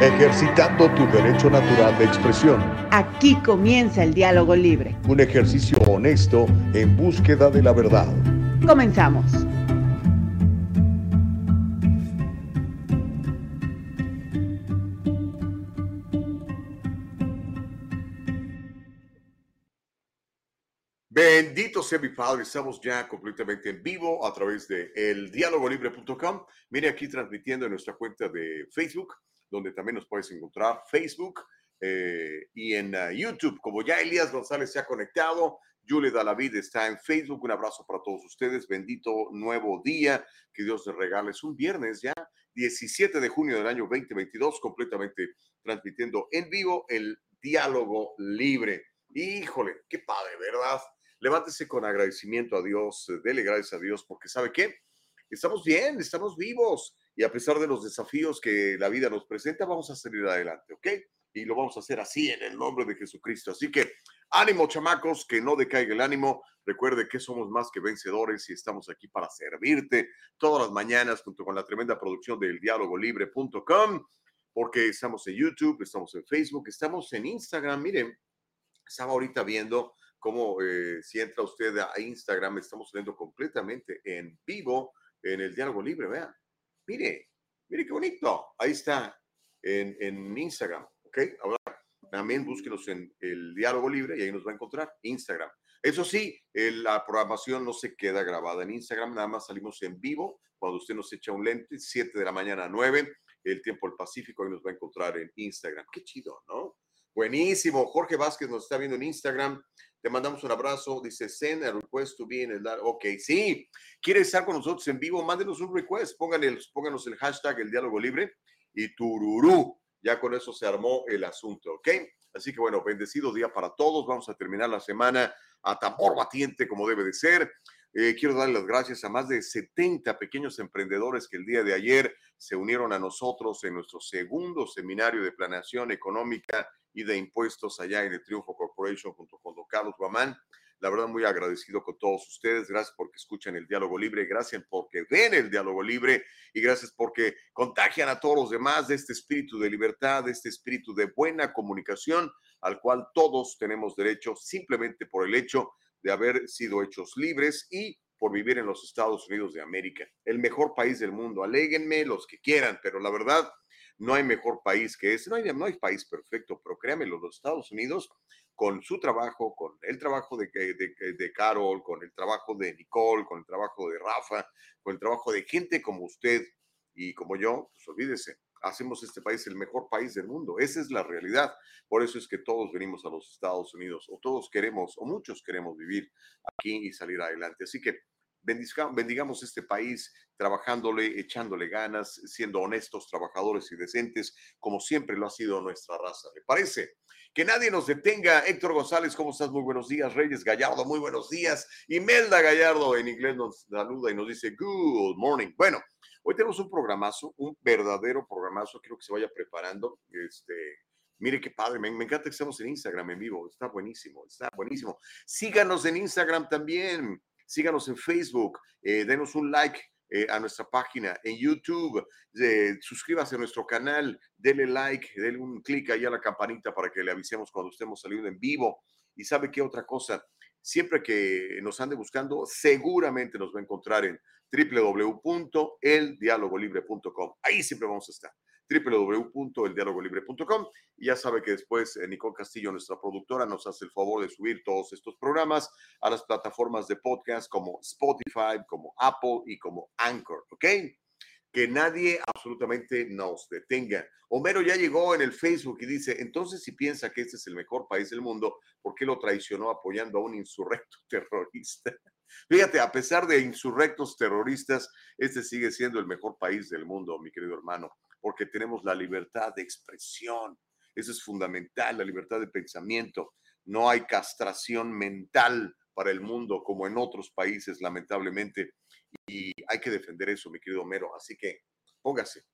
ejercitando tu derecho natural de expresión. Aquí comienza el diálogo libre. Un ejercicio honesto en búsqueda de la verdad. Comenzamos. Bendito sea mi Padre, estamos ya completamente en vivo a través de eldialogolibre.com. Mire aquí transmitiendo en nuestra cuenta de Facebook, donde también nos puedes encontrar, Facebook eh, y en uh, YouTube. Como ya Elías González se ha conectado, Julie David está en Facebook. Un abrazo para todos ustedes. Bendito nuevo día. Que Dios les regale. Es un viernes ya, 17 de junio del año 2022, completamente transmitiendo en vivo el diálogo libre. Híjole, qué padre, ¿verdad? Levántese con agradecimiento a Dios, dele gracias a Dios, porque ¿sabe qué? Estamos bien, estamos vivos y a pesar de los desafíos que la vida nos presenta, vamos a salir adelante, ¿ok? Y lo vamos a hacer así en el nombre de Jesucristo. Así que ánimo, chamacos, que no decaiga el ánimo. Recuerde que somos más que vencedores y estamos aquí para servirte todas las mañanas junto con la tremenda producción del dialogolibre.com, porque estamos en YouTube, estamos en Facebook, estamos en Instagram. Miren, estaba ahorita viendo cómo eh, si entra usted a Instagram, estamos saliendo completamente en vivo en el diálogo libre, vean. Mire, mire qué bonito. Ahí está en, en Instagram, ¿ok? Ahora también búsquenos en el diálogo libre y ahí nos va a encontrar Instagram. Eso sí, la programación no se queda grabada en Instagram, nada más salimos en vivo cuando usted nos echa un lente, 7 de la mañana a 9, el tiempo del Pacífico, ahí nos va a encontrar en Instagram. Qué chido, ¿no? Buenísimo. Jorge Vázquez nos está viendo en Instagram. Te mandamos un abrazo. Dice, send a request to be en el... Ok, sí. ¿Quiere estar con nosotros en vivo? Mándenos un request. pónganos el hashtag El Diálogo Libre y tururú. Ya con eso se armó el asunto, ¿ok? Así que bueno, bendecido día para todos. Vamos a terminar la semana a tambor batiente como debe de ser. Eh, quiero darle las gracias a más de 70 pequeños emprendedores que el día de ayer se unieron a nosotros en nuestro segundo seminario de planeación económica y de impuestos allá en el Triunfo Corporation junto con don Carlos Guamán. La verdad, muy agradecido con todos ustedes. Gracias porque escuchan el diálogo libre, gracias porque ven el diálogo libre y gracias porque contagian a todos los demás de este espíritu de libertad, de este espíritu de buena comunicación al cual todos tenemos derecho simplemente por el hecho de haber sido hechos libres y por vivir en los Estados Unidos de América, el mejor país del mundo. Aléguenme los que quieran, pero la verdad, no hay mejor país que ese, no hay, no hay país perfecto, pero créanmelo, los Estados Unidos, con su trabajo, con el trabajo de, de, de Carol, con el trabajo de Nicole, con el trabajo de Rafa, con el trabajo de gente como usted y como yo, pues olvídese, hacemos este país el mejor país del mundo. Esa es la realidad. Por eso es que todos venimos a los Estados Unidos, o todos queremos, o muchos queremos vivir aquí y salir adelante. Así que bendigamos este país trabajándole, echándole ganas, siendo honestos, trabajadores y decentes, como siempre lo ha sido nuestra raza. ¿Le parece? Que nadie nos detenga. Héctor González, ¿cómo estás? Muy buenos días. Reyes Gallardo, muy buenos días. Imelda Gallardo en inglés nos saluda y nos dice good morning. Bueno, hoy tenemos un programazo, un verdadero programazo. Quiero que se vaya preparando. Este, Mire qué padre, me, encanta que estemos en Instagram en vivo, está buenísimo, está buenísimo. Síganos en Instagram también, síganos en Facebook, eh, denos un like eh, a nuestra página en YouTube, eh, suscríbase a nuestro canal, denle like, denle un clic ahí a la campanita para que le avisemos cuando estemos saliendo en vivo. Y sabe qué otra cosa, siempre que nos ande buscando, seguramente nos va a encontrar en www.eldialogolibre.com. Ahí siempre vamos a estar www.eldialogolibre.com y ya sabe que después eh, Nicole Castillo, nuestra productora, nos hace el favor de subir todos estos programas a las plataformas de podcast como Spotify, como Apple y como Anchor, ¿ok? Que nadie absolutamente nos detenga. Homero ya llegó en el Facebook y dice, entonces si piensa que este es el mejor país del mundo, ¿por qué lo traicionó apoyando a un insurrecto terrorista? Fíjate, a pesar de insurrectos terroristas, este sigue siendo el mejor país del mundo, mi querido hermano porque tenemos la libertad de expresión. Eso es fundamental, la libertad de pensamiento. No hay castración mental para el mundo como en otros países, lamentablemente. Y hay que defender eso, mi querido Homero. Así que póngase.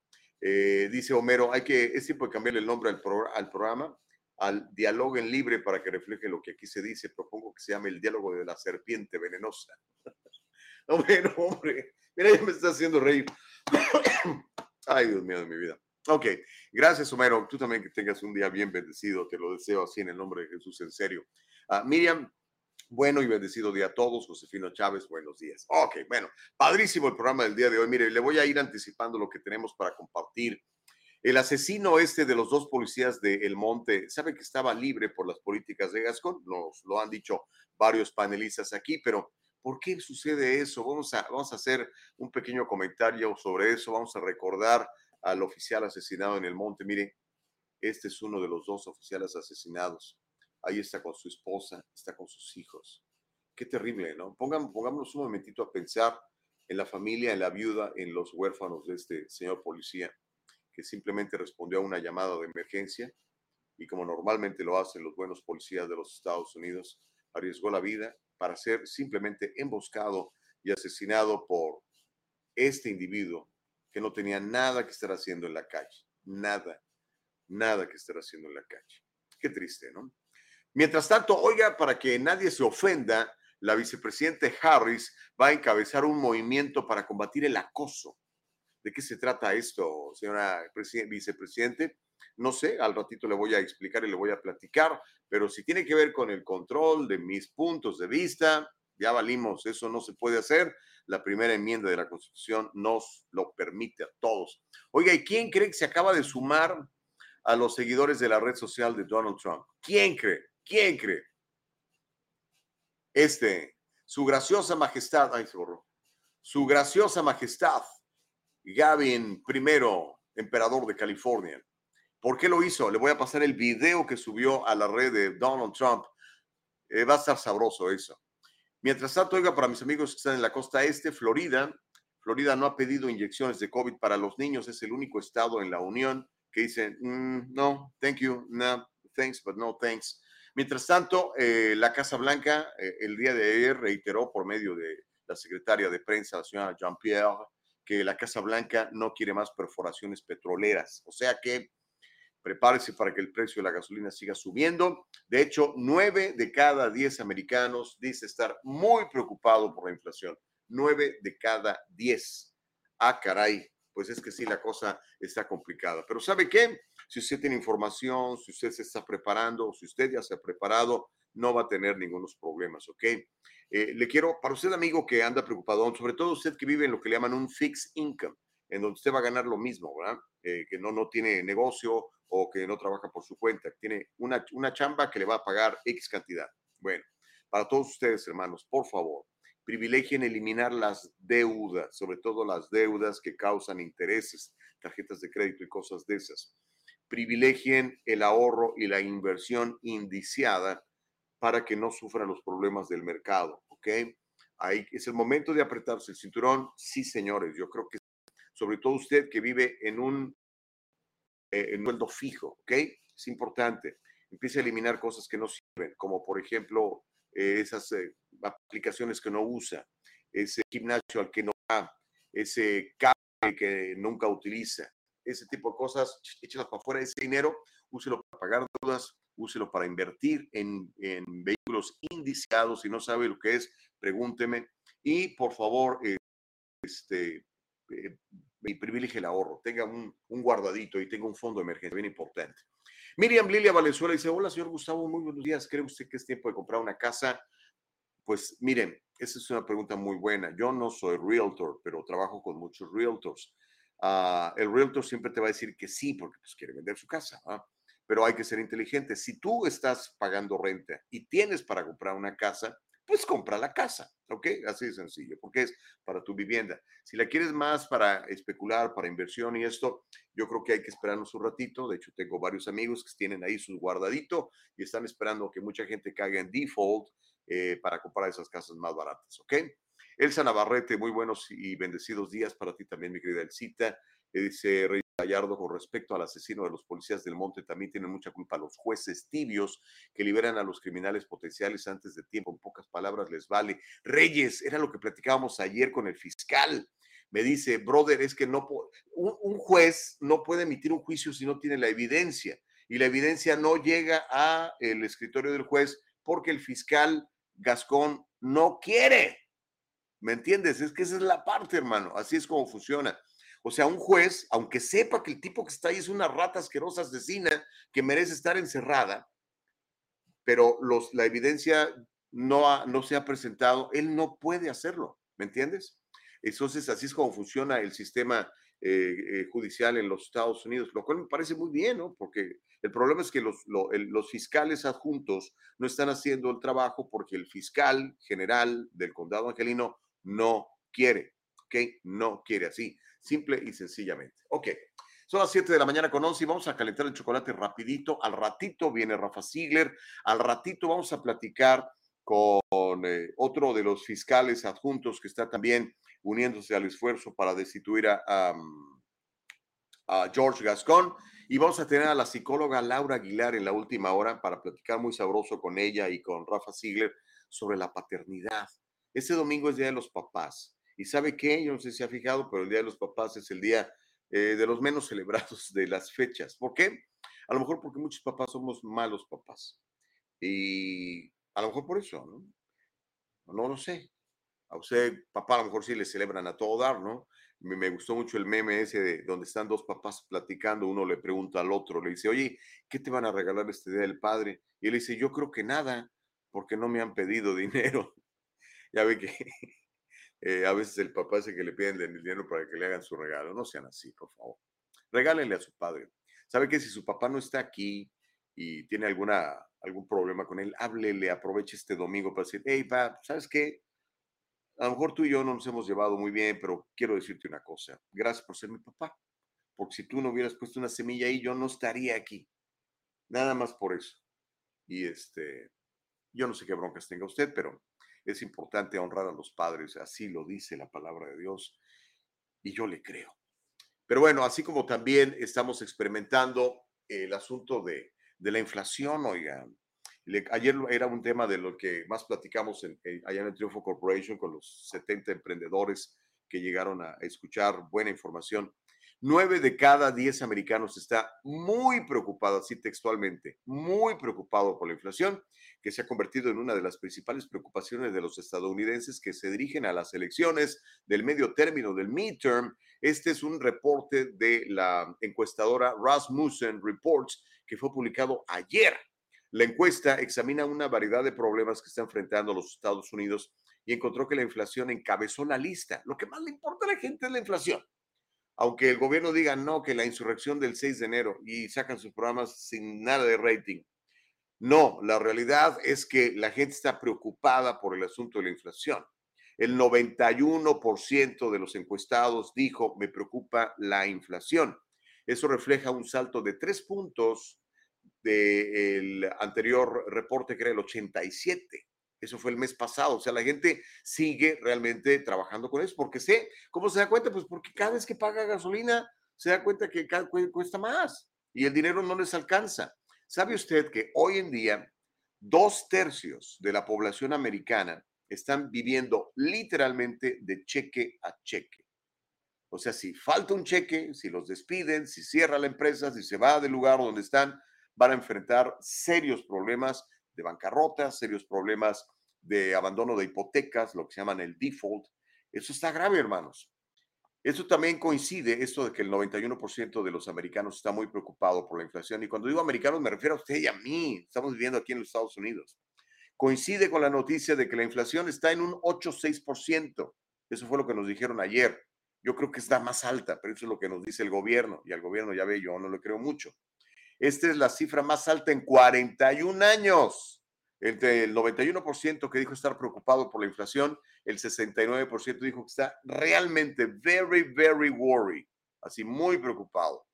Eh, dice Homero, hay que, es tiempo de cambiarle el nombre al, al programa, al diálogo en libre para que refleje lo que aquí se dice. Propongo que se llame el diálogo de la serpiente venenosa. no, bueno, hombre, mira, ya me está haciendo reír. Ay, Dios mío de mi vida. Ok, gracias Homero. Tú también que tengas un día bien bendecido. Te lo deseo así en el nombre de Jesús, en serio. Ah, Miriam, bueno y bendecido día a todos. Josefino Chávez, buenos días. Ok, bueno, padrísimo el programa del día de hoy. Mire, le voy a ir anticipando lo que tenemos para compartir. El asesino este de los dos policías de El Monte, sabe que estaba libre por las políticas de Gascón, nos lo han dicho varios panelistas aquí, pero ¿por qué sucede eso? Vamos a, vamos a hacer un pequeño comentario sobre eso, vamos a recordar al oficial asesinado en El Monte. Mire, este es uno de los dos oficiales asesinados. Ahí está con su esposa, está con sus hijos. Qué terrible, ¿no? pongámonos un momentito a pensar en la familia, en la viuda, en los huérfanos de este señor policía que simplemente respondió a una llamada de emergencia y como normalmente lo hacen los buenos policías de los Estados Unidos, arriesgó la vida para ser simplemente emboscado y asesinado por este individuo que no tenía nada que estar haciendo en la calle, nada, nada que estar haciendo en la calle. Qué triste, ¿no? Mientras tanto, oiga, para que nadie se ofenda, la vicepresidente Harris va a encabezar un movimiento para combatir el acoso ¿De qué se trata esto, señora vicepresidente? No sé, al ratito le voy a explicar y le voy a platicar, pero si tiene que ver con el control de mis puntos de vista, ya valimos, eso no se puede hacer. La primera enmienda de la Constitución nos lo permite a todos. Oiga, ¿y quién cree que se acaba de sumar a los seguidores de la red social de Donald Trump? ¿Quién cree? ¿Quién cree? Este, su graciosa majestad, ay, se borró. Su graciosa majestad, Gavin primero, emperador de California. ¿Por qué lo hizo? Le voy a pasar el video que subió a la red de Donald Trump. Eh, va a estar sabroso eso. Mientras tanto, oiga, para mis amigos que están en la costa este, Florida, Florida no ha pedido inyecciones de COVID para los niños, es el único estado en la Unión que dice, mm, no, thank you, no, thanks, but no thanks. Mientras tanto, eh, la Casa Blanca eh, el día de ayer reiteró por medio de la secretaria de prensa, la señora Jean-Pierre, que la Casa Blanca no quiere más perforaciones petroleras. O sea que prepárese para que el precio de la gasolina siga subiendo. De hecho, nueve de cada diez americanos dice estar muy preocupado por la inflación. Nueve de cada diez. Ah, caray, pues es que sí, la cosa está complicada. Pero ¿sabe qué? Si usted tiene información, si usted se está preparando, si usted ya se ha preparado, no va a tener ningunos problemas, ¿ok? Eh, le quiero, para usted amigo que anda preocupado, sobre todo usted que vive en lo que le llaman un fixed income, en donde usted va a ganar lo mismo, ¿verdad? Eh, que no, no tiene negocio o que no trabaja por su cuenta, tiene una, una chamba que le va a pagar X cantidad. Bueno, para todos ustedes, hermanos, por favor, privilegien eliminar las deudas, sobre todo las deudas que causan intereses, tarjetas de crédito y cosas de esas. Privilegien el ahorro y la inversión indiciada para que no sufran los problemas del mercado, ¿ok? Ahí es el momento de apretarse el cinturón. Sí, señores, yo creo que sobre todo usted que vive en un, eh, en sueldo fijo, ¿ok? Es importante. Empiece a eliminar cosas que no sirven, como por ejemplo eh, esas eh, aplicaciones que no usa, ese gimnasio al que no va, ese cable que nunca utiliza, ese tipo de cosas, échelas para afuera, ese dinero, úselo para pagar deudas, úselo para invertir en, vehículos indiciados. Si no sabe lo que es, pregúnteme. Y por favor, eh, este, eh, privilegie el ahorro. Tenga un, guardadito y tenga un fondo de emergencia, bien importante. Miriam Lilia Valenzuela dice, hola, señor Gustavo, muy buenos días. ¿Cree usted que es tiempo de comprar una casa? Pues miren, esa es una pregunta muy buena. Yo no soy realtor, pero trabajo con muchos realtors. Ah, el realtor siempre te va a decir que sí, porque pues, quiere vender su casa pero hay que ser inteligente. Si tú estás pagando renta y tienes para comprar una casa, pues compra la casa, ¿ok? Así de sencillo, porque es para tu vivienda. Si la quieres más para especular, para inversión y esto, yo creo que hay que esperarnos un ratito. De hecho, tengo varios amigos que tienen ahí su guardadito y están esperando que mucha gente caiga en default eh, para comprar esas casas más baratas, ¿ok? Elsa Navarrete, muy buenos y bendecidos días para ti también, mi querida Elcita. Eh, dice Gallardo con respecto al asesino de los policías del monte, también tienen mucha culpa los jueces tibios que liberan a los criminales potenciales antes de tiempo. En pocas palabras, les vale. Reyes, era lo que platicábamos ayer con el fiscal. Me dice, brother, es que no un, un juez no puede emitir un juicio si no tiene la evidencia y la evidencia no llega a el escritorio del juez porque el fiscal Gascón no quiere. ¿Me entiendes? Es que esa es la parte, hermano. Así es como funciona. O sea, un juez, aunque sepa que el tipo que está ahí es una rata asquerosa asesina que merece estar encerrada, pero los, la evidencia no, no se ha presentado, él no puede hacerlo, ¿me entiendes? Entonces, así es como funciona el sistema eh, eh, judicial en los Estados Unidos, lo cual me parece muy bien, ¿no? Porque el problema es que los, los fiscales adjuntos no están haciendo el trabajo porque el fiscal general del condado angelino no quiere, ¿ok? No quiere así, simple y sencillamente. Ok, son las 7 de la mañana con 11 y vamos a calentar el chocolate rapidito. Al ratito viene Rafa Ziegler, al ratito vamos a platicar con eh, otro de los fiscales adjuntos que está también uniéndose al esfuerzo para destituir a, a George Gascon. Y vamos a tener a la psicóloga Laura Aguilar en la última hora para platicar muy sabroso con ella y con Rafa Ziegler sobre la paternidad. Este domingo es Día de los Papás. ¿Y sabe qué? Yo no sé si ha fijado, pero el Día de los Papás es el día eh, de los menos celebrados de las fechas. ¿Por qué? A lo mejor porque muchos papás somos malos papás. Y a lo mejor por eso, ¿no? No lo sé. A usted, papá, a lo mejor sí le celebran a todo dar, ¿no? Me, gustó mucho el meme ese de donde están dos papás platicando, uno le pregunta al otro, le dice, oye, ¿qué te van a regalar este día del padre? Y él dice, yo creo que nada, porque no me han pedido dinero. ya ve que eh, a veces el papá dice que le piden el dinero para que le hagan su regalo. No sean así, por favor. Regálenle a su padre. ¿Sabe que si su papá no está aquí y tiene alguna, algún problema con él, háblele, aproveche este domingo para decir, hey, pa, ¿sabes qué? A lo mejor tú y yo no nos hemos llevado muy bien, pero quiero decirte una cosa. Gracias por ser mi papá. Porque si tú no hubieras puesto una semilla ahí, yo no estaría aquí. Nada más por eso. Y este, yo no sé qué broncas tenga usted, pero es importante honrar a los padres. Así lo dice la palabra de Dios. Y yo le creo. Pero bueno, así como también estamos experimentando el asunto de, de la inflación, oigan, ayer era un tema de lo que más platicamos en, allá en el Triunfo Corporation con los 70 emprendedores que llegaron a escuchar buena información. Nueve de cada diez americanos está muy preocupado, así textualmente, muy preocupado por la inflación, que se ha convertido en una de las principales preocupaciones de los estadounidenses que se dirigen a las elecciones del medio término, del midterm. Este es un reporte de la encuestadora Rasmussen Reports que fue publicado ayer la encuesta examina una variedad de problemas que está enfrentando los Estados Unidos y encontró que la inflación encabezó la lista. Lo que más le importa a la gente es la inflación. Aunque el gobierno diga no, que la insurrección del 6 de enero y sacan sus programas sin nada de rating. No, la realidad es que la gente está preocupada por el asunto de la inflación. El 91% de los encuestados dijo, me preocupa la inflación. Eso refleja un salto de tres puntos del anterior reporte que era el 87. Eso fue el mes pasado. O sea, la gente sigue realmente trabajando con eso porque sé, ¿cómo se da cuenta? Pues porque cada vez que paga gasolina se da cuenta que cuesta más y el dinero no les alcanza. ¿Sabe usted que hoy en día dos tercios de la población americana están viviendo literalmente de cheque a cheque? O sea, si falta un cheque, si los despiden, si cierra la empresa, si se va del lugar donde están, van a enfrentar serios problemas de bancarrota, serios problemas de abandono de hipotecas, lo que se llaman el default. Eso está grave, hermanos. Eso también coincide, esto de que el 91% de los americanos está muy preocupado por la inflación. Y cuando digo americanos me refiero a usted y a mí. Estamos viviendo aquí en los Estados Unidos. Coincide con la noticia de que la inflación está en un 8,6%. Eso fue lo que nos dijeron ayer. Yo creo que está más alta, pero eso es lo que nos dice el gobierno. Y al gobierno, ya ve, yo no le creo mucho. Esta es la cifra más alta en 41 años. Entre el 91% que dijo estar preocupado por la inflación, el 69% dijo que está realmente very, very worried, así muy preocupado.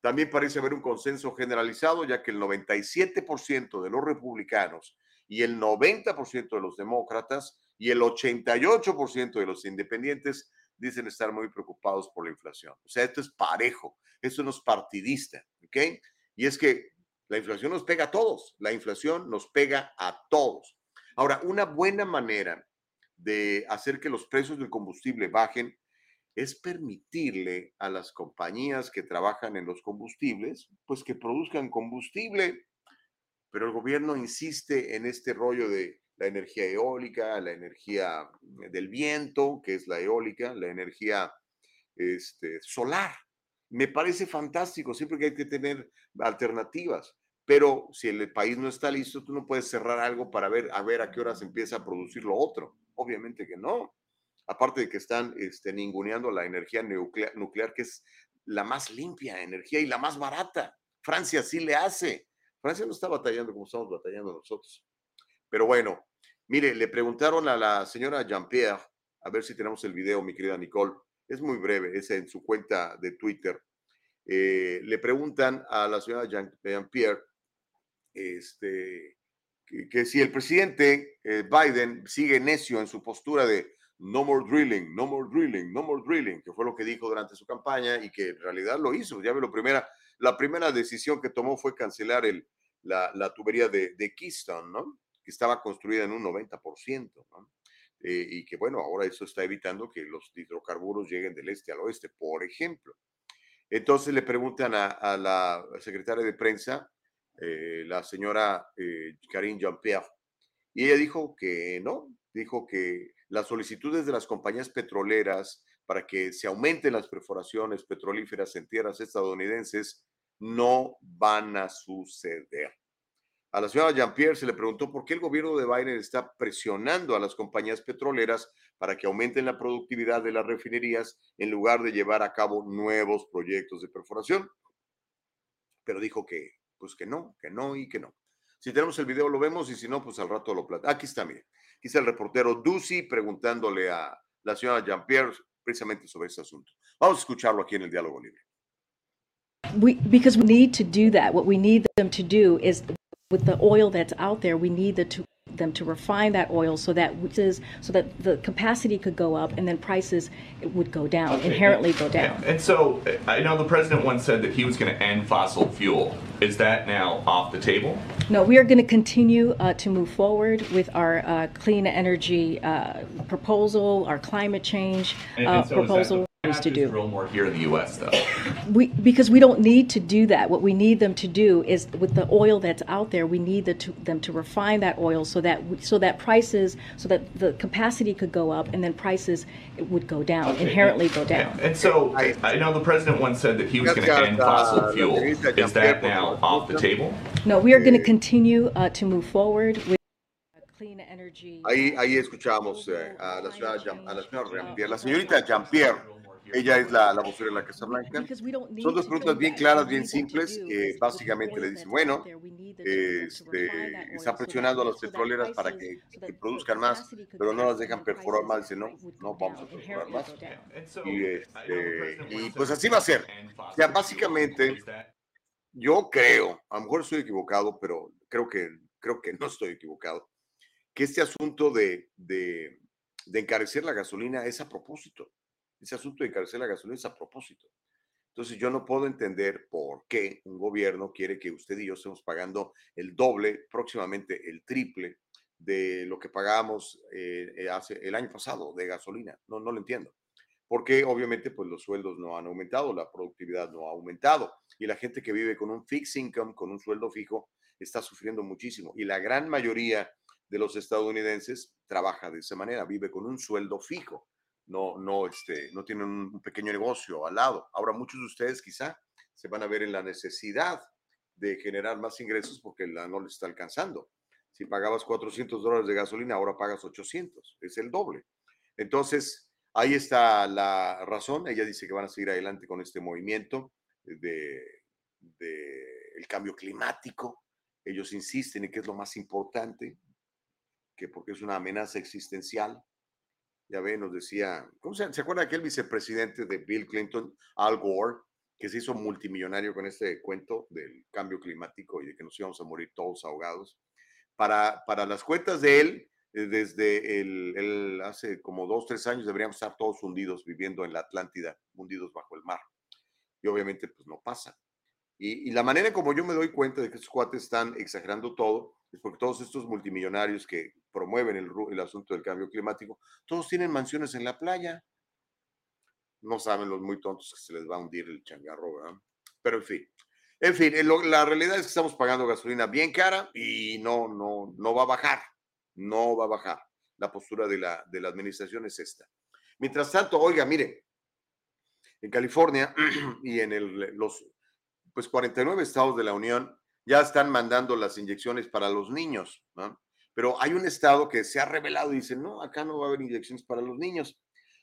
También parece haber un consenso generalizado, ya que el 97% de los republicanos y el 90% de los demócratas y el 88% de los independientes dicen estar muy preocupados por la inflación. O sea, esto es parejo, esto no es partidista, ¿ok? Y es que la inflación nos pega a todos, la inflación nos pega a todos. Ahora, una buena manera de hacer que los precios del combustible bajen es permitirle a las compañías que trabajan en los combustibles, pues que produzcan combustible. Pero el gobierno insiste en este rollo de la energía eólica, la energía del viento, que es la eólica, la energía este, solar. Me parece fantástico, siempre que hay que tener alternativas. Pero si el país no está listo, tú no puedes cerrar algo para ver a ver a qué horas empieza a producir lo otro. Obviamente que no. Aparte de que están este, ninguneando la energía nuclear, nuclear, que es la más limpia energía y la más barata. Francia sí le hace. Francia no está batallando como estamos batallando nosotros. Pero bueno, mire, le preguntaron a la señora Jean-Pierre, a ver si tenemos el video, mi querida Nicole. Es muy breve, es en su cuenta de Twitter. Eh, le preguntan a la señora Jean-Pierre este, que, si el presidente eh, Biden sigue necio en su postura de no more drilling, no more drilling, no more drilling, que fue lo que dijo durante su campaña y que en realidad lo hizo. Ya ve, lo primera, la primera decisión que tomó fue cancelar el, la, tubería de, Keystone. Que estaba construida en un 90%, ¿no? Eh, y que, bueno, ahora eso está evitando que los hidrocarburos lleguen del este al oeste, por ejemplo. Entonces le preguntan a, a la secretaria de prensa, eh, la señora eh, Karine Jean-Pierre, y ella dijo que no, dijo que las solicitudes de las compañías petroleras para que se aumenten las perforaciones petrolíferas en tierras estadounidenses no van a suceder. A la señora Jean-Pierre se le preguntó por qué el gobierno de Biden está presionando a las compañías petroleras para que aumenten la productividad de las refinerías en lugar de llevar a cabo nuevos proyectos de perforación. Pero dijo que, pues que no, que no y que no. Si tenemos el video lo vemos y si no, pues al rato lo plata. Aquí está, mire. Aquí está el reportero Ducey preguntándole a la señora Jean-Pierre precisamente sobre ese asunto. Vamos a escucharlo aquí en el Diálogo Libre. We, because we need to do that. What we need them to do is, with the oil that's out there, we need the, to, them to refine that oil so that is, so that the capacity could go up and then prices would go down, Okay, inherently go down. And so I know the president once said that he was going to end fossil fuel. Is that now off the table? No, we are going to continue uh, to move forward with our uh, clean energy uh, proposal, our climate change And, uh, and so proposal to just do. drill more here in the U.S. though. We, because we don't need to do that. What we need them to do is, with the oil that's out there, we need the, to, them to refine that oil so that so that prices, so that the capacity could go up, and then prices would go down, Okay, inherently and- go down. And, and so I- I know the president once said that he was going to Gracias end a fossil la fuel. señorita Is that now off the table? No, we are going to continue uh, to move forward with clean energy. Ahí, uh, ahí escuchamos eh, a la señora, Jean- a la señora uh, Jean-Pierre. La señorita Jean-Pierre, ella es la, la vocera de la Casa Blanca. Son dos to preguntas do bien claras, bien simples, que básicamente le dicen, bueno, este, está presionando a las petroleras para que, que produzcan más, pero no las dejan perforar más. Dicen, no, no vamos a perforar más. Y, este, y pues así that va a ser. Ya fuel. básicamente, yo creo, a lo mejor estoy equivocado, pero creo que, creo que no estoy equivocado, que este asunto de, de, de encarecer la gasolina es a propósito. Ese asunto de encarecer la gasolina es a propósito. Entonces yo no puedo entender por qué un gobierno quiere que usted y yo estemos pagando el doble, próximamente el triple de lo que pagamos eh, eh, hace el año pasado de gasolina. No, no lo entiendo. Porque obviamente pues los sueldos no han aumentado, la productividad no ha aumentado y la gente que vive con un fixed income, con un sueldo fijo, está sufriendo muchísimo. Y la gran mayoría de los estadounidenses trabaja de esa manera, vive con un sueldo fijo no, no, este, no tienen un pequeño negocio al lado. Ahora muchos de ustedes quizá se van a ver en la necesidad de generar más ingresos porque la no les está alcanzando. Si pagabas 400 dólares de gasolina, ahora pagas 800, es el doble. Entonces, ahí está la razón. Ella dice que van a seguir adelante con este movimiento de, de el cambio climático. Ellos insisten en que es lo más importante, que porque es una amenaza existencial ya ve, nos decía, ¿cómo se, ¿se acuerda aquel vicepresidente de Bill Clinton, Al Gore, que se hizo multimillonario con este cuento del cambio climático y de que nos íbamos a morir todos ahogados? Para, para las cuentas de él, eh, desde el- hace como dos, tres años deberíamos estar todos hundidos viviendo en la Atlántida, hundidos bajo el mar. Y obviamente pues no pasa. Y, y la manera como yo me doy cuenta de que estos cuates están exagerando todo es porque todos estos multimillonarios que promueven el, asunto del cambio climático, todos tienen mansiones en la playa. No saben los muy tontos que se les va a hundir el changarro, ¿verdad? Pero en fin. En fin, lo- la realidad es que estamos pagando gasolina bien cara y no, no, no va a bajar. No va a bajar. La postura de la, de la administración es esta. Mientras tanto, oiga, mire, En California y en el, los pues 49 estados de la Unión ya están mandando las inyecciones para los niños, ¿no? Pero hay un estado que se ha revelado y dice, no, acá no va a haber inyecciones para los niños.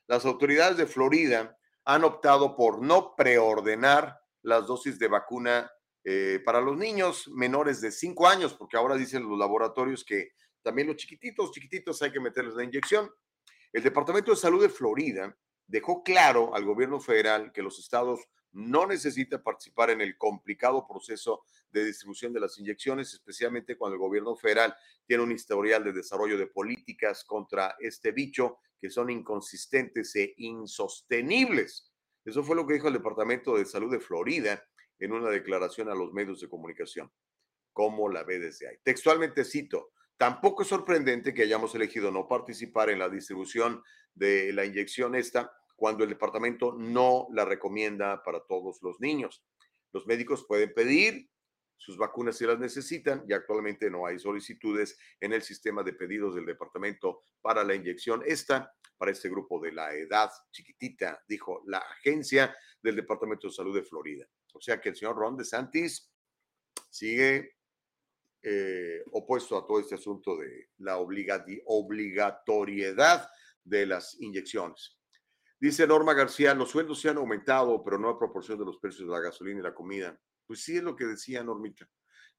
Las autoridades de Florida han optado por no preordenar las dosis de vacuna eh, para los niños menores de 5 años, porque ahora dicen los laboratorios que también los chiquititos, chiquititos hay que meterles la inyección. El Departamento de Salud de Florida dejó claro al gobierno federal que los estados no necesitan participar en el complicado proceso de distribución de las inyecciones, especialmente cuando el gobierno federal tiene un historial de desarrollo de políticas contra este bicho que son inconsistentes e insostenibles. Eso fue lo que dijo el Departamento de Salud de Florida en una declaración a los medios de comunicación. ¿Cómo la ahí? Textualmente cito, tampoco es sorprendente que hayamos elegido no participar en la distribución de la inyección esta cuando el departamento no la recomienda para todos los niños. Los médicos pueden pedir sus vacunas si las necesitan y actualmente no hay solicitudes en el sistema de pedidos del departamento para la inyección esta para este grupo de la edad chiquitita, dijo la agencia del Departamento de Salud de Florida. O sea que el señor Ron DeSantis sigue eh, opuesto a todo este asunto de la obligatoriedad de las inyecciones. Dice Norma García, los sueldos se han aumentado, pero no a proporción de los precios de la gasolina y la comida. Pues sí es lo que decía Normita,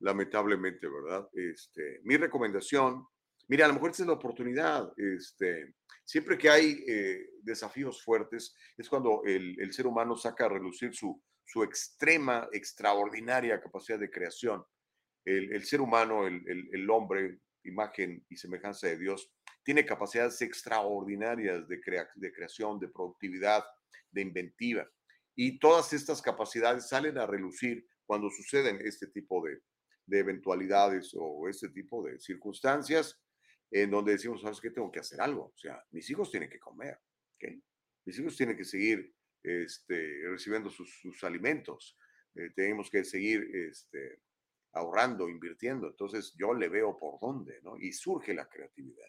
lamentablemente, ¿verdad? Este, mi recomendación, mira, a lo mejor esta es la oportunidad, este, siempre que hay eh, desafíos fuertes, es cuando el, el, ser humano saca a relucir su, su extrema, extraordinaria capacidad de creación. El, el ser humano, el, el, hombre, imagen y semejanza de Dios, tiene capacidades extraordinarias de, crea de creación, de productividad, de inventiva. Y todas estas capacidades salen a relucir cuando suceden este tipo de, de eventualidades o este tipo de circunstancias en donde decimos, ¿sabes qué? Tengo que hacer algo. O sea, mis hijos tienen que comer, ¿okay? Mis hijos tienen que seguir este, recibiendo sus, sus alimentos. Eh, tenemos que seguir este, ahorrando, invirtiendo. Entonces yo le veo por dónde, ¿no? Y surge la creatividad.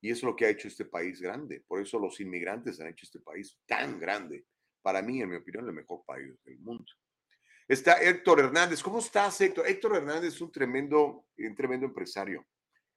Y es lo que ha hecho este país grande. Por eso los inmigrantes han hecho este país tan grande. Para mí, en mi opinión, el mejor país del mundo. Está Héctor Hernández. ¿Cómo estás, Héctor? Héctor Hernández es un tremendo, un tremendo empresario.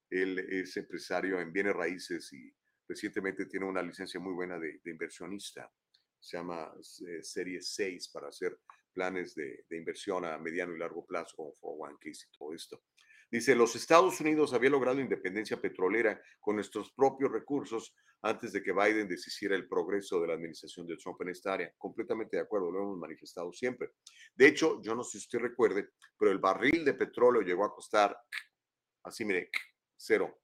Él es empresario en bienes raíces y recientemente tiene una licencia muy buena de, inversionista. Se llama eh, Serie 6 para hacer planes de, de, inversión a mediano y largo plazo, como 401ks y todo esto. Dice, los Estados Unidos había logrado independencia petrolera con nuestros propios recursos antes de que Biden deshiciera el progreso de la administración de Trump en esta área. Completamente de acuerdo, lo hemos manifestado siempre. De hecho, yo no sé si usted recuerde, pero el barril de petróleo llegó a costar, así mire, cero.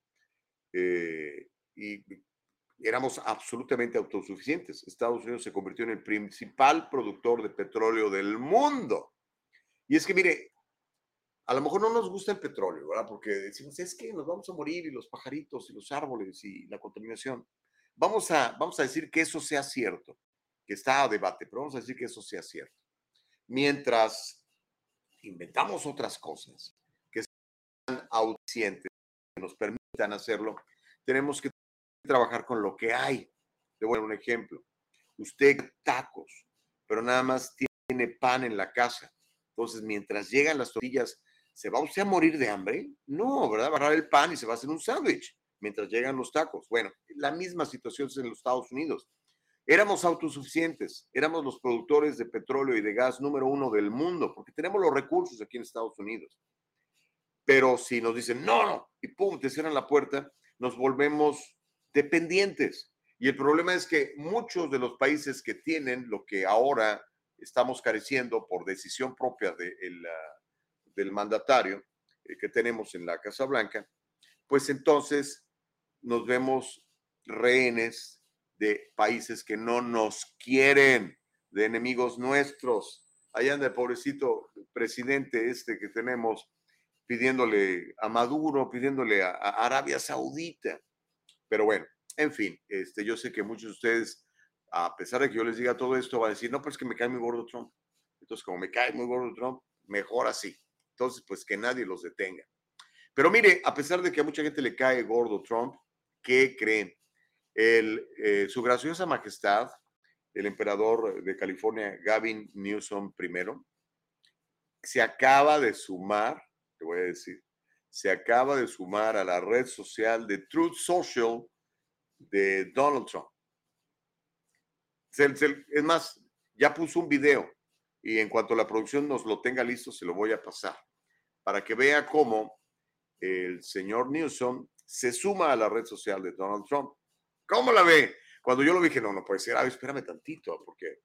Eh, y éramos absolutamente autosuficientes. Estados Unidos se convirtió en el principal productor de petróleo del mundo. Y es que, mire, a lo mejor no nos gusta el petróleo, ¿verdad? Porque decimos, es que nos vamos a morir y los pajaritos y los árboles y la contaminación. Vamos a, vamos a decir que eso sea cierto, que está a debate, pero vamos a decir que eso sea cierto. Mientras inventamos otras cosas que sean audientes, que nos permitan hacerlo, tenemos que trabajar con lo que hay. Le voy a dar un ejemplo. Usted tacos, pero nada más tiene pan en la casa. Entonces, mientras llegan las tortillas ¿se va usted a morir de hambre? No, ¿verdad? Va a agarrar el pan y se va a hacer un sándwich mientras llegan los tacos. Bueno, la misma situación es en los Estados Unidos. Éramos autosuficientes, éramos los productores de petróleo y de gas número uno del mundo, porque tenemos los recursos aquí en Estados Unidos. Pero si nos dicen, no, no, y pum, te cierran la puerta, nos volvemos dependientes. Y el problema es que muchos de los países que tienen lo que ahora estamos careciendo por decisión propia de el, del mandatario eh, que tenemos en la Casa Blanca, pues entonces nos vemos rehenes de países que no nos quieren, de enemigos nuestros. Allá anda el pobrecito presidente este que tenemos pidiéndole a Maduro, pidiéndole a, Arabia Saudita. Pero bueno, en fin, este, yo sé que muchos de ustedes, a pesar de que yo les diga todo esto, van a decir, no, pues que me cae muy gordo Trump. Entonces, como me cae muy gordo Trump, mejor así. Entonces, pues que nadie los detenga. Pero mire, a pesar de que a mucha gente le cae gordo Trump, ¿qué creen? Eh, su graciosa majestad el emperador de California, Gavin Newsom primero, se acaba de sumar, te voy a decir, se acaba de sumar a la red social de Truth Social de Donald Trump. Es más, ya puso un video y en cuanto la producción nos lo tenga listo, se lo voy a pasar para que vea cómo el señor Newsom se suma a la red social de Donald Trump. ¿Cómo la ve? Cuando yo lo dije, no, no puede ser, ah, espérame tantito, porque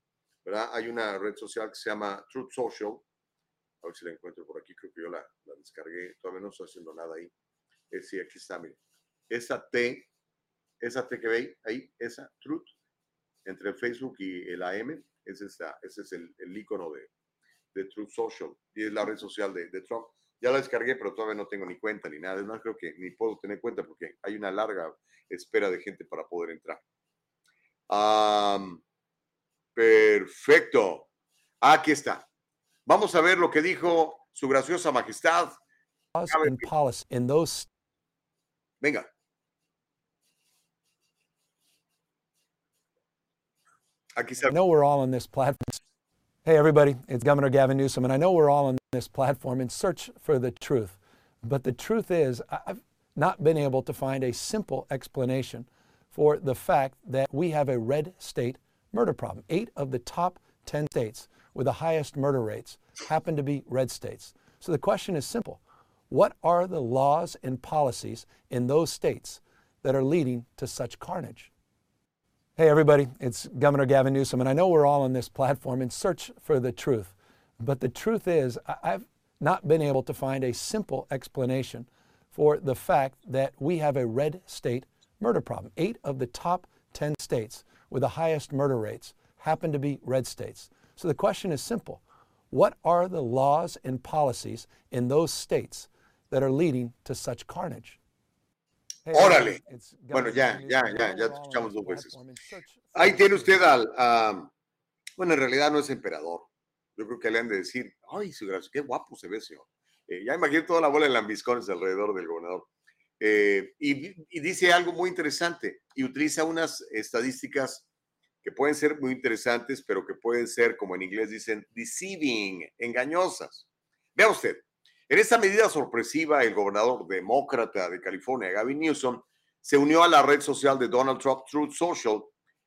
¿verdad? hay una red social que se llama Truth Social. A ver si la encuentro por aquí, creo que yo la, descargué, todavía no estoy haciendo nada ahí. Es, sí, aquí está, mire. Esa T, esa T que veis ahí, esa Truth, entre Facebook y el AM, ese, ese es el, el icono de, de Truth Social y es la red social de, de Trump. Ya la descargué, pero todavía no tengo ni cuenta ni nada. No creo que ni puedo tener cuenta porque hay una larga espera de gente para poder entrar. perfecto. Aquí está. Vamos a ver lo que dijo su graciosa majestad. Venga. I know we're all on this platform. Hey, everybody, it's Governor Gavin Newsom, and I know we're all on this platform in search for the truth. But the truth is, I've not been able to find a simple explanation for the fact that we have a red state murder problem. Eight of the top 10 states with the highest murder rates happen to be red states. So the question is simple What are the laws and policies in those states that are leading to such carnage? Hey, everybody, it's Governor Gavin Newsom, and I know we're all on this platform in search for the truth. But the truth is, I've not been able to find a simple explanation for the fact that we have a red state murder problem. Eight of the top 10 states with the highest murder rates happen to be red states. So the question is simple What are the laws and policies in those states that are leading to such carnage? Órale. Bueno, ya, ya, ya, ya escuchamos dos veces. Ahí tiene usted al, bueno, en realidad no es emperador. Yo creo que le han de decir, ay, su gracia, qué guapo se ve, señor. Eh, ya imagino toda la bola de lambiscones alrededor del gobernador. Eh, y, y, dice algo muy interesante y utiliza unas estadísticas que pueden ser muy interesantes, pero que pueden ser, como en inglés dicen, deceiving, engañosas. Vea usted, en esta medida sorpresiva, el gobernador demócrata de California, Gavin Newsom, se unió a la red social de Donald Trump, Truth Social,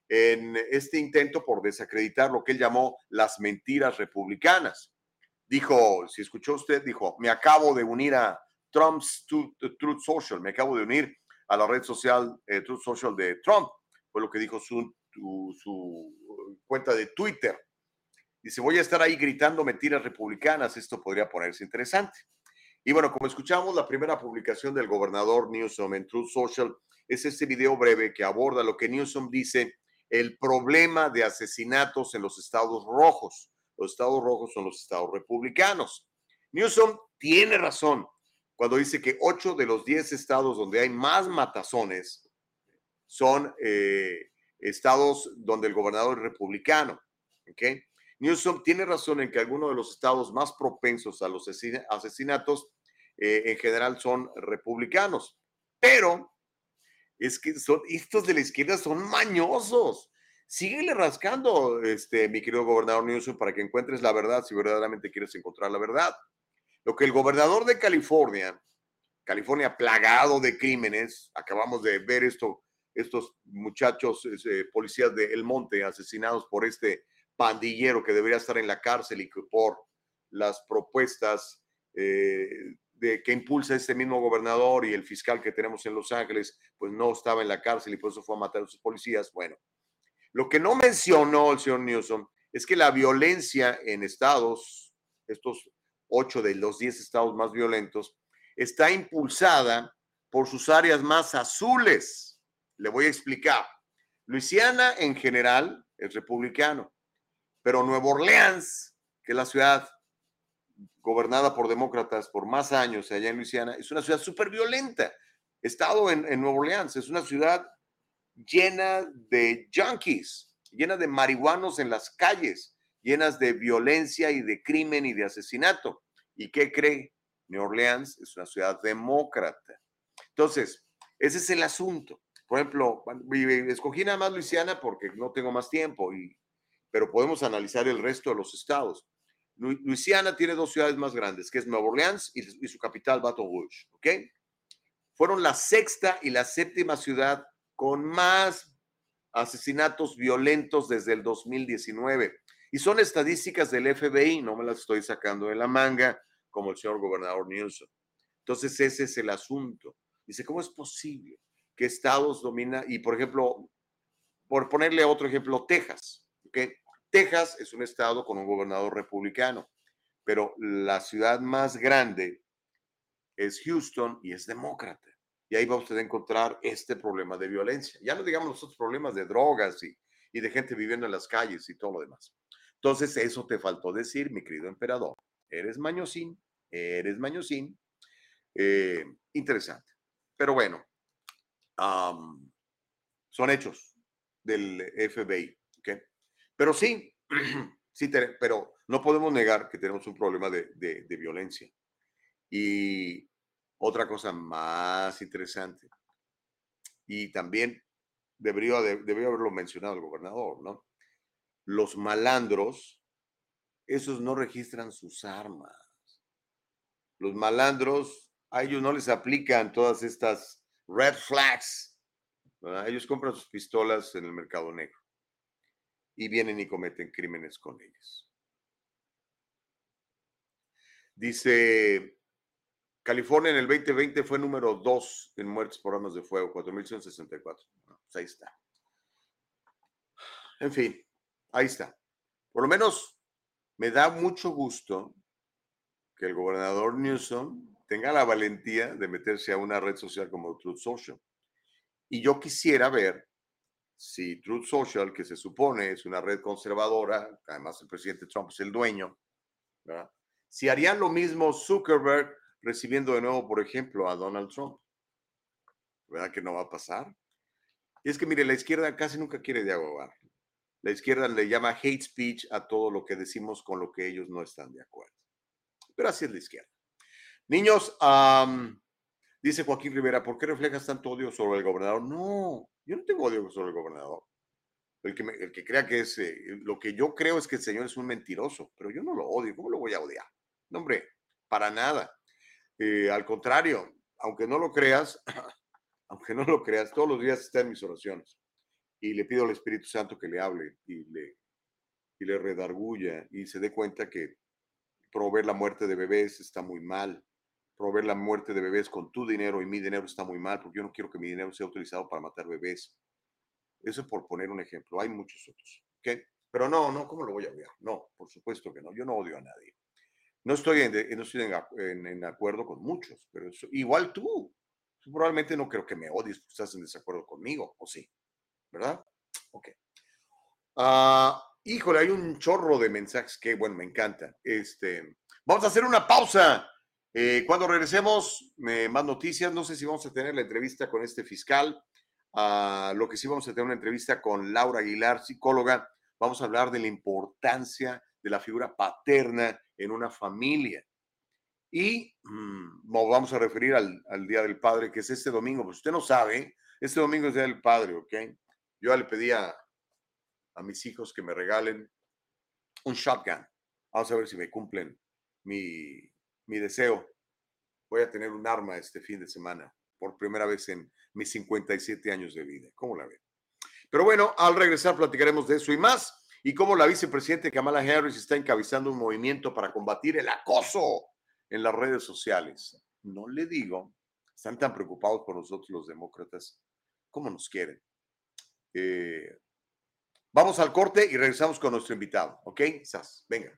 en este intento por desacreditar lo que él llamó las mentiras republicanas. Dijo, si escuchó usted, dijo, me acabo de unir a Trump's Truth Social, me acabo de unir a la red social eh, Truth Social de Trump, fue lo que dijo su, su cuenta de Twitter. Dice, voy a estar ahí gritando mentiras republicanas, esto podría ponerse interesante. Y bueno, como escuchamos, la primera publicación del gobernador Newsom en Truth Social es este video breve que aborda lo que Newsom dice, el problema de asesinatos en los estados rojos. Los estados rojos son los estados republicanos. Newsom tiene razón cuando dice que ocho de los diez estados donde hay más matazones son eh, estados donde el gobernador es republicano. ¿okay? Newsom tiene razón en que algunos de los estados más propensos a los asesinatos eh, en general son republicanos, pero es que son, estos de la izquierda son mañosos. Síguele rascando, este, mi querido gobernador Newsom, para que encuentres la verdad si verdaderamente quieres encontrar la verdad. Lo que el gobernador de California, California plagado de crímenes, acabamos de ver esto, estos muchachos este, policías de El Monte asesinados por este pandillero que debería estar en la cárcel y que por las propuestas eh, de, que impulsa este mismo gobernador y el fiscal que tenemos en Los Ángeles, pues no estaba en la cárcel y por eso fue a matar a sus policías. Bueno, lo que no mencionó el señor Newsom es que la violencia en estados, estos ocho de los diez estados más violentos, está impulsada por sus áreas más azules. Le voy a explicar. Luisiana en general es republicano. Pero Nueva Orleans, que es la ciudad gobernada por demócratas por más años allá en Luisiana, es una ciudad súper violenta. Estado en, en Nueva Orleans, es una ciudad llena de junkies, llena de marihuanos en las calles, llenas de violencia y de crimen y de asesinato. ¿Y qué cree? Nueva Orleans es una ciudad demócrata. Entonces, ese es el asunto. Por ejemplo, escogí nada más Luisiana porque no tengo más tiempo y pero podemos analizar el resto de los estados. Luisiana tiene dos ciudades más grandes, que es Nueva Orleans y, y su capital, Baton Rouge, ¿ok? Fueron la sexta y la séptima ciudad con más asesinatos violentos desde el 2019. Y son estadísticas del FBI, no me las estoy sacando de la manga, como el señor gobernador Newsom. Entonces, ese es el asunto. Dice, ¿cómo es posible que estados dominan? Y, por ejemplo, por ponerle otro ejemplo, Texas. ¿okay? Texas es un estado con un gobernador republicano, pero la ciudad más grande es Houston y es demócrata. Y ahí va usted a encontrar este problema de violencia. Ya no digamos los otros problemas de drogas y, de gente viviendo en las calles y todo lo demás. Entonces, eso te faltó decir, mi querido emperador. Eres mañosín, eres mañosín. Eh, interesante. Pero bueno, son hechos del FBI. Pero sí, sí, pero no podemos negar que tenemos un problema de, violencia. Y otra cosa más interesante, y también debería haberlo mencionado el gobernador, ¿no? Los malandros, esos no registran sus armas. Los malandros, a ellos no les aplican todas estas red flags. Ellos compran sus pistolas en el mercado negro y vienen y cometen crímenes con ellas. Dice California en el 2020 fue número 2 en muertes por armas de fuego, 4.164. pues ahí está. En fin, ahí está. Por lo menos me da mucho gusto que el gobernador Newsom tenga la valentía de meterse a una red social como Truth Social. Y yo quisiera ver si Truth Social, que se supone es una red conservadora, además el presidente Trump es el dueño, si harían lo mismo Zuckerberg recibiendo de nuevo, por ejemplo, a Donald Trump. ¿Verdad que no va a pasar? Y es que, mire, la izquierda casi nunca quiere dialogar. La izquierda le llama hate speech a todo lo que decimos con lo que ellos no están de acuerdo. Pero así es la izquierda. Niños, dice Joaquín Rivera, ¿por qué reflejas tanto odio sobre el gobernador? No, yo no tengo odio sobre el gobernador. El que, el que crea que es, eh, lo que yo creo es que el señor es un mentiroso, pero yo no lo odio. ¿Cómo lo voy a odiar? No, hombre, para nada. Eh, al contrario, aunque no lo creas, aunque no lo creas, todos los días está en mis oraciones. Y le pido al Espíritu Santo que le hable y le, y le redarguya y se dé cuenta que proveer la muerte de bebés está muy mal. Proveer la muerte de bebés con tu dinero y mi dinero está muy mal, porque yo no quiero que mi dinero sea utilizado para matar bebés. Eso por poner un ejemplo. Hay muchos otros. ¿okay? Pero no, no, ¿cómo lo voy a odiar? No, por supuesto que no. Yo no odio a nadie. No estoy en, no estoy en, acuerdo con muchos, pero igual tú. Probablemente no creo que me odies porque estás en desacuerdo conmigo, ¿o sí? ¿Verdad? Ok. Uh, híjole, hay un chorro de mensajes que, bueno, me encanta. Este, vamos a hacer una pausa. Eh, cuando regresemos, me más noticias. No sé si vamos a tener la entrevista con este fiscal. Uh, lo que sí vamos a tener una entrevista con Laura Aguilar, psicóloga. Vamos a hablar de la importancia de la figura paterna en una familia. Y mm, nos vamos a referir al, Día del Padre, que es este domingo. Pues usted no sabe, este domingo es Día del Padre, ¿ok? Yo ya le pedí a, mis hijos que me regalen un shotgun. Vamos a ver si me cumplen mi, mi deseo. Voy a tener un arma este fin de semana, por primera vez en mis 57 años de vida. ¿Cómo la ven? Pero bueno, al regresar platicaremos de eso y más y cómo la vicepresidenta Kamala Harris está encabezando un movimiento para combatir el acoso en las redes sociales. No le digo, están tan preocupados por nosotros los demócratas como nos quieren. Eh, vamos al corte y regresamos con nuestro invitado, ¿ok? Sas, venga.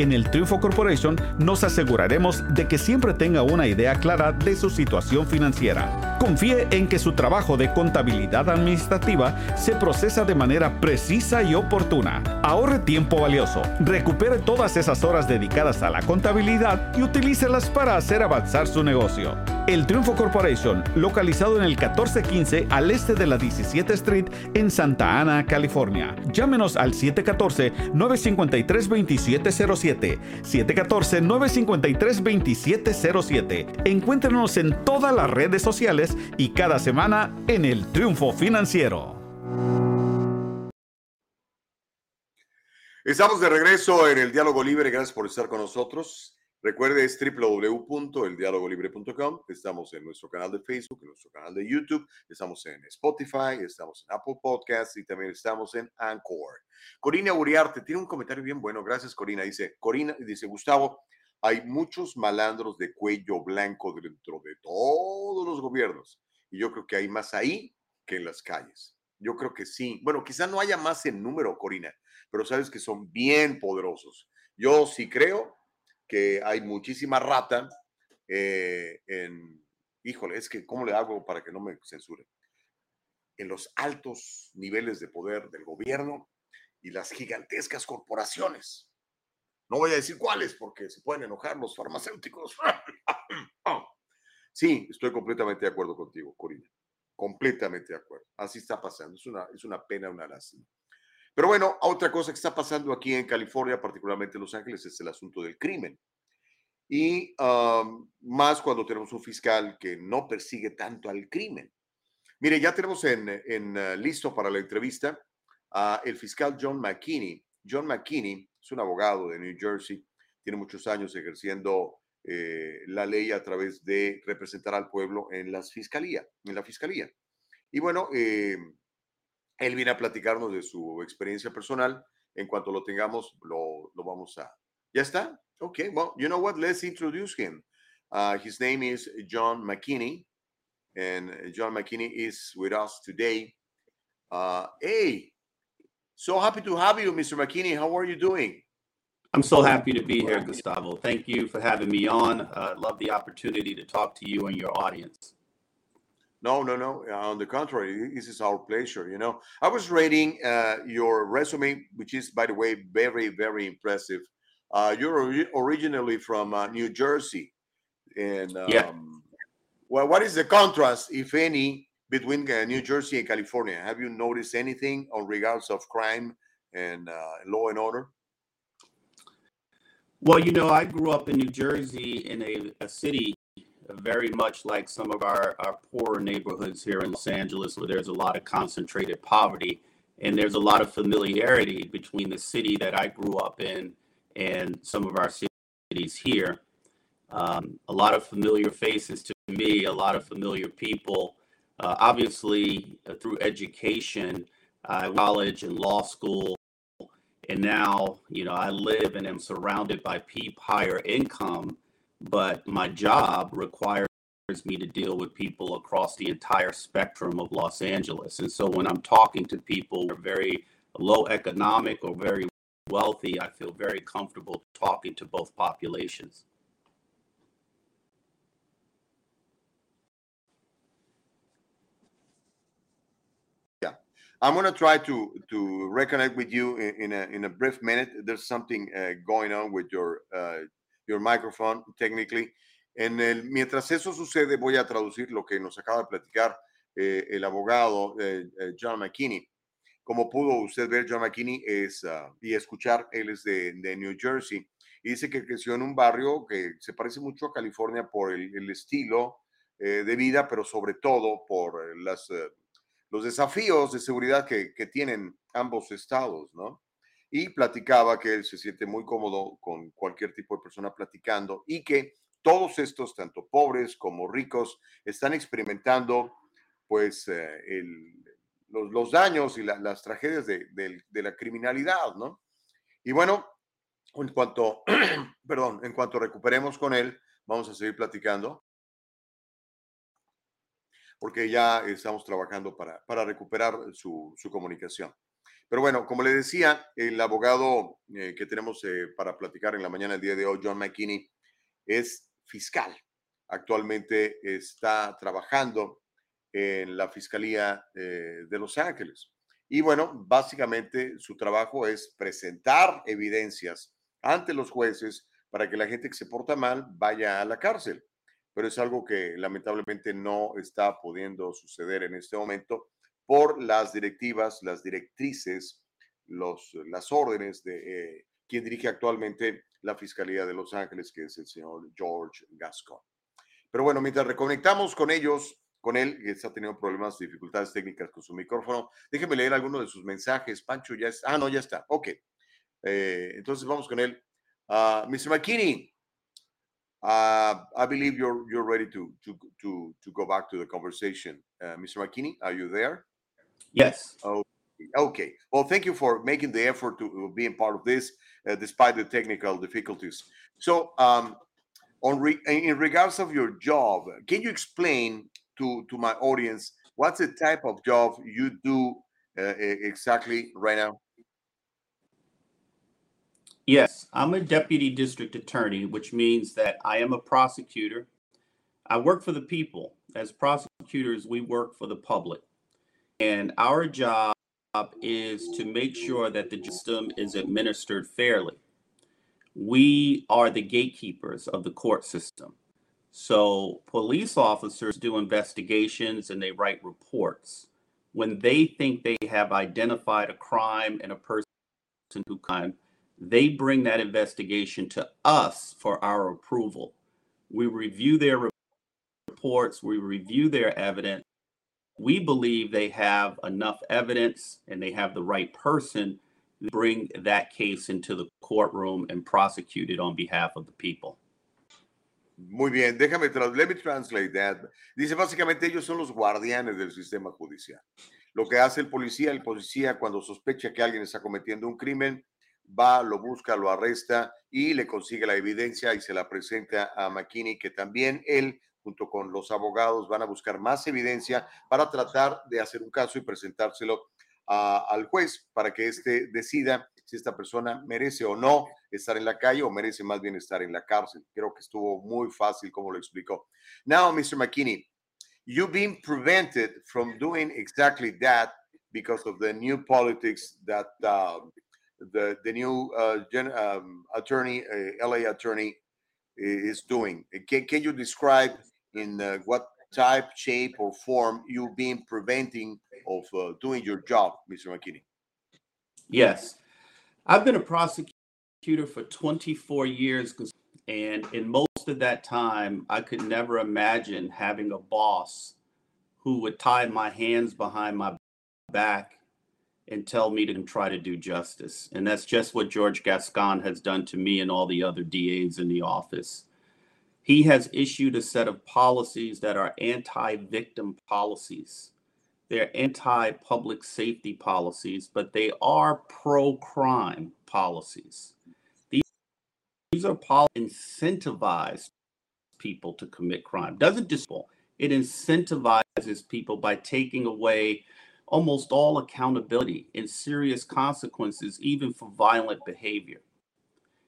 En el Triunfo Corporation nos aseguraremos de que siempre tenga una idea clara de su situación financiera. Confíe en que su trabajo de contabilidad administrativa se procesa de manera precisa y oportuna. Ahorre tiempo valioso, recupere todas esas horas dedicadas a la contabilidad y utilícelas para hacer avanzar su negocio. El Triunfo Corporation, localizado en el 1415 al este de la 17 Street en Santa Ana, California. Llámenos al 714-953-2707. 714-953-2707. Encuéntrenos en todas las redes sociales y cada semana en el Triunfo Financiero. Estamos de regreso en el Diálogo Libre. Gracias por estar con nosotros. Recuerde, es www.eldialogolibre.com. Estamos en nuestro canal de Facebook, en nuestro canal de YouTube, estamos en Spotify, estamos en Apple Podcasts y también estamos en Anchor. Corina Uriarte tiene un comentario bien bueno. Gracias, Corina. Dice, Corina, dice Gustavo, hay muchos malandros de cuello blanco dentro de todos los gobiernos. Y yo creo que hay más ahí que en las calles. Yo creo que sí. Bueno, quizá no haya más en número, Corina, pero sabes que son bien poderosos. Yo sí creo que hay muchísima rata eh, en, híjole, es que, ¿cómo le hago para que no me censuren? En los altos niveles de poder del gobierno y las gigantescas corporaciones. No voy a decir cuáles porque se pueden enojar los farmacéuticos. Sí, estoy completamente de acuerdo contigo, Corina. Completamente de acuerdo. Así está pasando. Es una, es una pena, una lástima. Pero bueno, otra cosa que está pasando aquí en California, particularmente en Los Ángeles, es el asunto del crimen. Y más cuando tenemos un fiscal que no persigue tanto al crimen. Mire, ya tenemos en, en uh, listo para la entrevista a el fiscal John McKinney. John McKinney es un abogado de New Jersey, tiene muchos años ejerciendo eh, la ley a través de representar al pueblo en las fiscalía, en la fiscalía. Y bueno, eh, él viene a platicarnos de su experiencia personal. En cuanto lo tengamos, lo, lo vamos a... ¿Ya está? Okay, well, you know what? Let's introduce him. Uh, his name is John McKinney, and John McKinney is with us today. Uh, hey, so happy to have you, Mr. McKinney. How are you doing? I'm so happy to be here, Gustavo. Thank you for having me on. Uh, love the opportunity to talk to you and your audience. No, no, no. On the contrary, this is our pleasure. You know, I was reading uh, your resume, which is, by the way, very, very impressive. Uh, you're ori- originally from uh, New Jersey, and um, Yeah. well, what is the contrast, if any, between uh, New Jersey and California? Have you noticed anything on regards of crime and uh, law and order? Well, you know, I grew up in New Jersey in a, a city very much like some of our, our poorer neighborhoods here in Los Angeles, where there's a lot of concentrated poverty. And there's a lot of familiarity between the city that I grew up in and some of our cities here. Um, a lot of familiar faces to me, a lot of familiar people. Uh, obviously, uh, through education, uh, college and law school, and now you know I live and am surrounded by people higher income, but my job requires me to deal with people across the entire spectrum of Los Angeles. And so when I'm talking to people who are very low economic or very wealthy, I feel very comfortable talking to both populations. Yeah, I'm gonna try to to reconnect with you in, in a in a brief minute. There's something uh, going on with your uh, your microphone technically. En el, mientras eso sucede, voy a traducir lo que nos acaba de platicar eh, el abogado eh, eh, John McKinney. Como pudo usted ver, John McKinney es ah, y escuchar, él es de, de New Jersey y dice que creció en un barrio que se parece mucho a California por el, el estilo eh, de vida, pero sobre todo por eh, las eh, los desafíos de seguridad que, que tienen ambos estados, ¿no? Y platicaba que él se siente muy cómodo con cualquier tipo de persona platicando y que todos estos, tanto pobres como ricos, están experimentando pues eh, los, los daños y la- las tragedias de, del- de la criminalidad, ¿no? Y bueno, en cuanto, perdón, en cuanto recuperemos con él, vamos a seguir platicando porque ya estamos trabajando para, para recuperar su, su comunicación. Pero bueno, como le decía, el abogado eh, que tenemos eh, para platicar en la mañana del día de hoy, John McKinney, es fiscal. Actualmente está trabajando en la Fiscalía eh, de Los Ángeles. Y bueno, básicamente su trabajo es presentar evidencias ante los jueces para que la gente que se porta mal vaya a la cárcel. Pero es algo que lamentablemente no está pudiendo suceder en este momento por las directivas, las directrices, los, las órdenes de eh, quien dirige actualmente la Fiscalía de Los Ángeles, que es el señor George Gascon. Pero bueno, mientras reconectamos con ellos, con él, que está teniendo problemas, dificultades técnicas con su micrófono, déjeme leer algunos de sus mensajes. Pancho ya está. Ah, no, ya está. Ok. Eh, entonces vamos con él. Uh, Mr. McKinney, uh, I believe you're you're ready to to to to go back to the conversation. Uh, Mr. McKinney, are you there? Yes. Oh, okay. Well, thank you for making the effort to being part of this, uh, despite the technical difficulties. So, um, on re- in regards of your job, can you explain to to my audience what's the type of job you do uh, exactly right now? Yes, I'm a deputy district attorney, which means that I am a prosecutor. I work for the people. As prosecutors, we work for the public. And our job is to make sure that the system is administered fairly. We are the gatekeepers of the court system. So police officers do investigations and they write reports. When they think they have identified a crime and a person who crime, they bring that investigation to us for our approval. We review their reports, we review their evidence. We believe they have enough evidence and they have the right person to bring that case into the courtroom and prosecute it on behalf of the people. Muy bien, déjame, let me translate that. Dice básicamente ellos son los guardianes del sistema judicial. Lo que hace el policía, el policía cuando sospecha que alguien está cometiendo un crimen, va, lo busca, lo arresta y le consigue la evidencia y se la presenta a McKinney, que también él, junto con los abogados, van a buscar más evidencia para tratar de hacer un caso y presentárselo al juez para que éste decida si esta persona merece o no estar en la calle o merece más bien estar en la cárcel. Creo que estuvo muy fácil como lo explicó. Now, Mr. McKinney, you've been prevented from doing exactly that because of the new politics that uh, the the new uh, gen, um, attorney, uh, LA attorney, is doing. Can, can you describe in uh, what type, shape, or form you've been preventing of uh, doing your job, Mr. McKinney? Yes, I've been a prosecutor for 24 years, and in most of that time, I could never imagine having a boss who would tie my hands behind my back and tell me to try to do justice. And that's just what George Gascon has done to me and all the other DAs in the office. He has issued a set of policies that are anti victim policies. They're anti public safety policies, but they are pro crime policies. These, these are policies incentivize people to commit crime. Doesn't just it incentivizes people by taking away almost all accountability and serious consequences, even for violent behavior.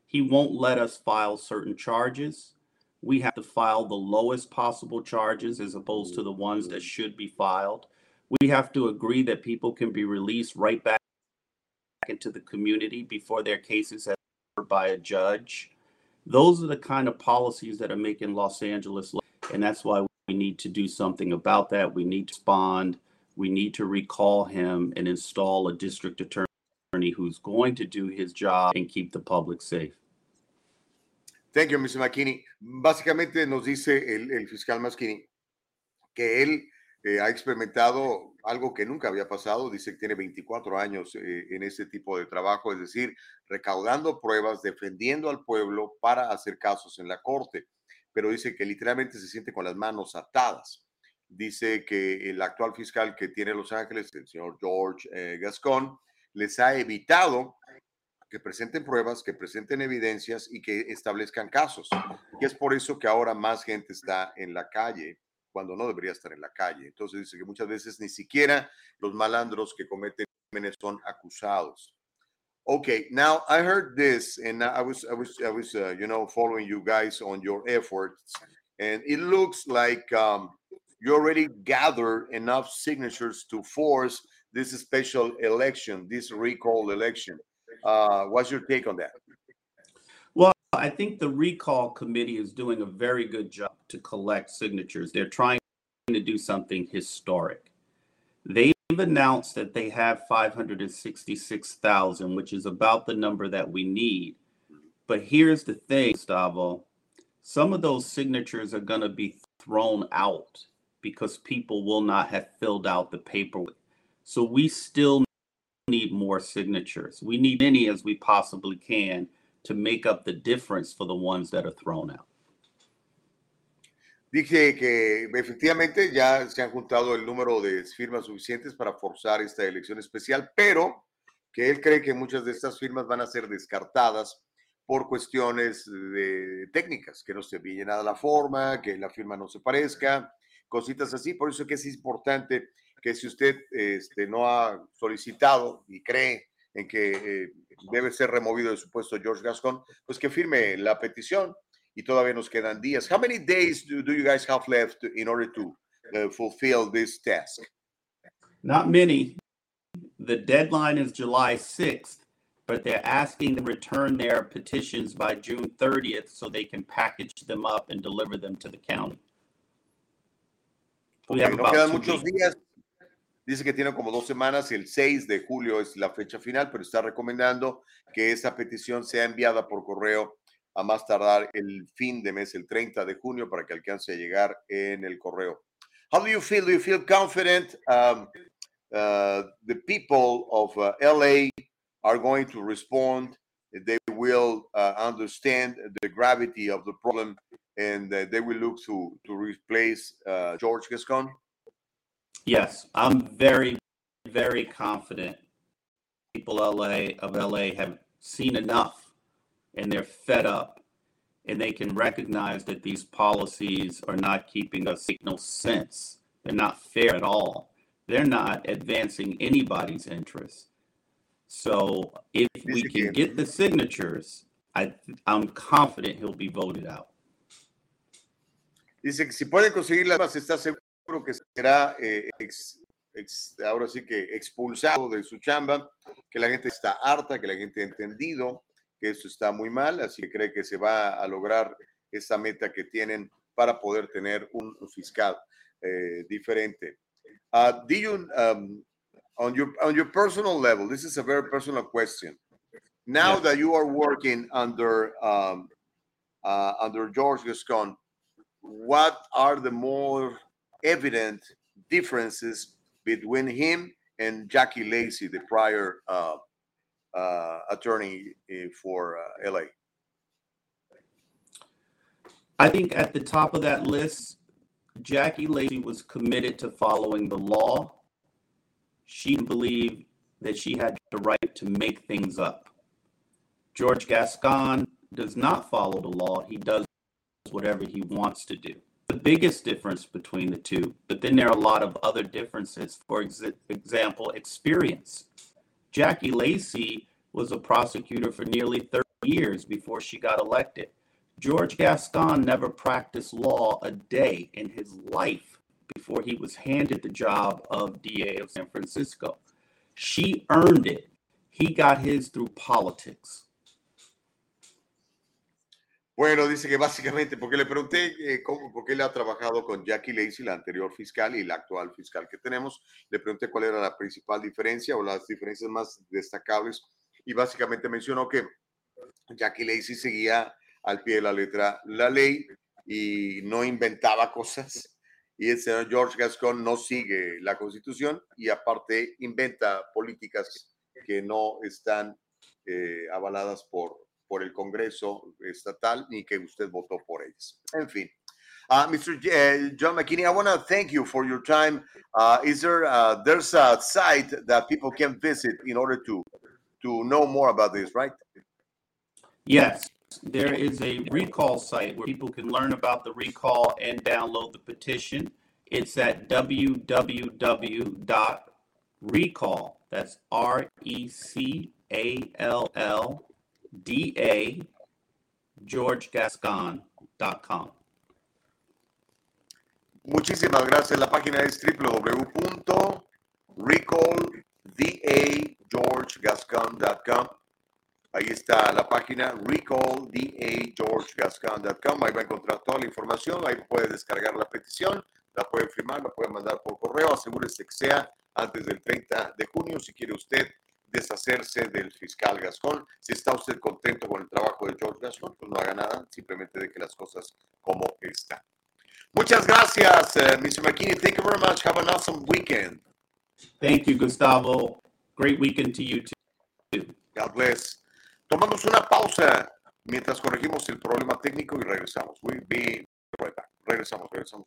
He won't let us file certain charges. We have to file the lowest possible charges as opposed to the ones that mm-hmm. should be filed. We have to agree that people can be released right back into the community before their cases are heard by a judge. Those are the kind of policies that are making Los Angeles, and that's why we need to do something about that. We need to respond we need to recall him and install a district attorney who's going to do his job and keep the public safe. Thank you, Mr. McKinney. Básicamente nos dice el, el fiscal McKinney que él eh, ha experimentado algo que nunca había pasado. Dice que tiene 24 años eh, en este tipo de trabajo, es decir, recaudando pruebas, defendiendo al pueblo para hacer casos en la corte. Pero dice que literalmente se siente con las manos atadas dice que el actual fiscal que tiene Los Ángeles, el señor George eh, Gascon, les ha evitado que presenten pruebas, que presenten evidencias y que establezcan casos. Y es por eso que ahora más gente está en la calle cuando no debería estar en la calle. Entonces dice que muchas veces ni siquiera los malandros que cometen crímenes son acusados. Okay, now I heard this, and I was, I was, I was, uh, you know, following you guys on your efforts, and it looks like um, you already gathered enough signatures to force this special election, this recall election. Uh, what's your take on that? Well, I think the recall committee is doing a very good job to collect signatures. They're trying to do something historic. They've announced that they have 566,000, which is about the number that we need. But here's the thing, Gustavo. Some of those signatures are going to be thrown out because people will not have filled out the paperwork. So we still need more signatures. We need many as we possibly can to make up the difference for the ones that are thrown out. Dije que efectivamente ya se han juntado el número de firmas suficientes para forzar esta elección especial, pero que él cree que muchas de estas firmas van a ser descartadas por cuestiones de técnicas, que no se pille nada la forma, que la firma no se parezca, cositas así. Por eso que es importante que si usted este, no ha solicitado y cree en que eh, debe ser removido de su puesto George Gascon, pues que firme la petición y todavía nos quedan días. How many days do, do you guys have left in order to uh, fulfill this task? Not many. The deadline is July 6th, but they're asking to return their petitions by June 30th so they can package them up and deliver them to the county. We Okay, have no quedan muchos días. Dice que tiene como dos semanas. El 6 de julio es la fecha final, pero está recomendando que esa petición sea enviada por correo a más tardar el fin de mes, el 30 de junio, para que alcance a llegar en el correo. How do you feel? Do you feel confident um, uh, the people of uh, LA are going to respond? They will uh, understand the gravity of the problem and uh, they will look to, to replace uh, George Gascon? Yes, I'm very, very confident. People LA of LA have seen enough and they're fed up and they can recognize that these policies are not keeping us signal sense. They're not fair at all. They're not advancing anybody's interests. So if we can get the signatures, I I'm confident he'll be voted out. Dice que si pueden conseguir las está seguro que será eh, ex- ex- ahora sí que expulsado de su chamba, que la gente está harta, que la gente ha entendido que esto está muy mal, así que cree que se va a lograr esa meta que tienen para poder tener un fiscal eh, diferente. Uh, do you, um, on your on your personal level, this is a very personal question. Now Yes. that you are working under um, uh, under George Gascon, what are the more evident differences between him and Jackie Lacey, the prior uh, uh, attorney eh, for uh, LA? I think at the top of that list, Jackie Lacey was committed to following the law. She believed that she had the right to make things up. George Gascon does not follow the law. He does whatever he wants to do. The biggest difference between the two, but then there are a lot of other differences. For ex- example, experience. Jackie Lacey was a prosecutor for nearly 30 years before she got elected. George Gascon never practiced law a day in his life before he was handed the job of DA of San Francisco. She earned it. He got his through politics. Bueno, dice que básicamente, porque le pregunté eh, cómo, porque él ha trabajado con Jackie Lacey, la anterior fiscal y la actual fiscal que tenemos, le pregunté cuál era la principal diferencia o las diferencias más destacables y básicamente mencionó que Jackie Lacey seguía al pie de la letra la ley y no inventaba cosas y el señor George Gascon no sigue la constitución y aparte inventa políticas que no están eh, avaladas por, por el Congreso estatal ni que usted votó por ellas. En fin. Uh, Mr. J- uh, John McKinney, I want to thank you for your time. Uh, is there uh, there's a site that people can visit in order to to know more about this, right? Yes, there is a recall site where people can learn about the recall and download the petition. It's at www.recall. That's R E C A L L D A georgegascon.com. Muchísimas gracias. La página es www.recalldageorgegascon.com. Ahí está la página recalldageorgegascon.com. Ahí va a encontrar toda la información. Ahí puede descargar la petición, la puede firmar, la puede mandar por correo. Asegúrese que sea antes del 30 de junio si quiere usted deshacerse del fiscal Gascón. Si está usted contento con el trabajo de George Gascón, pues no haga nada, simplemente de que las cosas como están. Muchas gracias, uh, Mr. McKinney. Thank you very much. Have an awesome weekend. Thank you, Gustavo. Great weekend to you too. God bless. Tomamos una pausa mientras corregimos el problema técnico y regresamos. We'll be right back. Regresamos, regresamos.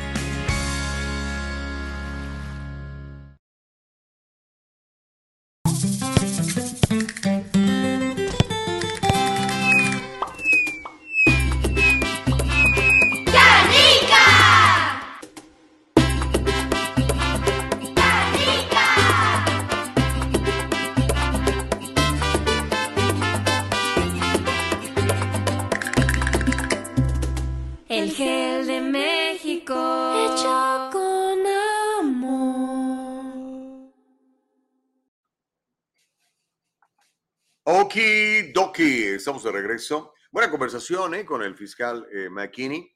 Okidoki, estamos de regreso. Buena conversación ¿eh? con el fiscal eh, McKinney.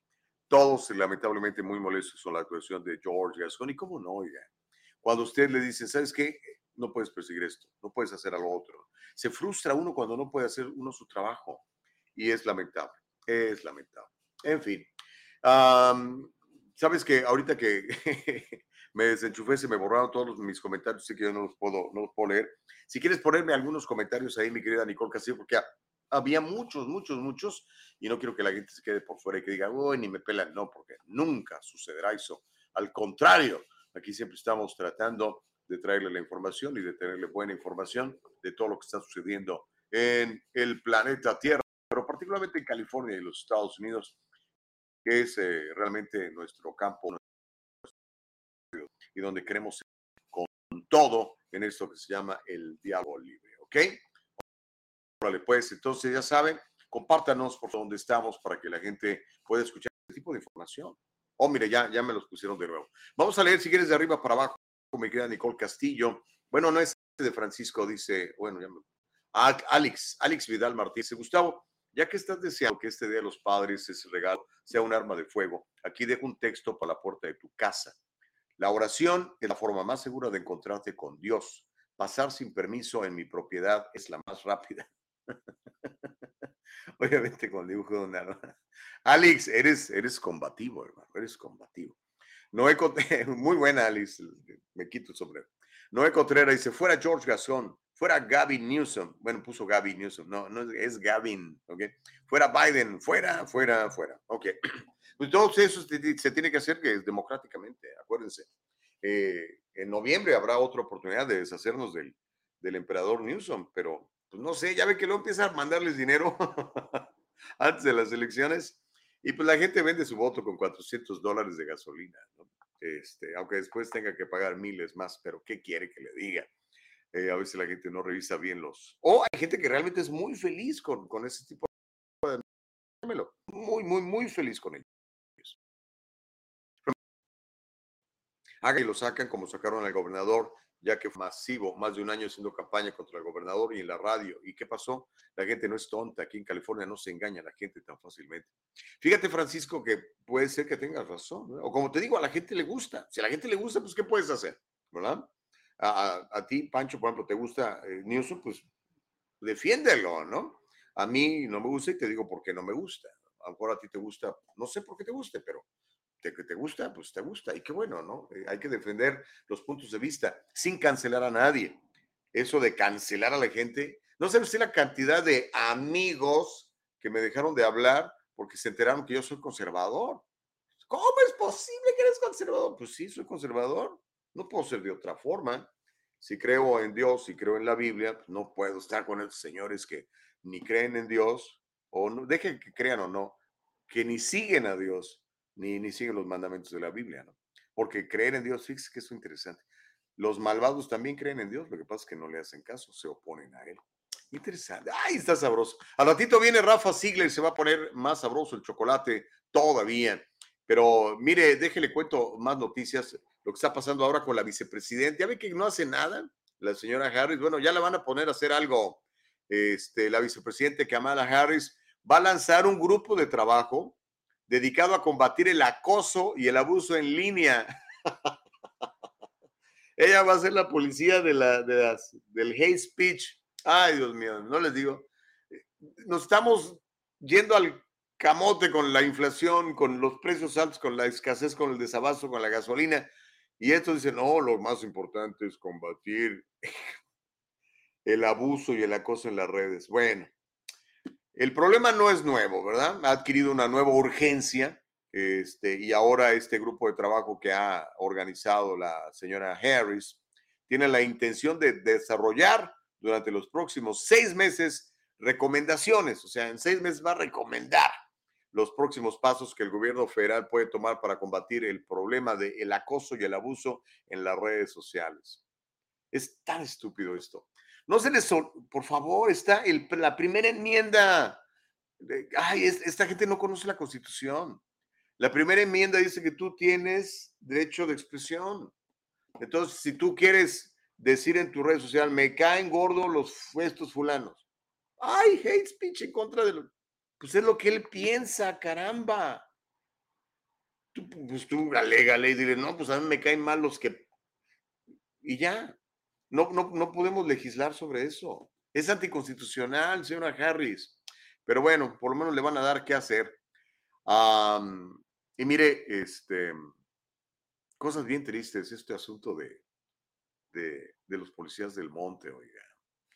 Todos lamentablemente muy molestos con la actuación de George Gascon. ¿Y cómo no, oiga? Cuando usted le dice, ¿sabes qué? No puedes perseguir esto, no puedes hacer algo otro. Se frustra uno cuando no puede hacer uno su trabajo. Y es lamentable, es lamentable. En fin. am, Sabes que ahorita que me desenchufé, se me borraron todos mis comentarios, así que yo no los puedo, no los puedo leer. Si quieres ponerme algunos comentarios ahí, mi querida Nicole Castillo, porque ha- había muchos, muchos, muchos, y no quiero que la gente se quede por fuera y que diga, uy, ni me pelan. No, porque nunca sucederá eso. Al contrario, aquí siempre estamos tratando de traerle la información y de tenerle buena información de todo lo que está sucediendo en el planeta Tierra, pero particularmente en California y los Estados Unidos, que es eh, realmente nuestro campo y donde queremos con todo en esto que se llama el diálogo libre, ¿ok? Órale, pues, entonces ya saben, compártanos por donde estamos para que la gente pueda escuchar este tipo de información. Oh, mire, ya, ya me los pusieron de nuevo. Vamos a leer, si quieres, de arriba para abajo, me queda Nicole Castillo. Bueno, no es de Francisco, dice, bueno, ya me... Ah, Alex, Alex Vidal Martínez. Gustavo, ya que estás deseando que este Día de los Padres, ese regalo, sea un arma de fuego, aquí dejo un texto para la puerta de tu casa. La oración es la forma más segura de encontrarte con Dios. Pasar sin permiso en mi propiedad es la más rápida. Obviamente con dibujo de una... Alex, eres, eres combativo, hermano, eres combativo. Noé Cont- muy buena, Alex, me quito el sombrero. Noé Contreras dice, fuera George Gascon, fuera Gavin Newsom. Bueno, puso Gavin Newsom, no, no es- Gavin, ¿ok? Fuera Biden, fuera, fuera, fuera, ok. Pues todo eso se tiene que hacer que es democráticamente, acuérdense. Eh, en noviembre habrá otra oportunidad de deshacernos del, del emperador Newsom, pero pues no sé, ya ve que luego empieza a mandarles dinero antes de las elecciones y pues la gente vende su voto con 400 dólares de gasolina, ¿no? Este, aunque después tenga que pagar miles más, pero ¿qué quiere que le diga? Eh, a veces la gente no revisa bien los... O hay gente que realmente es muy feliz con, con ese tipo de... Muy, muy, muy feliz con ellos. Haga y lo sacan como sacaron al gobernador, ya que fue masivo, más de un año haciendo campaña contra el gobernador y en la radio. ¿Y qué pasó? La gente no es tonta. Aquí en California no se engaña a la gente tan fácilmente. Fíjate, Francisco, que puede ser que tengas razón. ¿no? O como te digo, a la gente le gusta. Si a la gente le gusta, pues ¿qué puedes hacer? ¿Verdad? A, ti, Pancho, por ejemplo, te gusta eh, Newsom, pues defiéndelo, ¿no? A mí no me gusta y te digo por qué no me gusta. A lo a ti te gusta, no sé por qué te guste, pero te, te gusta, pues te gusta. Y qué bueno, ¿no? Eh, hay que defender los puntos de vista sin cancelar a nadie. Eso de cancelar a la gente, no sabe usted la cantidad de amigos que me dejaron de hablar porque se enteraron que yo soy conservador. ¿Cómo es posible que eres conservador? Pues sí, soy conservador. No puedo ser de otra forma. Si creo en Dios, si creo en la Biblia, no puedo estar con esos señores que ni creen en Dios, o no, dejen que crean o no, que ni siguen a Dios, ni, ni siguen los mandamientos de la Biblia, ¿no? Porque creer en Dios, fíjense que es interesante. Los malvados también creen en Dios, lo que pasa es que no le hacen caso, se oponen a Él. Interesante. Ay, está sabroso. Al ratito viene Rafa Ziegler, se va a poner más sabroso el chocolate todavía. Pero mire, déjele cuento más noticias. Lo que está pasando ahora con la vicepresidenta. Ya ve que no hace nada la señora Harris. Bueno, ya la van a poner a hacer algo. Este, la vicepresidenta Kamala Harris va a lanzar un grupo de trabajo dedicado a combatir el acoso y el abuso en línea. Ella va a ser la policía de la, de del hate speech. Ay, Dios mío, no les digo. Nos estamos yendo al camote con la inflación, con los precios altos, con la escasez, con el desabasto, con la gasolina. Y esto dice, no, lo más importante es combatir el abuso y el acoso en las redes. Bueno, el problema no es nuevo, ¿verdad? Ha adquirido una nueva urgencia este, y ahora este grupo de trabajo que ha organizado la señora Harris tiene la intención de desarrollar durante los próximos seis meses recomendaciones, o sea, en seis meses va a recomendar los próximos pasos que el gobierno federal puede tomar para combatir el problema del acoso y el abuso en las redes sociales. Es tan estúpido esto. No se les, por favor, está la primera enmienda. Ay, esta gente no conoce la constitución. La primera enmienda dice que tú tienes derecho de expresión. Entonces, si tú quieres decir en tu red social, me caen gordos los estos fulanos. Ay, hate speech en contra de lo. Pues es lo que él piensa, caramba. Tú, pues tú alégale y dile, no, pues a mí me caen mal los que. Y ya. No, no, no podemos legislar sobre eso. Es anticonstitucional, señora Harris. Pero bueno, por lo menos le van a dar qué hacer. Y mire, este, cosas bien tristes, este asunto de, de, los policías del monte, oiga.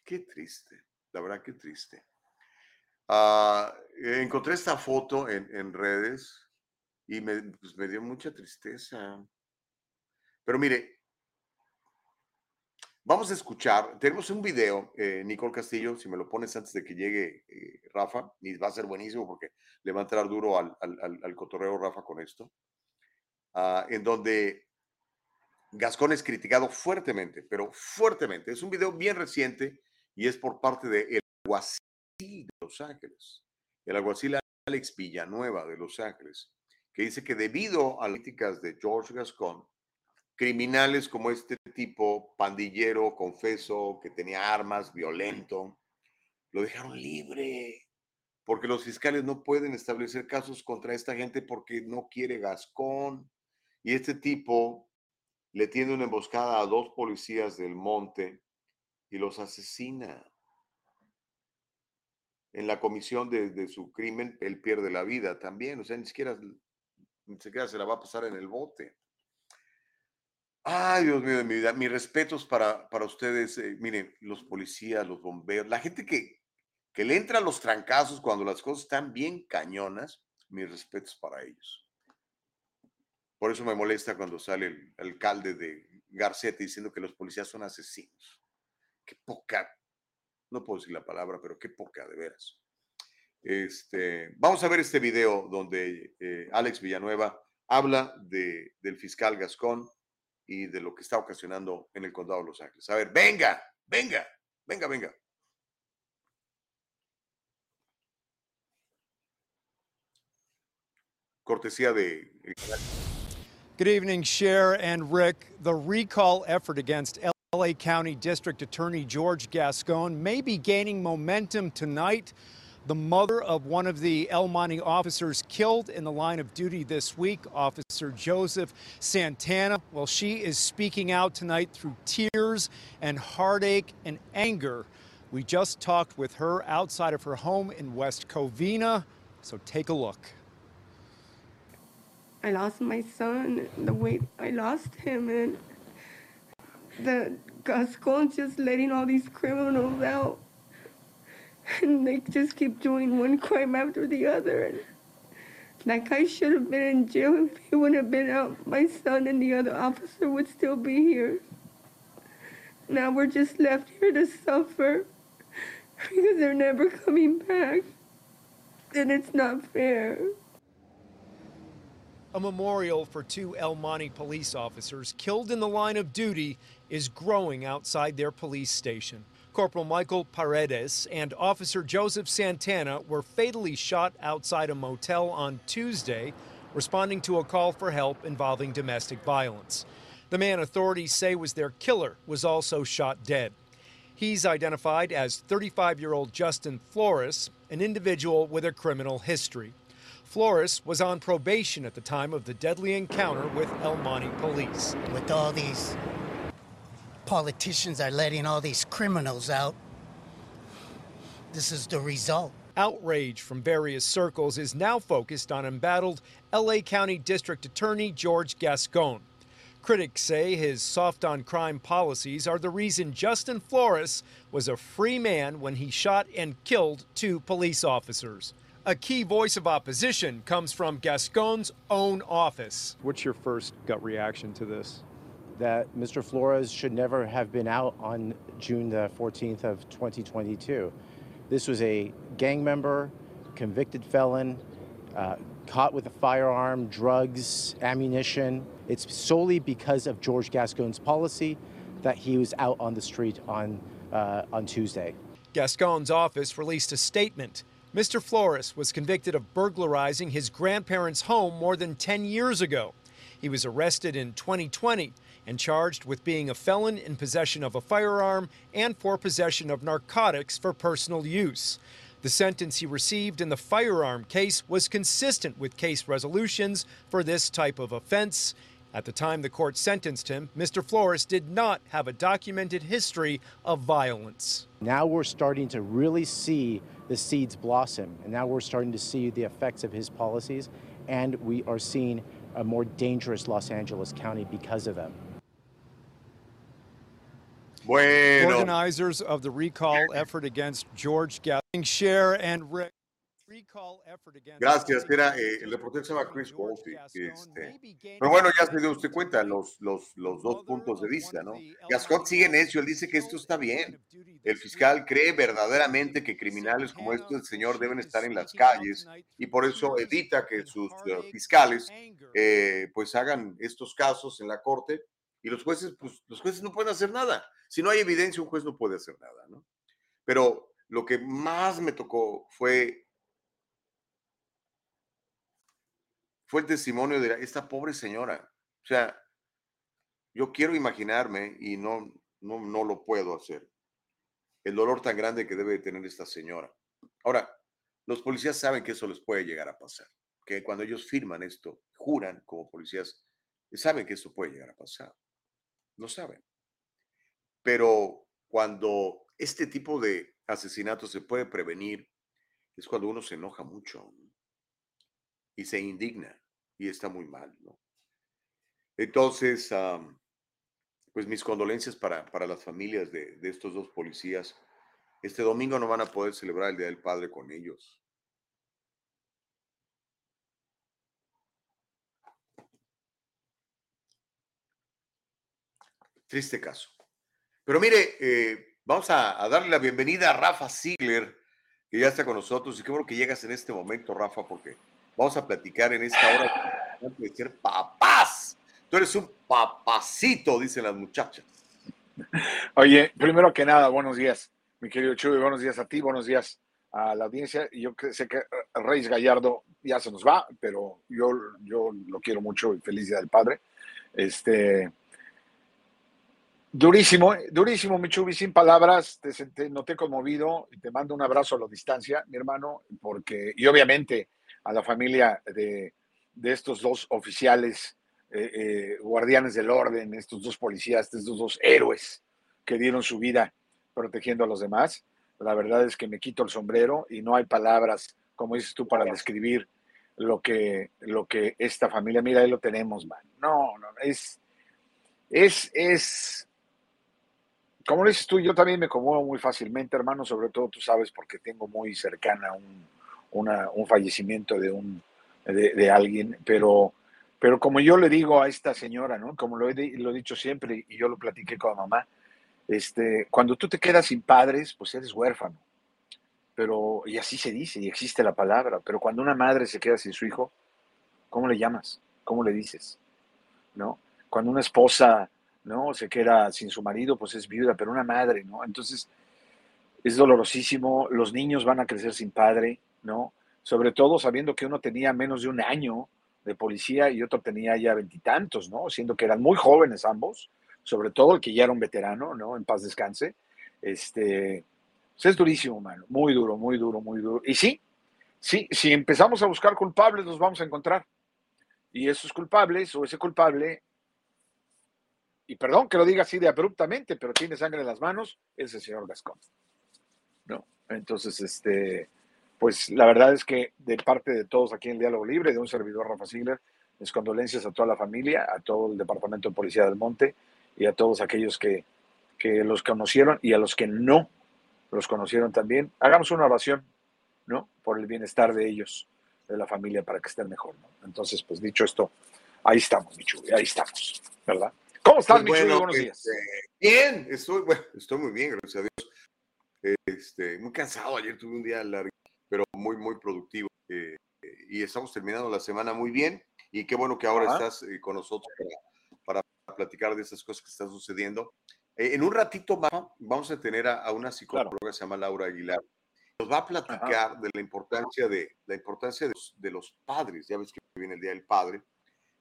Qué triste, la verdad, qué triste. Ah, encontré esta foto en, redes y me, pues, me dio mucha tristeza. Pero mire, vamos a escuchar, tenemos un video, eh, Nicole Castillo, si me lo pones antes de que llegue eh, Rafa, y va a ser buenísimo porque le va a entrar duro al, al, cotorreo Rafa con esto, ah, en donde Gascón es criticado fuertemente, pero fuertemente. Es un video bien reciente y es por parte de alguacil de Los Ángeles, el alguacil Alex Villanueva de Los Ángeles, que dice que debido a las críticas de George Gascón, criminales como este tipo, pandillero, confeso, que tenía armas, violento, lo dejaron libre porque los fiscales no pueden establecer casos contra esta gente porque no quiere Gascón. Y este tipo le tiene una emboscada a dos policías del monte y los asesina. En la comisión de, su crimen, él pierde la vida también. O sea, ni siquiera, ni siquiera se la va a pasar en el bote. Ay, Dios mío de mi vida. Mis respetos para, para ustedes. Eh, miren, los policías, los bomberos, la gente que, que le entran los trancazos cuando las cosas están bien cañonas, mis respetos para ellos. Por eso me molesta cuando sale el, alcalde de Garcete diciendo que los policías son asesinos. Qué poca, no puedo decir la palabra, pero qué poca de veras. Este, vamos a ver este video donde eh, Alex Villanueva habla de, del fiscal Gascón y de lo que está ocasionando en el condado de Los Ángeles. A ver, venga, venga, venga, venga. cortesía de... Good evening, Cher and Rick. The recall effort against LA County District Attorney George Gascon may be gaining momentum tonight. The mother of one of the El Monte officers killed in the line of duty this week, Officer Joseph Santana, well, she is speaking out tonight through tears and heartache and anger. We just talked with her outside of her home in West Covina, so take a look. I lost my son, the way I lost him, and the Gascon's just letting all these criminals out. And they just keep doing one crime after the other. And That guy should have been in jail. If he wouldn't have been out, my son and the other officer would still be here. Now we're just left here to suffer because they're never coming back. And it's not fair. A memorial for two El Monte police officers killed in the line of duty is growing outside their police station. Corporal Michael Paredes and Officer Joseph Santana were fatally shot outside a motel on Tuesday, responding to a call for help involving domestic violence. The man authorities say was their killer was also shot dead. He's identified as 35 year old Justin Flores, an individual with a criminal history. Flores was on probation at the time of the deadly encounter with El Monte police. With all these politicians are letting all these criminals out, this is the result. Outrage from various circles is now focused on embattled LA County District Attorney George Gascon. Critics say his soft on crime policies are the reason Justin Flores was a free man when he shot and killed two police officers. A key voice of opposition comes from Gascon's own office. What's your first gut reaction to this? That Mr. Flores should never have been out on June the 14th of 2022. This was a gang member, convicted felon, uh, caught with a firearm, drugs, ammunition. It's solely because of George Gascon's policy that he was out on the street on, uh, on Tuesday. Gascon's office released a statement. Mr. Flores was convicted of burglarizing his grandparents' home more than 10 years ago. He was arrested in 2020 and charged with being a felon in possession of a firearm and for possession of narcotics for personal use. The sentence he received in the firearm case was consistent with case resolutions for this type of offense. At the time the court sentenced him, Mr. Flores did not have a documented history of violence. Now we're starting to really see the seeds blossom, and now we're starting to see the effects of his policies, and we are seeing a more dangerous Los Angeles County because of them. Bueno. Organizers of the recall effort against George Gathering, Share and Rick. Gracias, era eh, el reportero se llama Chris Wolfe. Este, pero bueno, ya se dio usted cuenta los, los, los dos puntos de vista, ¿no? Gascon sigue necio, él dice que esto está bien. El fiscal cree verdaderamente que criminales como estos del señor deben estar en las calles y por eso evita que sus uh, fiscales eh, pues hagan estos casos en la corte y los jueces, pues los jueces no pueden hacer nada. Si no hay evidencia, un juez no puede hacer nada, ¿no? Pero lo que más me tocó fue fue el testimonio de esta pobre señora. O sea, yo quiero imaginarme y no, no, no lo puedo hacer. El dolor tan grande que debe tener esta señora. Ahora, los policías saben que eso les puede llegar a pasar. Que cuando ellos firman esto, juran como policías, saben que esto puede llegar a pasar. Lo saben. Pero cuando este tipo de asesinatos se puede prevenir, es cuando uno se enoja mucho y se indigna y está muy mal, ¿no? Entonces, pues mis condolencias para, para las familias de, de, estos dos policías. Este domingo no van a poder celebrar el Día del Padre con ellos. Triste caso. Pero mire, eh, vamos a, darle la bienvenida a Rafa Ziegler, que ya está con nosotros. Y qué bueno que llegas en este momento, Rafa, porque vamos a platicar en esta hora de ser papás. Tú eres un papacito, dicen las muchachas. Oye, primero que nada, buenos días, mi querido Chuy, buenos días a ti, buenos días a la audiencia. Yo sé que Reyes Gallardo ya se nos va, pero yo, yo lo quiero mucho y feliz día del padre. Este, durísimo, durísimo, mi Chuy, sin palabras, te senté, noté conmovido y te mando un abrazo a la distancia, mi hermano, porque, y obviamente a la familia de, de estos dos oficiales eh, eh, guardianes del orden, estos dos policías, estos dos héroes que dieron su vida protegiendo a los demás. La verdad es que me quito el sombrero y no hay palabras, como dices tú, para describir lo que, lo que esta familia, mira, ahí lo tenemos, man. No, no, es, es, es, como dices tú, yo también me conmuevo muy fácilmente, hermano, sobre todo tú sabes porque tengo muy cercana un, una, un fallecimiento de un de, de alguien, pero, pero como yo le digo a esta señora, ¿no? Como lo he, lo he dicho siempre y yo lo platiqué con mamá, este, cuando tú te quedas sin padres, pues eres huérfano. Pero, y así se dice, y existe la palabra, pero cuando una madre se queda sin su hijo, ¿cómo le llamas? ¿Cómo le dices? ¿No? Cuando una esposa, ¿no? Se queda sin su marido, pues es viuda, pero una madre, ¿no? Entonces, es dolorosísimo, los niños van a crecer sin padre, ¿no? Sobre todo sabiendo que uno tenía menos de un año de policía y otro tenía ya veintitantos, ¿no? Siendo que eran muy jóvenes ambos, sobre todo el que ya era un veterano, ¿no? En paz descanse. Este, pues es durísimo, mano, muy duro, muy duro, muy duro. Y sí, sí, si empezamos a buscar culpables, los vamos a encontrar. Y esos culpables o ese culpable, y perdón que lo diga así de abruptamente, pero tiene sangre en las manos, es el señor Gascón. ¿no? Entonces, este, pues la verdad es que de parte de todos aquí en Diálogo Libre, de un servidor Rafa Sigler, mis condolencias a toda la familia, a todo el Departamento de Policía del Monte y a todos aquellos que, que los conocieron y a los que no los conocieron también. Hagamos una oración, ¿no? Por el bienestar de ellos, de la familia, para que estén mejor, ¿no? Entonces, pues dicho esto, ahí estamos, Michubi, ahí estamos, ¿verdad? ¿Cómo estás, Pues bueno, Buenos días. este, bien, estoy, bueno, estoy muy bien, gracias a Dios. Este, muy cansado, ayer tuve un día largo, pero muy, muy productivo. eh, y estamos terminando la semana muy bien. Y qué bueno que ahora Ajá. estás eh, con nosotros para, para platicar de esas cosas que están sucediendo. Eh, en un ratito más vamos a tener a, a una psicóloga que se llama Laura Aguilar. Nos va a platicar de la importancia de la importancia de los, de los padres. Ya ves que viene el Día del Padre.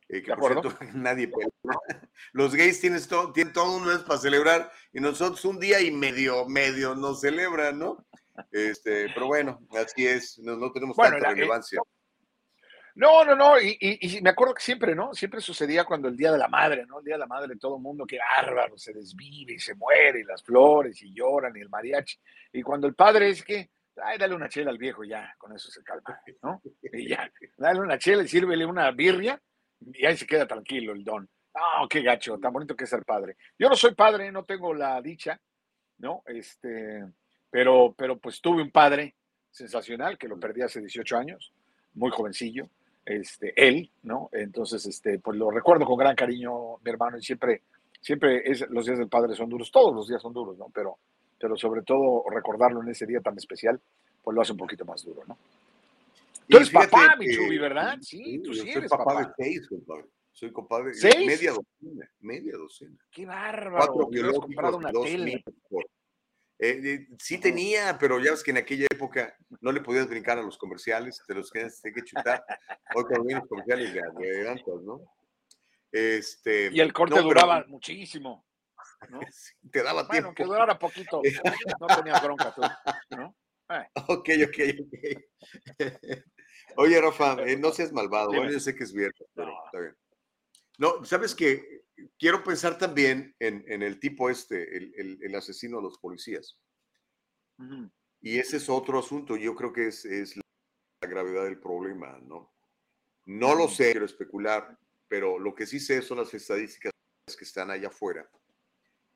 Eh, que ¿De por cierto, nadie celebra. Los gays tienen todo, tienen todo un mes para celebrar y nosotros un día y medio, medio nos celebran, ¿no? Este, pero bueno, así es, no, no tenemos Bueno, tanta la- eh, relevancia. No, no, no, y, y- y me acuerdo que siempre, ¿no? Siempre sucedía cuando el Día de la Madre, ¿no? El Día de la Madre, todo el mundo, qué bárbaro, se desvive y se muere, y las flores, y lloran, y el mariachi. Y cuando el padre es que, ay, dale una chela al viejo, ya, con eso se calma, ¿no? Y ya, dale una chela y sírvele una birria, y ahí se queda tranquilo el don. No, qué gacho, tan bonito que es ser padre. Yo no soy padre, no tengo la dicha, ¿no? Este, pero, pero pues tuve un padre sensacional que lo perdí hace 18 años, muy jovencillo, este, él, ¿no? Entonces, este, pues lo recuerdo con gran cariño, mi hermano, y siempre, siempre es, los días del padre son duros, todos los días son duros, ¿no? Pero, pero sobre todo recordarlo en ese día tan especial, pues lo hace un poquito más duro, ¿no? Tú eres fíjate papá, mi Chubi, ¿verdad? Sí, tú sí soy eres papá, papá. de seis, compadre. Soy compadre ¿Seis? media docena, media docena. Qué bárbaro. Cuatro biológicos comprado una dos tele. por- Eh, eh, sí tenía, pero ya ves que en aquella época no le podías brincar a los comerciales, te los tienes que chutar. Hoy cuando vienen los comerciales de adelantas, ¿no? Este, Y el corte no, pero duraba muchísimo. ¿no? Te daba Bueno, tiempo. que durara poquito. No tenías bronca tú, ¿no? Eh. Ok, ok, ok. Oye, Rafa, eh, no seas malvado. Bueno, yo sé que es viernes, pero está bien. No, sabes que quiero pensar también en, en el tipo este, el, el- el asesino de los policías. Y ese es otro asunto. Yo creo que es, es la gravedad del problema, ¿no? No lo sé, quiero especular, pero lo que sí sé son las estadísticas que están allá afuera.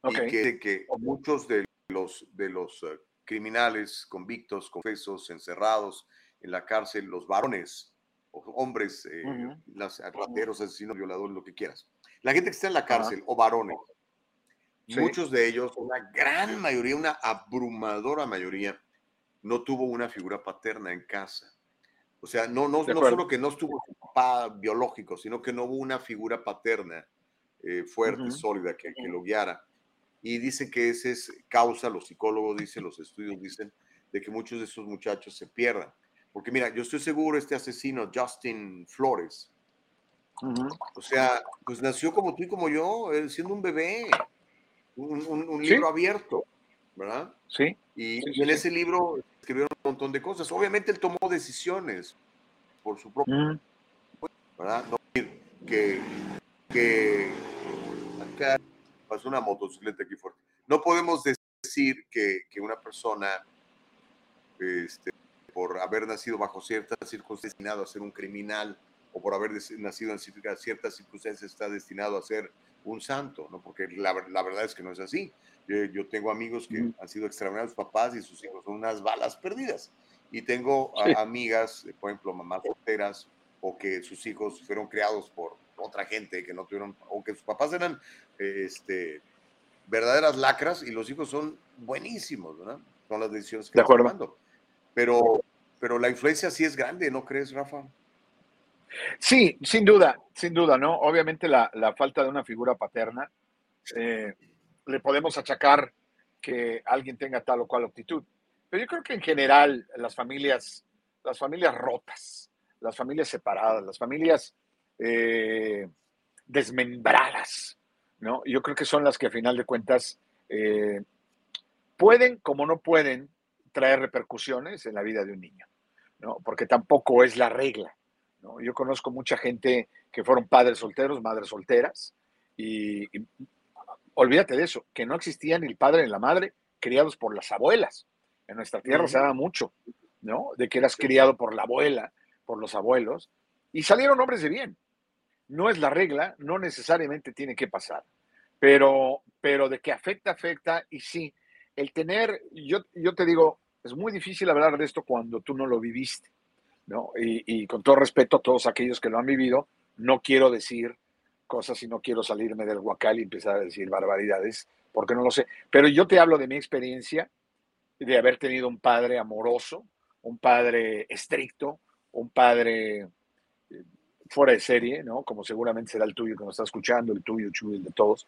Ok. Y que, que muchos de los, de los eh, criminales convictos, confesos, encerrados en la cárcel, los varones, hombres, eh, Ujú. las- rateros, asesinos, violadores, lo que quieras. La gente que está en la cárcel, o varones, Sí. muchos de ellos, una gran mayoría, una abrumadora mayoría, no tuvo una figura paterna en casa. O sea, no, no, no solo que no estuvo su papá biológico, sino que no hubo una figura paterna eh, fuerte, Ujú. sólida, que, que lo guiara. Y dicen que esa es causa, los psicólogos dicen, los estudios dicen, de que muchos de esos muchachos se pierdan. Porque mira, yo estoy seguro, este asesino, Justin Flores, Ujú. o sea, pues nació como tú y como yo, siendo un bebé, un, un- un Sí. libro abierto, ¿verdad? Sí. Y, Sí, y sí, en sí. ese libro escribieron un montón de cosas. Obviamente él tomó decisiones por su propio, Ujú. ¿verdad? No que, que acá pasó una motocicleta aquí fuerte. No podemos decir que, que una persona, este, por haber nacido bajo ciertas circunstancias, destinado a ser un criminal o por haber nacido en ciertas circunstancias está destinado a ser un santo, ¿no? Porque la, la verdad es que no es así. Yo, yo tengo amigos que han sido extraordinarios papás y sus hijos son unas balas perdidas. Y tengo a- amigas, eh, por ejemplo, mamás solteras o que sus hijos fueron criados por otra gente que no tuvieron, o que sus papás eran este, verdaderas lacras y los hijos son buenísimos, ¿verdad? Son las decisiones que De están acuerdo. tomando. Pero, pero la influencia sí es grande, ¿no crees, Rafa? Sí, sin duda, sin duda, ¿no? Obviamente la, la falta de una figura paterna, eh, le podemos achacar que alguien tenga tal o cual actitud. Pero yo creo que en general las familias, las familias rotas, las familias separadas, las familias eh, desmembradas, ¿no? Yo creo que son las que a final de cuentas eh, pueden, como no pueden, traer repercusiones en la vida de un niño, ¿no? Porque tampoco es la regla. ¿no? Yo conozco mucha gente que fueron padres solteros, madres solteras, y, y olvídate de eso, que no existía ni el padre ni la madre criados por las abuelas. En nuestra tierra se daba mucho, ¿no? De que eras criado por la abuela, por los abuelos, y salieron hombres de bien. No es la regla, no necesariamente tiene que pasar, pero, pero de que afecta, afecta, y sí, el tener, yo, yo te digo, es muy difícil hablar de esto cuando tú no lo viviste, ¿no? Y, con todo respeto a todos aquellos que lo han vivido, no quiero decir cosas y no quiero salirme del huacal y empezar a decir barbaridades, porque no lo sé. Pero yo te hablo de mi experiencia, de haber tenido un padre amoroso, un padre estricto, un padre eh, fuera de serie, ¿no? Como seguramente será el tuyo que nos está escuchando, el tuyo, el de todos.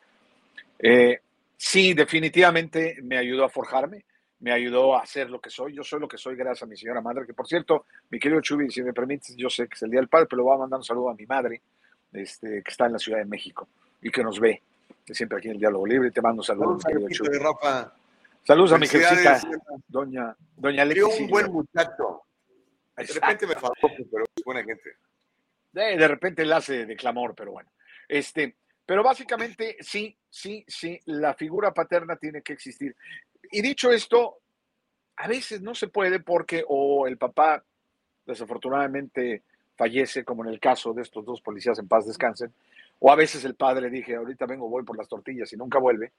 Eh, sí, definitivamente me ayudó a forjarme, me ayudó a hacer lo que soy. Yo soy lo que soy gracias a mi señora madre, que por cierto, mi querido Chubi, si me permites, yo sé que es el Día del Padre, pero le voy a mandar un saludo a mi madre, este, que está en la Ciudad de México y que nos ve, que siempre aquí en el Diálogo Libre. Te mando saludos, mi querido Rafa. Saludos a mi jefecita, doña, doña Crió Leti un buen muchacho. De repente me faltó, pero es buena gente. De, de repente él hace de clamor, pero bueno. Este, pero básicamente sí, sí, sí, la figura paterna tiene que existir. Y dicho esto, a veces no se puede porque o el papá desafortunadamente fallece, como en el caso de estos dos policías en paz descansen, o a veces el padre dije, ahorita vengo, voy por las tortillas y nunca vuelve,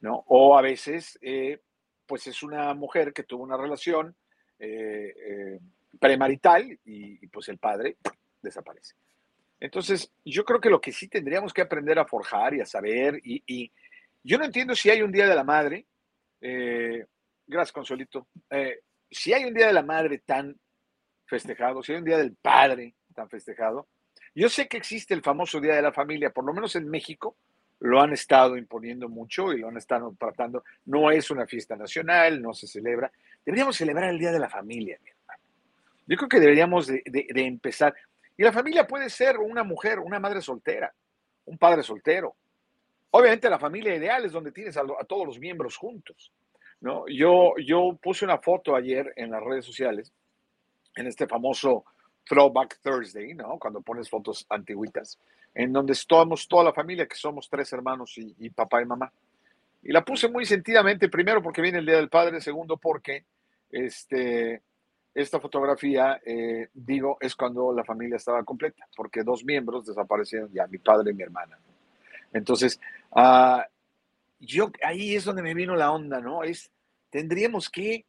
¿no? O a veces, eh, pues es una mujer que tuvo una relación eh, eh, premarital y, y pues el padre desaparece. Entonces, yo creo que lo que sí tendríamos que aprender a forjar y a saber, y, y yo no entiendo si hay un Día de la Madre, eh, gracias Consuelito, eh, si hay un Día de la Madre tan festejado, si hay un Día del Padre tan festejado, yo sé que existe el famoso Día de la Familia, por lo menos en México lo han estado imponiendo mucho y lo han estado tratando, no es una fiesta nacional, no se celebra, deberíamos celebrar el Día de la Familia, mi hermano. Yo creo que deberíamos de, empezar, y la familia puede ser una mujer, una madre soltera, un padre soltero. Obviamente la familia ideal es donde tienes a, todos los miembros juntos. ¿no? Yo, yo puse una foto ayer en las redes sociales, en este famoso Throwback Thursday, ¿no? cuando pones fotos antiguitas, en donde estamos toda la familia, que somos tres hermanos y, y papá y mamá. Y la puse muy sentidamente, primero porque viene el Día del Padre, segundo porque este, esta fotografía, eh, digo, es cuando la familia estaba completa, porque dos miembros desaparecieron ya, mi padre y mi hermana. Entonces, ah, yo ahí es donde me vino la onda, ¿no? Es, tendríamos que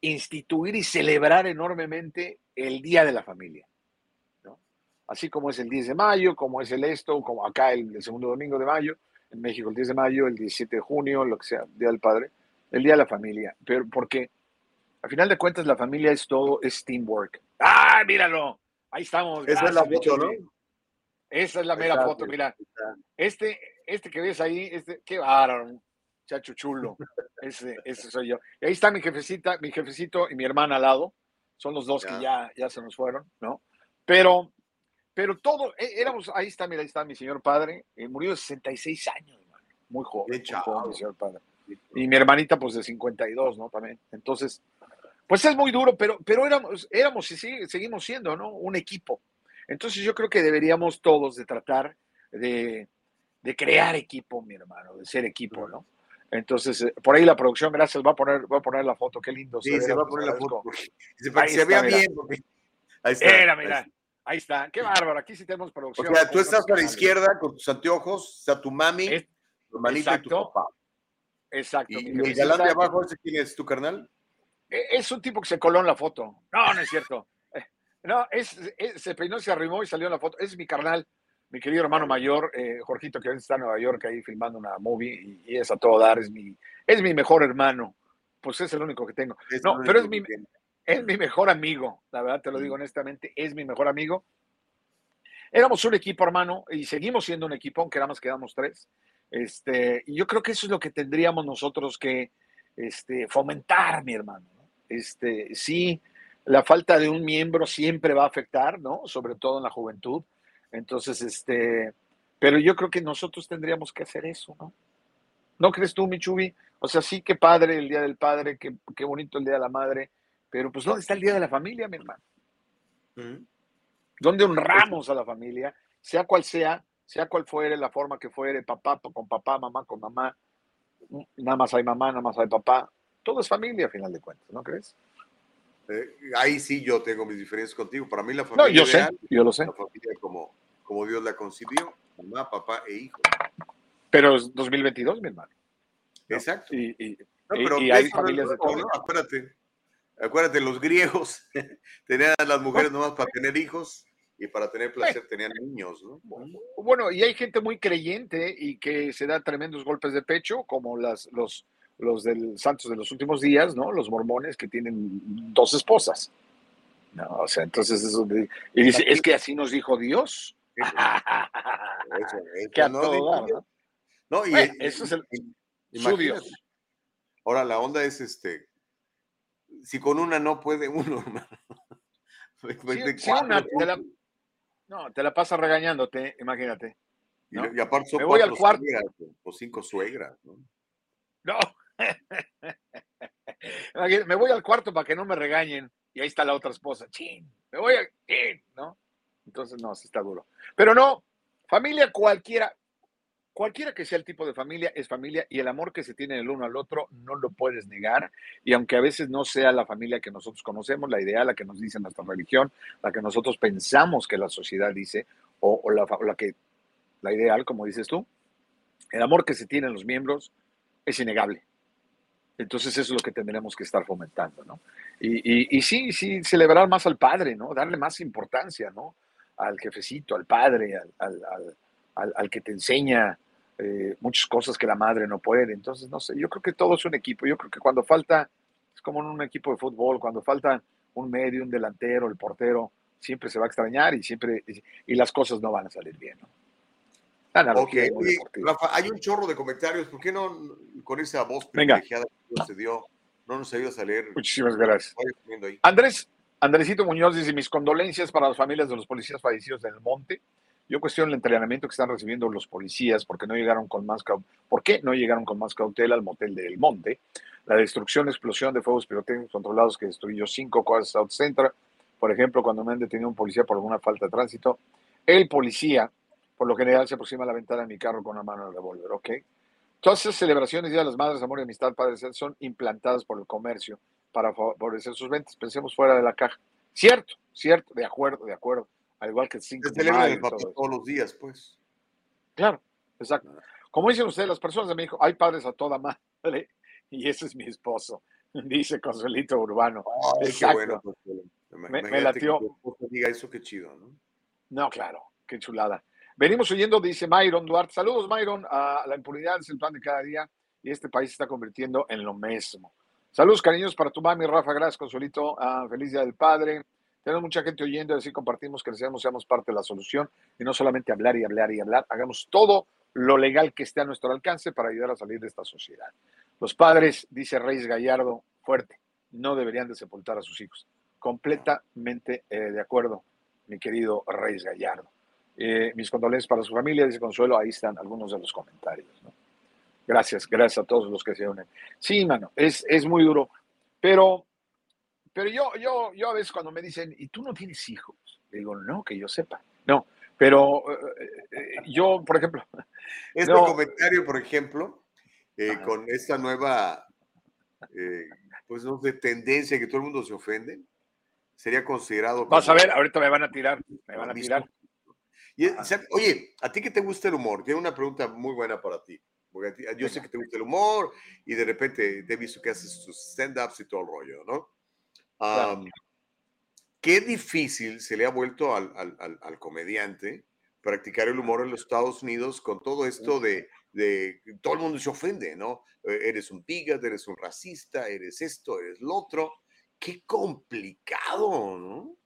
instituir y celebrar enormemente el Día de la Familia, ¿no? Así como es el 10 de mayo, como es el esto, como acá el, el segundo domingo de mayo, en México el 10 de mayo, el 17 de junio, lo que sea, Día del Padre, el Día de la Familia, pero porque al final de cuentas la familia es todo, es teamwork. ¡Ah, míralo! Ahí estamos. Esa es la foto. ¿no? Esa es la mera está, foto, mira. Este, este que ves ahí, este, qué bárbaro, chacho chulo. Ese, ese soy yo. Y ahí está mi jefecita, mi jefecito y mi hermana al lado. Son los dos que ya, ya se nos fueron, ¿no? Pero, pero todo, é- éramos, ahí está, mira, ahí está mi señor padre. eh, murió de 66 años, hermano. Muy joven, muy joven, mi señor padre. Y mi hermanita, pues de 52, ¿no? También. Entonces, pues es muy duro, pero, pero éramos, éramos y sigue- seguimos siendo, ¿no? Un equipo. Entonces yo creo que deberíamos todos de tratar de, de crear equipo, mi hermano, de ser equipo, ¿no? Entonces, eh, por ahí la producción, gracias, va a poner, va a poner la foto, qué lindo. Sí, se va a poner la foto. se- Ahí se está, vea mira. bien. porque- Ahí está. Era, ahí mira, está. ahí está, qué bárbaro, aquí sí tenemos O producción. sea, tú estás a la izquierda con tus anteojos, está tu mami, tu hermanita y tu exacto. papá. Exacto. Y, y el galán de abajo, ¿ese quién es tu carnal? Eh, Es un tipo que se coló en la foto. No, no es cierto. No, es, es- se peinó, se arrimó y salió en la foto. Es mi carnal, mi querido hermano mayor, eh, Jorgito, que ahorita está en Nueva York ahí filmando una movie y, y es a todo dar. Es mi, es mi mejor hermano. Pues es el único que tengo. Es No, pero es mi, es mi mejor amigo. La verdad, te lo digo honestamente, es mi mejor amigo. Éramos un equipo, hermano, y seguimos siendo un equipo, aunque nada más quedamos tres. Este, y yo creo que eso es lo que tendríamos nosotros que este, fomentar, mi hermano. ¿no? Este, sí, la falta de un miembro siempre va a afectar, ¿no? Sobre todo en la juventud. Entonces, este, pero yo creo que nosotros tendríamos que hacer eso, ¿no? ¿No crees tú, Michubi? O sea, sí, qué padre el Día del Padre, qué, qué bonito el Día de la Madre, pero pues ¿dónde está el Día de la Familia, mi hermano? ¿Dónde honramos a la familia? Sea cual sea, sea cual fuere la forma que fuere, papá con papá, mamá con mamá, nada más hay mamá, nada más hay papá. Todo es familia, a final de cuentas, ¿no crees? Eh, ahí sí yo tengo mis diferencias contigo. Para mí la familia yo sé, ideal yo lo sé. La familia como, como Dios la concibió, mamá, papá e hijo. Pero es 2022, mi hermano. ¿no? Exacto. Y, y- No, pero y hay familias de no, todo. no, acuérdate, acuérdate, los griegos tenían a las mujeres nomás para tener hijos y para tener placer tenían niños, ¿no? Bueno, y hay gente muy creyente y que se da tremendos golpes de pecho, como las, los, los del Santos de los últimos días, ¿no? Los mormones que tienen dos esposas. No, o sea, entonces eso. de- Y dice, es que así nos dijo Dios. Eso, eso Que a no todo. ¿no? No, y, Bueno, y- eso es el- su. Dios. Ahora la onda es este, si con una no puede uno, hermano. Sí, sí, una, te la, no, te la pasa regañándote, imagínate. Y, ¿no? y aparte son Me voy al cuatro cuarto. suegras o cinco suegras, ¿no? No. Me voy al cuarto para que no me regañen. Y ahí está la otra esposa. Chin, me voy a. chin, ¿no? Entonces, no, sí está duro. Pero no, familia cualquiera, cualquiera que sea el tipo de familia, es familia y el amor que se tiene el uno al otro no lo puedes negar. Y aunque a veces no sea la familia que nosotros conocemos, la ideal, la que nos dice nuestra religión, la que nosotros pensamos que la sociedad dice, o, la que la ideal, como dices tú, el amor que se tiene en los miembros es innegable. Entonces eso es lo que tendremos que estar fomentando, ¿no? Y, y, y sí, sí, celebrar más al padre, ¿no? Darle más importancia, ¿no? Al jefecito, al padre, al, al, al- que te enseña eh, muchas cosas que la madre no puede. Entonces, no sé, yo creo que todo es un equipo. Yo creo que cuando falta, es como en un equipo de fútbol, cuando falta un medio, un delantero, el portero, siempre se va a extrañar y siempre, y las cosas no van a salir bien, ¿no? La Ok, analogía muy oye, deportiva. Rafa, hay un chorro de comentarios. ¿Por qué no con esa voz Venga. privilegiada que Dios te dio, no nos ayudas a leer? Muchísimas gracias. Andrés, Andresito Muñoz dice, mis condolencias para las familias de los policías fallecidos en el monte. Yo cuestiono el entrenamiento que están recibiendo los policías porque no llegaron con más ¿Por qué no llegaron con más cautela al motel del monte? La destrucción, explosión de fuegos pirotécnicos controlados que destruyó cinco cosas South Central. Por ejemplo, cuando me han detenido un policía por alguna falta de tránsito, el policía, por lo general, se aproxima a la ventana de mi carro con una mano el revólver, ¿ok? Todas esas celebraciones, Día de las Madres, Amor y Amistad, Padre son implantadas por el comercio para favorecer sus ventas. Pensemos fuera de la caja. Cierto, cierto, de acuerdo, de acuerdo. Al igual que el 5 Se de mayo todos los días, pues. Claro, exacto. Como dicen ustedes, las personas de México, hay padres a toda madre y ese es mi esposo, dice Consuelito Urbano. Qué Exacto. bueno, Consuelo. Me- me que latió. esposa diga eso, qué chido, ¿no? No, claro, qué chulada. Venimos oyendo, dice Myron Duarte. Saludos, Myron. a la impunidad es el plan de cada día y este país se está convirtiendo en lo mismo. Saludos cariños para tu mami, Rafa. Gracias, Consuelito. Ah, feliz Día del Padre. Tenemos mucha gente oyendo así compartimos, crecemos, seamos parte de la solución y no solamente hablar y hablar y hablar. Hagamos todo lo legal que esté a nuestro alcance para ayudar a salir de esta sociedad. Los padres, dice Reyes Gallardo, fuerte, no deberían de sepultar a sus hijos. Completamente eh, de acuerdo, mi querido Reyes Gallardo. Eh, mis condolencias para su familia, dice Consuelo, ahí están algunos de los comentarios. ¿no? Gracias, gracias a todos los que se unen. Sí, mano, es, es muy duro, pero, pero yo, yo, yo a veces cuando me dicen, ¿y tú no tienes hijos? Le digo, no, que yo sepa. No, pero eh, eh, yo, por ejemplo, Este no, comentario, por ejemplo, eh, con esta nueva, pues no sé, tendencia que todo el mundo se ofende, sería considerado. vas a ver, ahorita me van a tirar, me van a tirar. Y, ¿sabe? Oye, ¿a ti qué te gusta el humor? Tengo una pregunta muy buena para ti. Porque ti- yo sé que te gusta el humor y de repente te he visto que haces tus stand-ups y todo el rollo, ¿no? Claro. Am, qué difícil se le ha vuelto al, al- al- al comediante practicar el humor en los Estados Unidos con todo esto de, de todo el mundo se ofende, ¿no? Eh, Eres un bigot, eres un racista, eres esto, eres lo otro. Qué complicado, ¿no?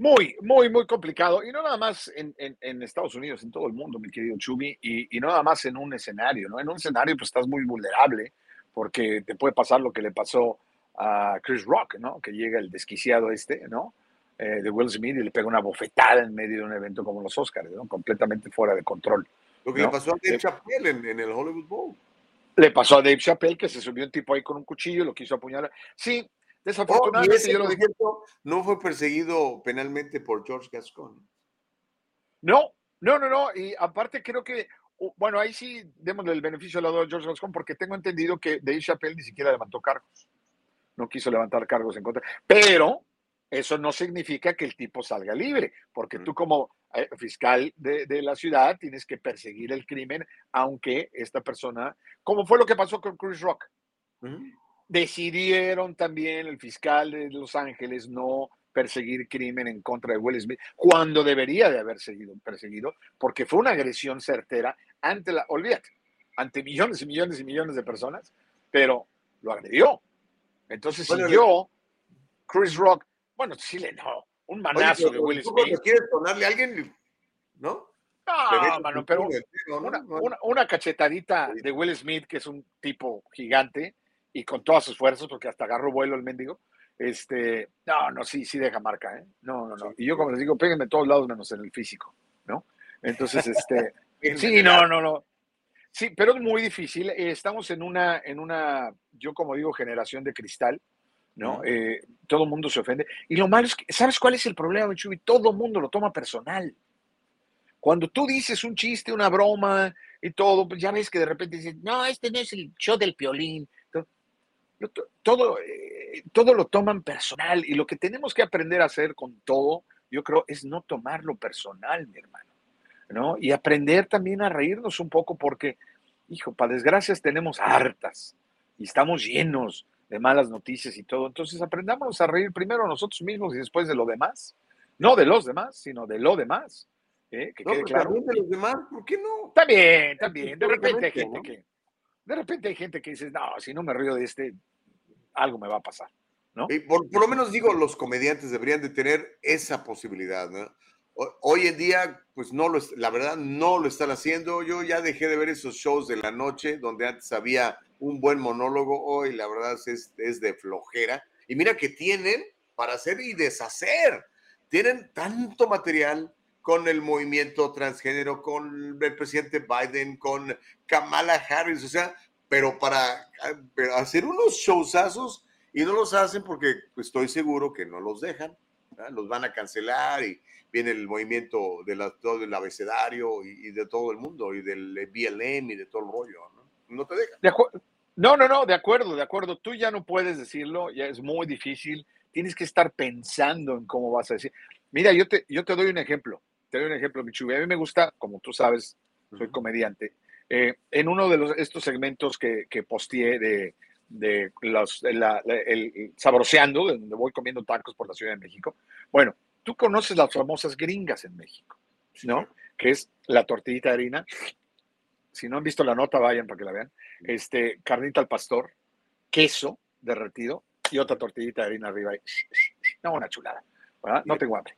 Muy, muy, muy complicado. Y no nada más en, en- en Estados Unidos, en todo el mundo, mi querido Chumi, y, y no nada más en un escenario, ¿no? En un escenario pues estás muy vulnerable porque te puede pasar lo que le pasó a Chris Rock, ¿no? Que llega el desquiciado este, ¿no? Eh, de Will Smith y le pega una bofetada en medio de un evento como los Oscars, ¿no? Completamente fuera de control. Lo que ¿no? le pasó a Dave Eh, Chappelle en, en el Hollywood Bowl. Le pasó a Dave Chappelle que se subió un tipo ahí con un cuchillo, lo quiso apuñalar. Sí, Oh, desafortunadamente ese, yo lo dije. no fue perseguido penalmente por George Gascon. No, no, no, no. Y aparte creo que, bueno, ahí sí démosle el beneficio al lado de George Gascon porque tengo entendido que Dave Chappelle ni siquiera levantó cargos. No quiso levantar cargos en contra. Pero eso no significa que el tipo salga libre, porque tú como eh, fiscal de, de la ciudad tienes que perseguir el crimen, aunque esta persona, como fue lo que pasó con Chris Rock. Decidieron también el fiscal de Los Ángeles no perseguir crimen en contra de Will Smith, cuando debería de haber seguido perseguido, porque fue una agresión certera ante la, olvídate, ante millones y millones y millones de personas, pero lo agredió. Entonces Bueno, siguió Chris Rock, bueno, sí le no, un Oye, manazo pero de Will cuando Smith. quieres sonarle a alguien, ¿no? Mano, pero una cachetadita de Will Smith, que es un tipo gigante y con todas sus fuerzas, porque hasta agarró vuelo el mendigo. Este, no, no, sí, sí deja marca, ¿eh? No, no, no. Y yo, como les digo, péguenme en todos lados menos en el físico, ¿no? Entonces, este, sí, no, no, no. Sí, pero es muy difícil. Eh, Estamos en una, en una, yo como digo, generación de cristal, ¿no? Ujú. Eh, todo el mundo se ofende. Y lo malo es que, ¿sabes cuál es el problema, Chuy? Todo el mundo lo toma personal. Cuando tú dices un chiste, una broma y todo, pues ya ves que de repente dices, no, este no es el show del piolín. Todo, eh, todo lo toman personal y lo que tenemos que aprender a hacer con todo, yo creo, es no tomarlo personal, mi hermano, ¿no? Y aprender también a reírnos un poco porque, hijo, para desgracias tenemos hartas y estamos llenos de malas noticias y todo. Entonces aprendamos a reír primero nosotros mismos y después de lo demás. No de los demás, sino de lo demás. ¿eh? Que No, quede pero claro. también de los demás, ¿por qué no? Está bien. De repente hay gente que, de repente hay gente que dice, no, si no me río de este, algo me va a pasar. ¿no? Y por, por lo menos digo, los comediantes deberían de tener esa posibilidad, ¿no? Ho- Hoy en día, pues no lo, la verdad, no lo están haciendo. Yo ya dejé de ver esos shows de la noche donde antes había un buen monólogo. Hoy, la verdad, es, es de flojera. Y mira que tienen para hacer y deshacer. Tienen tanto material con el movimiento transgénero, con el presidente Biden, con Kamala Harris, o sea, pero para hacer unos showsazos y no los hacen porque pues, estoy seguro que no los dejan, ¿verdad? los van a cancelar y viene el movimiento de la, todo el abecedario y, y de todo el mundo y del BLM y de todo el rollo, ¿no? No te dejan. De no, no, no, de acuerdo, de acuerdo. Tú ya no puedes decirlo, ya es muy difícil. Tienes que estar pensando en cómo vas a decir. Mira, yo te, yo te doy un ejemplo. Te doy un ejemplo, Michubi. A mí me gusta, como tú sabes, soy comediante. Eh, en uno de los, estos segmentos que, que posteé de, de los, de la- la- el, sabroseando, donde voy comiendo tacos por la Ciudad de México. Bueno, tú conoces las famosas gringas en México, ¿no? Que es la tortillita de harina. Si no han visto la nota, vayan para que la vean. Este, carnita al pastor, queso derretido y otra tortillita de harina arriba. y- No, una chulada. ¿verdad? No tengo hambre.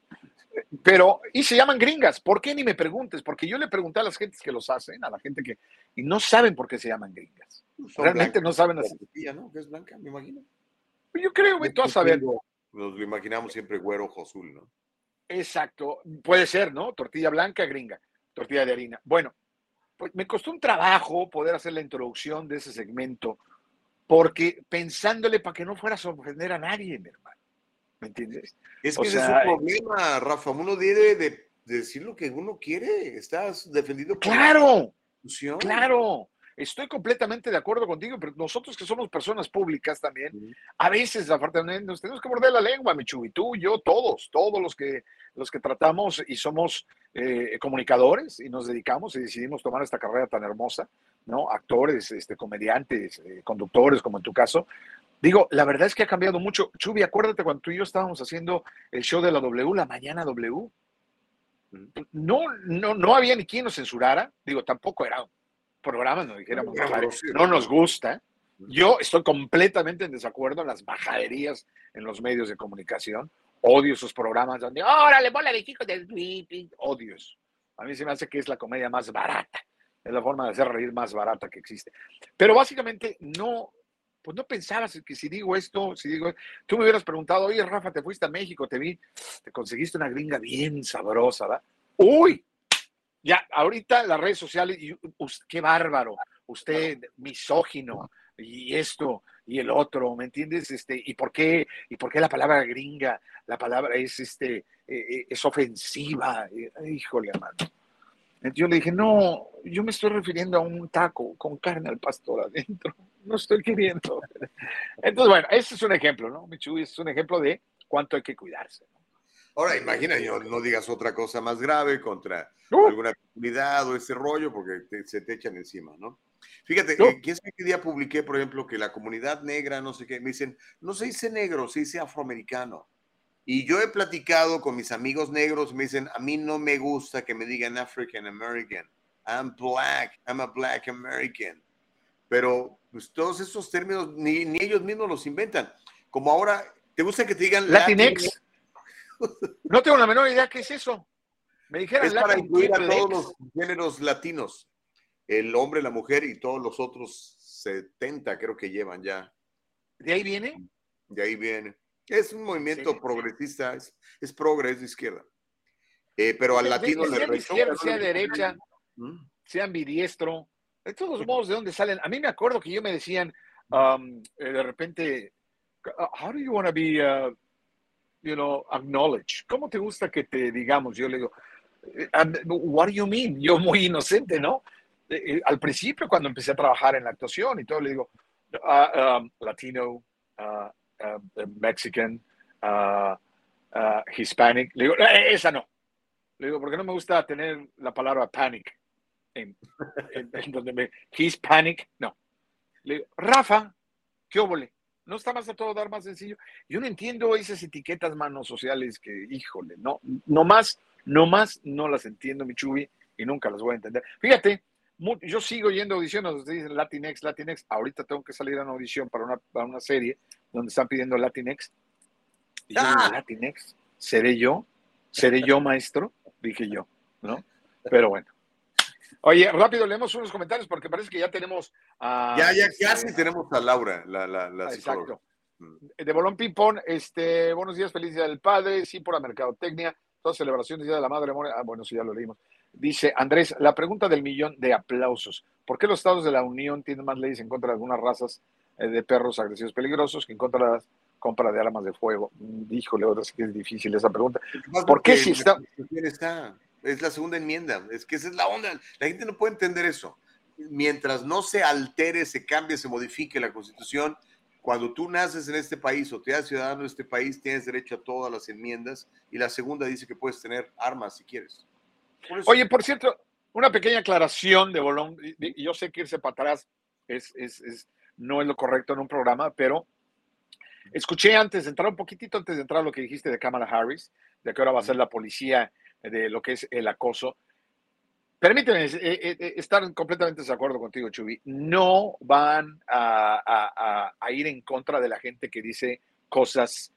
Pero, y se llaman gringas. ¿Por qué ni me preguntes? Porque yo le pregunté a las gentes que los hacen, a la gente que, y no saben por qué se llaman gringas. Son Realmente blancas, no saben la así. tortilla, ¿no? Que es blanca, me imagino. Yo creo, güey, tú a. Nos lo imaginamos siempre güero ojo azul, ¿no? Exacto, puede ser, ¿no? Tortilla blanca, gringa, tortilla de harina. Bueno, pues me costó un trabajo poder hacer la introducción de ese segmento, porque pensándole para que no fueras a ofender a nadie, mi hermano. ¿Me entiendes? Es O que ese es un problema, Rafa. Uno debe de, de decir lo que uno quiere. Estás defendido por Claro, claro. Estoy completamente de acuerdo contigo, pero nosotros que somos personas públicas también, a veces, nos tenemos que morder la lengua, Michu, y tú, yo, todos, todos los que, los que tratamos y somos eh, comunicadores y nos dedicamos y decidimos tomar esta carrera tan hermosa, ¿no? Actores, este, comediantes, eh, conductores, como en tu caso, Digo, la verdad es que ha cambiado mucho. Chubi, acuérdate cuando tú y yo estábamos haciendo el show de la W, la mañana W. No, no, no había ni quien nos censurara. Digo, tampoco era un programa, no dijéramos, No, "Vale, no, sí, no no. nos gusta. Yo estoy completamente en desacuerdo en las bajaderías en los medios de comunicación. Odio esos programas donde, órale, bola de del pipi". Odio eso. A mí se me hace que es la comedia más barata. Es la forma de hacer reír más barata que existe. Pero básicamente no, pues no pensabas que si digo esto, si digo, tú me hubieras preguntado, oye, Rafa, te fuiste a México, te vi, te conseguiste una gringa bien sabrosa, ¿verdad? Uy, ya, ahorita las redes sociales, qué bárbaro, usted misógino, y esto, y el otro, ¿me entiendes? Este, ¿y por qué, y por qué la palabra gringa, la palabra es, este, eh, es ofensiva? Eh, Híjole, hermano. Yo le dije, no, yo me estoy refiriendo a un taco con carne al pastor adentro. No estoy queriendo. Entonces, bueno, ese es un ejemplo, ¿no? Michuy es un ejemplo de cuánto hay que cuidarse. Ahora, imagina, yo, no digas otra cosa más grave contra alguna comunidad o ese rollo, porque te- se te echan encima, ¿no? Fíjate, eh, ¿quién sabe qué día publiqué, por ejemplo, que la comunidad negra, no sé qué, me dicen, no se dice negro, se dice afroamericano. Y yo he platicado con mis amigos negros, me dicen, a mí no me gusta que me digan African American. I'm black, I'm a black American. Pero pues, todos esos términos ni, ni ellos mismos los inventan. Como ahora, ¿te gusta que te digan Latinx. Latinx? No tengo la menor idea qué es eso. Me dijeron Es para Latin incluir a todos los géneros latinos. El hombre, la mujer y todos los otros 70 creo que llevan ya. ¿De ahí viene? De ahí viene. Es un movimiento progresista, es, es progres de izquierda. Eh, pero al De- de- latino le sea de izquierda, sea derecha, Mm. sea ambidiestro. De todos modos, ¿de dónde salen? A mí me acuerdo que yo me decían, um, eh, de repente, uh, how do you want to be, uh, you know, acknowledged? ¿Cómo te gusta que te digamos? Yo le digo, eh, what do you mean? Yo muy inocente, ¿no? Eh, eh, al principio, cuando empecé a trabajar en la actuación y todo, le digo, uh, um, Latino, uh, uh, Mexican, uh, uh, Hispanic. Le digo, "Eh, esa no. Le digo, porque no me gusta tener la palabra panic en, en- en donde me. Hispanic, no. Le digo, Rafa, ¿qué óvole? ¿No está más a todo dar más sencillo? Yo no entiendo esas etiquetas, manos sociales que, híjole, no, no más, no más, no las entiendo, mi chubi, y nunca las voy a entender. Fíjate, yo sigo yendo a audiciones, donde dicen Latinx, Latinx. Ahorita tengo que salir a una audición para una, para una serie donde están pidiendo Latinx. Y yo digo, Latinx, ¿seré yo? ¿Seré yo, maestro? Dije yo, ¿no? Pero bueno. Oye, rápido, leemos unos comentarios porque parece que ya tenemos a. Ya, ya este, casi tenemos a Laura, la, la, la psicóloga. Exacto. De Bolón Ping-Pong, este, buenos días, feliz día del padre, sí por la mercadotecnia, todas celebraciones, día de la madre. Ah, bueno, sí, ya lo leímos. Dice Andrés, la pregunta del millón de aplausos. ¿Por qué los estados de la Unión tienen más leyes en contra de algunas razas eh, de perros agresivos peligrosos que en contra de la compra de armas de fuego? Mm, Híjole, ahora sí que es difícil esa pregunta. ¿Por qué si está, está? Es la segunda enmienda. Es que esa es la onda. La gente no puede entender eso. Mientras no se altere, se cambie, se modifique la Constitución, cuando tú naces en este país o te haces ciudadano de este país, tienes derecho a todas las enmiendas. Y la segunda dice que puedes tener armas si quieres. Por Oye, por cierto, una pequeña aclaración de Bolón. Yo sé que irse para atrás es, es- es- no es lo correcto en un programa, pero escuché antes de entrar, un poquitito antes de entrar, lo que dijiste de Kamala Harris, de que ahora va a ser la policía de lo que es el acoso. Permíteme eh, eh, eh, estar completamente de acuerdo contigo, Chubi. No van a, a- ir en contra de la gente que dice cosas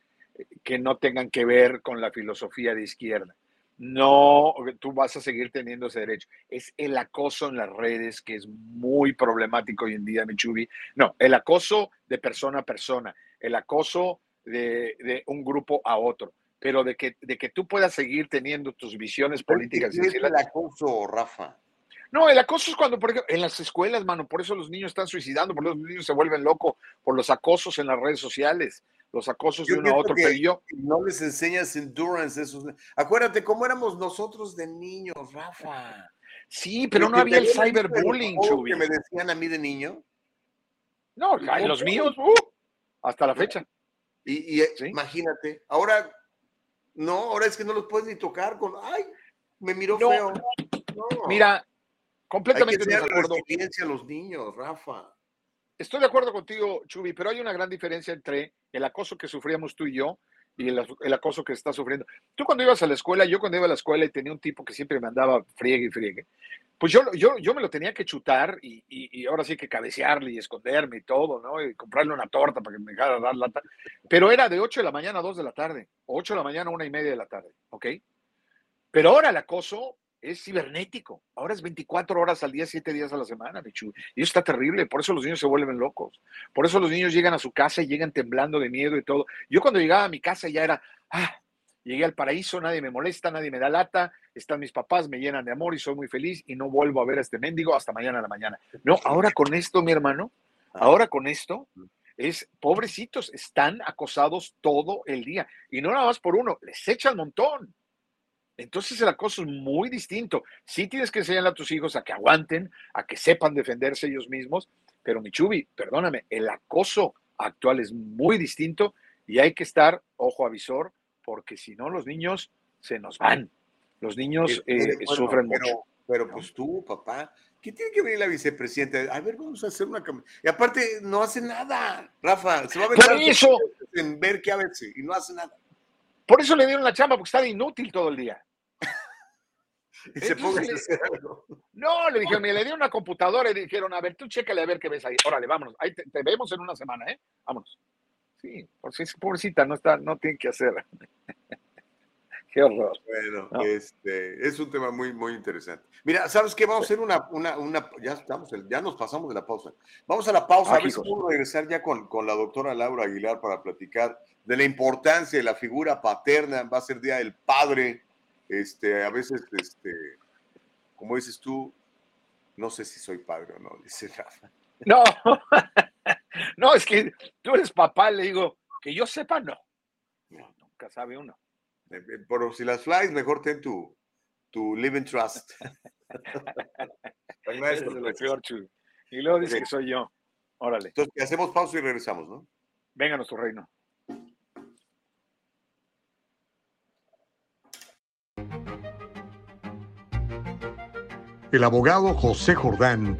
que no tengan que ver con la filosofía de izquierda. No, tú vas a seguir teniendo ese derecho. Es el acoso en las redes que es muy problemático hoy en día, Michubi. No, el acoso de persona a persona, el acoso de, de un grupo a otro, pero de que, de que tú puedas seguir teniendo tus visiones políticas. ¿Qué es el acoso, Rafa? no, el acoso es cuando, por ejemplo, en las escuelas, mano, por eso los niños están suicidando, por eso los niños se vuelven locos, por los acosos en las redes sociales, los acosos de uno a otro. que Pero yo, no les enseñas endurance. Esos... Acuérdate cómo éramos nosotros de niños, Rafa. sí, pero no ¿Te- había el cyberbullying, Chubi. que me decían a mí de niño? No, los míos, uh, hasta la fecha. Y, y, eh, imagínate, ahora, no, ahora es que no los puedes ni tocar con, ay, me miró No. feo. No. Mira, Hay que completamente en enseñar desacuerdo. resiliencia a los niños, Rafa. Estoy de acuerdo contigo, Chubi, pero hay una gran diferencia entre el acoso que sufríamos tú y yo y el, el, acoso que está sufriendo. Tú cuando ibas a la escuela, yo cuando iba a la escuela y tenía un tipo que siempre me andaba friegue y friegue, pues yo, yo, yo me lo tenía que chutar y, y, ahora sí que cabecearle y esconderme y todo, ¿no? Y comprarle una torta para que me dejara dar lata. Pero era de 8 de la mañana a 2 de la tarde, 8 de la mañana a 1 y media de la tarde, ¿ok? Pero ahora el acoso es cibernético. Ahora es 24 horas al día, 7 días a la semana, Michu. Y eso está terrible. Por eso los niños se vuelven locos. Por eso los niños llegan a su casa y llegan temblando de miedo y todo. Yo cuando llegaba a mi casa ya era, ah, llegué al paraíso, nadie me molesta, nadie me da lata, están mis papás, me llenan de amor y soy muy feliz y no vuelvo a ver a este mendigo hasta mañana a la mañana. No, ahora con esto, mi hermano, ahora con esto, es, pobrecitos, están acosados todo el día. Y no nada más por uno, les echa el montón. Entonces el acoso es muy distinto. Sí tienes que enseñarle a tus hijos a que aguanten, a que sepan defenderse ellos mismos, pero Michubi, perdóname, el acoso actual es muy distinto y hay que estar ojo avisor porque si no los niños se nos van. Los niños eh, bueno, sufren pero, mucho. Pero pues tú, papá, ¿qué tiene que venir la vicepresidenta? A ver, vamos a hacer una Y aparte, no hace nada, Rafa. Se va a ver Por eso. en ver qué hace y no hace nada. Por eso le dieron la chamba, porque está inútil todo el día. y se ponga a hacer algo. No, le dijeron, le dieron una computadora y dijeron, a ver, tú chécale a ver qué ves ahí. Órale, vámonos. Ahí te, te vemos en una semana, ¿eh? Vámonos. Sí, por si pobrecita, no está, no tiene que hacer. Qué horror. Bueno, No. este, es un tema muy, muy interesante. Mira, ¿sabes qué? Vamos a hacer una, una, una ya estamos, ya nos pasamos de la pausa. Vamos a la pausa, a ver si podemos regresar ya con, con la doctora Laura Aguilar para platicar de la importancia de la figura paterna. Va a ser Día del Padre. Este, a veces, este, como dices tú, no sé si soy padre o no, dice Rafa. No, no, es que tú eres papá, le digo, que yo sepa, no. No, nunca sabe uno. Eh, eh, Pero si las flies, mejor ten tu, tu Living Trust. Eso es lo peor, Chuy. Y luego dice que soy yo. Órale, Entonces, hacemos pausa y regresamos, ¿no? venga a nuestro reino. El abogado José Jordán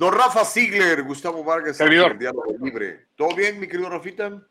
Don Rafa Ziegler, Gustavo Vargas, Servidor. el Diálogo Libre. ¿Todo bien, mi querido Rafita?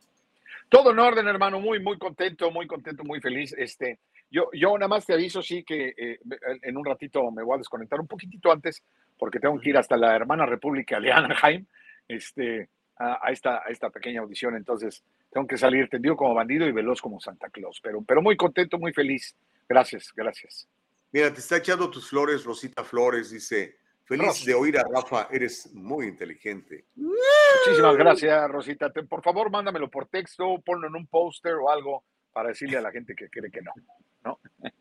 Todo en orden, hermano, muy, muy contento, muy contento, muy feliz. Este, yo, yo nada más te aviso, sí, que eh, en un ratito me voy a desconectar un poquitito antes, porque tengo que ir hasta la hermana República de Anaheim, este, a, a esta, a esta pequeña audición. Entonces, tengo que salir tendido como bandido y veloz como Santa Claus. Pero, pero muy contento, muy feliz. Gracias, gracias. Mira, te está echando tus flores, Rosita Flores, dice, feliz de oír a Rafa, eres muy inteligente. Muchísimas gracias, Rosita. Por favor, mándamelo por texto, ponlo en un póster o algo para decirle a la gente que cree que no. ¿no?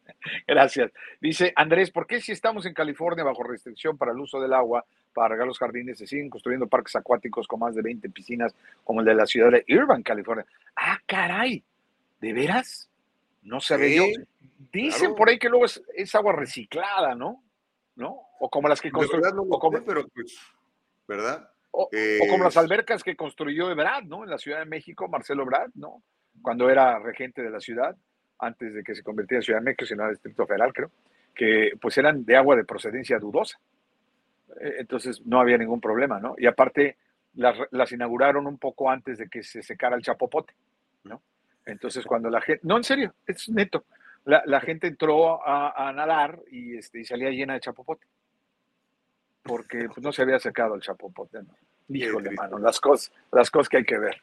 Gracias. Dice Andrés, ¿por qué si estamos en California bajo restricción para el uso del agua, para regar los jardines, se siguen construyendo parques acuáticos con más de 20 piscinas como el de la ciudad de Irvine, California? Ah, caray, ¿de veras? No sabía Sí, yo. Dicen claro. por ahí que luego es, es agua reciclada, ¿no? ¿No? O como las que no sé, pero pues, ¿verdad? O, Eh, o como las albercas que construyó Ebrard, ¿no? En la Ciudad de México, Marcelo Ebrard, ¿no? Cuando era regente de la ciudad, antes de que se convirtiera en Ciudad de México, sino en el Distrito Federal, creo, que pues eran de agua de procedencia dudosa. Eh, Entonces no había ningún problema, ¿no? Y aparte las, las inauguraron un poco antes de que se secara el chapopote, ¿no? Entonces cuando la gente, no, en serio, es neto, la, la gente entró a, a nadar y, este, y salía llena de chapopote, porque pues, no se había secado el chapopote, ¿no? Híjole, mano, las cosas, las cosas que hay que ver.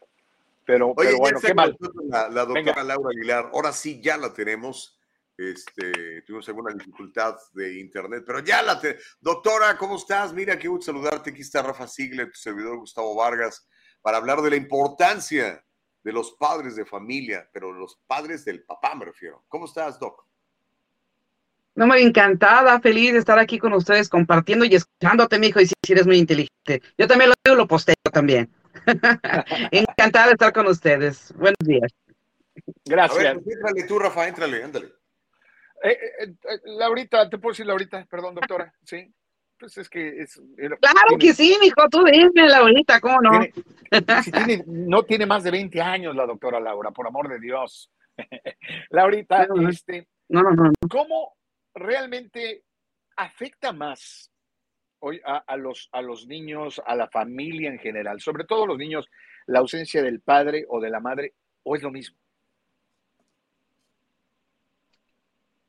Pero, Oye, pero bueno, qué mal. La, la doctora Venga. Laura Aguilar, ahora sí ya la tenemos. Este, tuvimos alguna dificultad de internet, pero ya la tenemos. Doctora, ¿cómo estás? Mira, qué gusto saludarte. Aquí está Rafa Ziegler, tu servidor Gustavo Vargas, para hablar de la importancia de los padres de familia, pero los padres del papá me refiero. ¿Cómo estás, Doc? No, me encantada, feliz de estar aquí con ustedes compartiendo y escuchándote, mijo, y si eres muy inteligente. Yo también lo veo, lo posteo también. Encantada de estar con ustedes. Buenos días. Gracias. A ver, pues, éntrale tú, Rafa, éntrale, ándale. Eh, eh, eh, Laurita, ¿te puedo decir Laurita? Perdón, doctora. Sí. Pues es que es. era- Claro tiene- que sí, mijo, tú dime, Laurita, ¿cómo no? tiene- si tiene- no tiene más de 20 años la doctora Laura, por amor de Dios. Laurita, No, no. este, No, no, no. ¿cómo realmente afecta más hoy a, los, a los niños, a la familia en general, sobre todo los niños, la ausencia del padre o de la madre, o es lo mismo?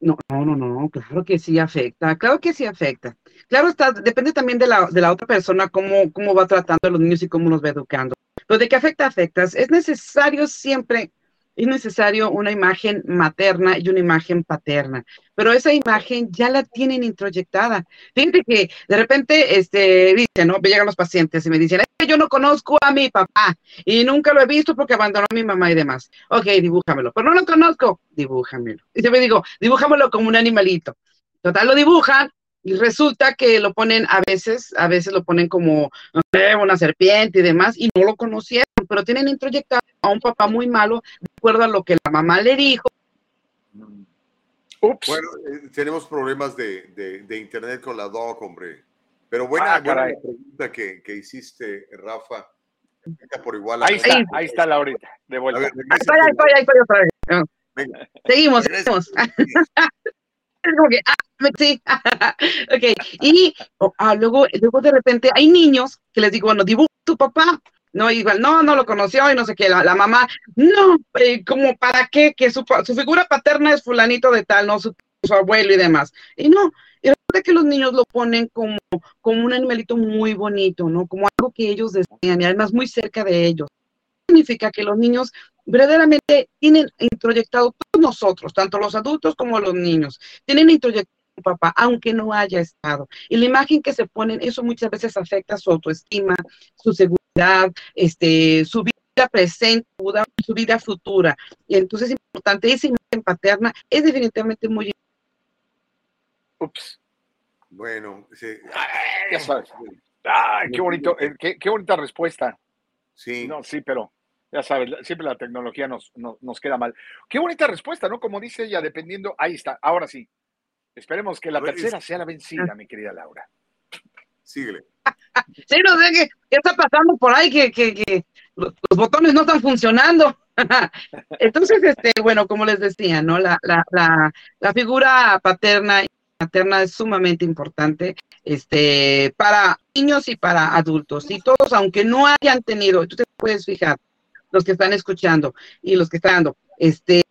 No, no, no, no, claro que sí afecta, claro que sí afecta. Claro está, depende también de la, de la otra persona, cómo, cómo va tratando a los niños y cómo los va educando. Pero de que afecta, afecta. Es necesario siempre, es necesario una imagen materna y una imagen paterna, pero esa imagen ya la tienen introyectada. Fíjate que de repente, este, dicen, ¿no? Me llegan los pacientes y me dicen, "Es que yo no conozco a mi papá y nunca lo he visto porque abandonó a mi mamá y demás. Ok, dibújamelo, pero no lo conozco, dibújamelo. Y yo me digo, dibújamelo como un animalito. Total, lo dibujan resulta que lo ponen a veces, a veces lo ponen como una serpiente y demás, y no lo conocieron, pero tienen introyectado a un papá muy malo, de acuerdo a lo que la mamá le dijo. Ups. Bueno, eh, tenemos problemas de, de- de internet con la doc, hombre. Pero buena, Ah, buena la pregunta que, que hiciste, Rafa. Venga Por igual Ahí está, ahí está Laurita, de A vuelta. ver, Ahí estoy, ahí estoy, ahí estoy otra vez. Venga. Seguimos, Regresa. seguimos. Que, ah, sí. ok, y oh, ah, luego, luego de repente hay niños que les digo, bueno, dibuja tu papá. No, igual, no, no lo conoció y no sé qué, la, la mamá, no, eh, como para qué, que su, su figura paterna es fulanito de tal, no su, su abuelo y demás. Y no, y resulta que los niños lo ponen como, como un animalito muy bonito, ¿no? Como algo que ellos desean y además muy cerca de ellos significa que los niños verdaderamente tienen introyectado, todos nosotros, tanto los adultos como los niños, tienen introyectado a su papá, aunque no haya estado. Y la imagen que se ponen, eso muchas veces afecta su autoestima, su seguridad, este, su vida presente, su vida- futura. Y entonces es importante, esa imagen paterna es definitivamente muy Ups. Bueno, sí. Ya sabes. Ay, qué bonito, eh, qué, qué bonita respuesta. Sí. No, sí, pero ya sabes, siempre la tecnología nos, nos, nos queda mal. Qué bonita respuesta, ¿no? Como dice ella, dependiendo. Ahí está, ahora sí. Esperemos que la ver, tercera es- sea la vencida, mi querida Laura. Síguele. Sí, no sé qué, qué está pasando por ahí, que, que, que los, los botones no están funcionando. Entonces, este, bueno, como les decía, ¿no? La, la, la, la figura paterna y materna es sumamente importante este, para niños y para adultos. Y todos, aunque no hayan tenido, tú te puedes fijar, los que están escuchando y los que están dando, este,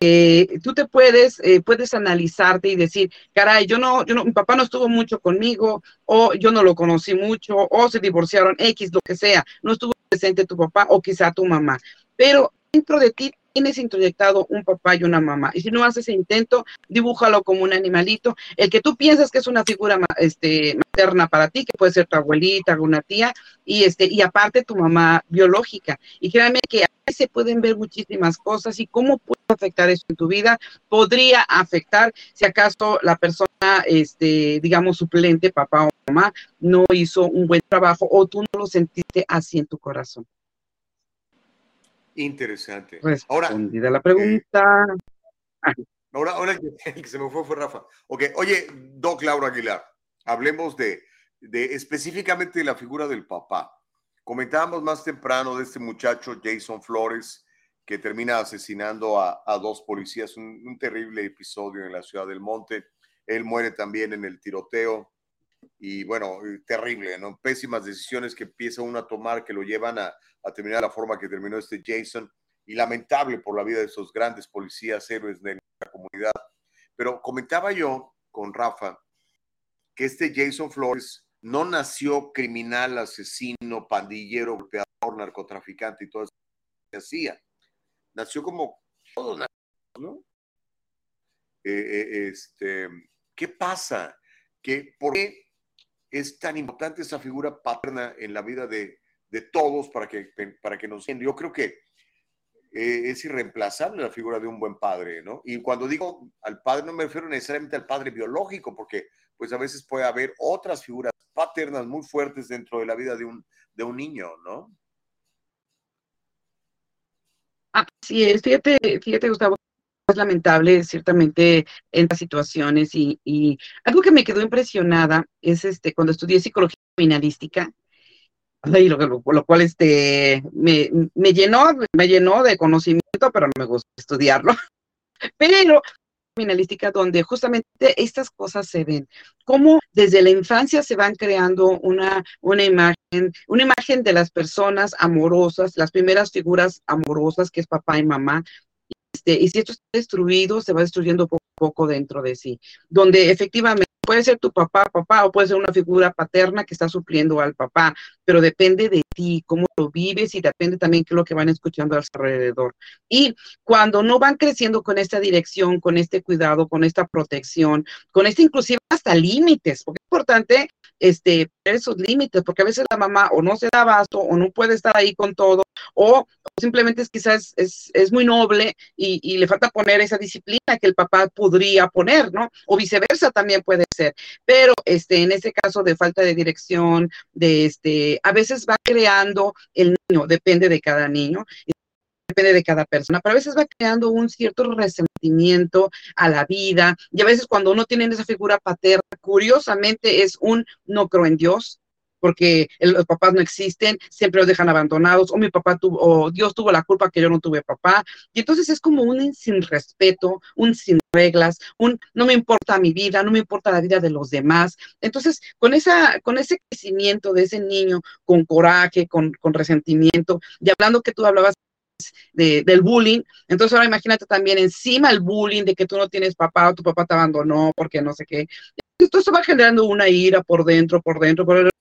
tú te puedes, eh, puedes analizarte y decir, caray, yo no, yo no, mi papá no estuvo mucho conmigo, o yo no lo conocí mucho, o se divorciaron X, lo que sea, no estuvo presente tu papá o quizá tu mamá, pero dentro de ti tienes introyectado un papá y una mamá, y si no haces ese intento, dibújalo como un animalito, el que tú piensas que es una figura este, materna para ti, que puede ser tu abuelita, alguna tía, y este, y aparte tu mamá biológica, y créanme que ahí se pueden ver muchísimas cosas y cómo puede afectar eso en tu vida, podría afectar si acaso la persona, este, digamos, suplente, papá o mamá, no hizo un buen trabajo o tú no lo sentiste así en tu corazón. Interesante. Ahora, la pregunta. ahora, ahora el que, el que se me fue fue Rafa. Ok, oye, Doc Laura Aguilar, hablemos de, de específicamente de la figura del papá. Comentábamos más temprano de este muchacho Jason Flores que termina asesinando a, a dos policías, un, un terrible episodio en la ciudad del Monte. Él muere también en el tiroteo y bueno, eh, terrible, ¿no? Pésimas decisiones que empieza uno a tomar que lo llevan a, a terminar la forma que terminó este Jason y lamentable por la vida de esos grandes policías, héroes de la comunidad. Pero comentaba yo con Rafa que este Jason Flores no nació criminal, asesino, pandillero, golpeador, narcotraficante y todo eso que hacía. Nació como todos, ¿no? Eh, eh, este, ¿Qué pasa? ¿Qué, ¿Por qué es tan importante esa figura paterna en la vida de, de todos para que, para que nos? Yo creo que eh, es irreemplazable la figura de un buen padre, ¿no? Y cuando digo al padre no me refiero necesariamente al padre biológico, porque pues a veces puede haber otras figuras paternas muy fuertes dentro de la vida de un, de un niño, ¿no? Así es, fíjate, fíjate, Gustavo, es lamentable ciertamente en estas situaciones y, y algo que me quedó impresionada es este cuando estudié psicología criminalística, ay, lo, lo, lo cual este me, me llenó, me llenó de conocimiento, pero no me gusta estudiarlo. Pero criminalística donde justamente estas cosas se ven, cómo desde la infancia se van creando una, una imagen, una imagen de las personas amorosas, las primeras figuras amorosas que es papá y mamá, este, y si esto está destruido, se va destruyendo poco a poco dentro de sí, donde efectivamente puede ser tu papá, papá, o puede ser una figura paterna que está supliendo al papá, pero depende de ti, cómo lo vives y depende también qué es lo que van escuchando alrededor. Y cuando no van creciendo con esta dirección, con este cuidado, con esta protección, con este inclusive hasta límites, porque es importante este, esos límites, porque a veces la mamá o no se da abasto o no puede estar ahí con todo, o, simplemente es quizás es, es muy noble y, y, le falta poner esa disciplina que el papá podría poner, ¿no? O viceversa también puede ser. Pero este, en ese caso de falta de dirección, de este, a veces va creando el niño, depende de cada niño, depende de cada persona, pero a veces va creando un cierto resentimiento a la vida y a veces cuando uno tiene esa figura paterna, curiosamente es un no creo en Dios, porque los papás no existen, siempre los dejan abandonados, o mi papá tuvo, o Dios tuvo la culpa que yo no tuve papá. Y entonces es como un sin respeto, un sin reglas, un no me importa mi vida, no me importa la vida de los demás. Entonces, con, esa, con ese crecimiento de ese niño, con coraje, con, con resentimiento, y hablando que tú hablabas de, del bullying. Entonces ahora imagínate también encima el bullying de que tú no tienes papá o tu papá te abandonó porque no sé qué. Esto se va generando una ira por dentro, por dentro, por dentro,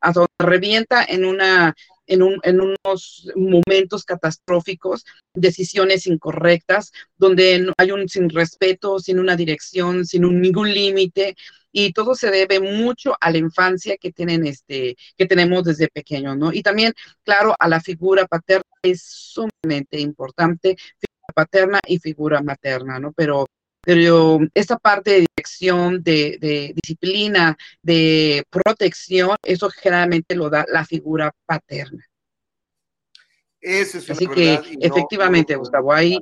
hasta revienta en una en, un, en, unos momentos catastróficos, decisiones incorrectas, donde hay un sin respeto, sin una dirección, sin un, ningún límite, y todo se debe mucho a la infancia que tienen este, que tenemos desde pequeños, ¿no? Y también, claro, a la figura paterna es sumamente importante, figura paterna y figura materna, ¿no? Pero pero esta parte de dirección, de, disciplina, de protección, eso generalmente lo da la figura paterna. es Así que efectivamente, Gustavo, ahí...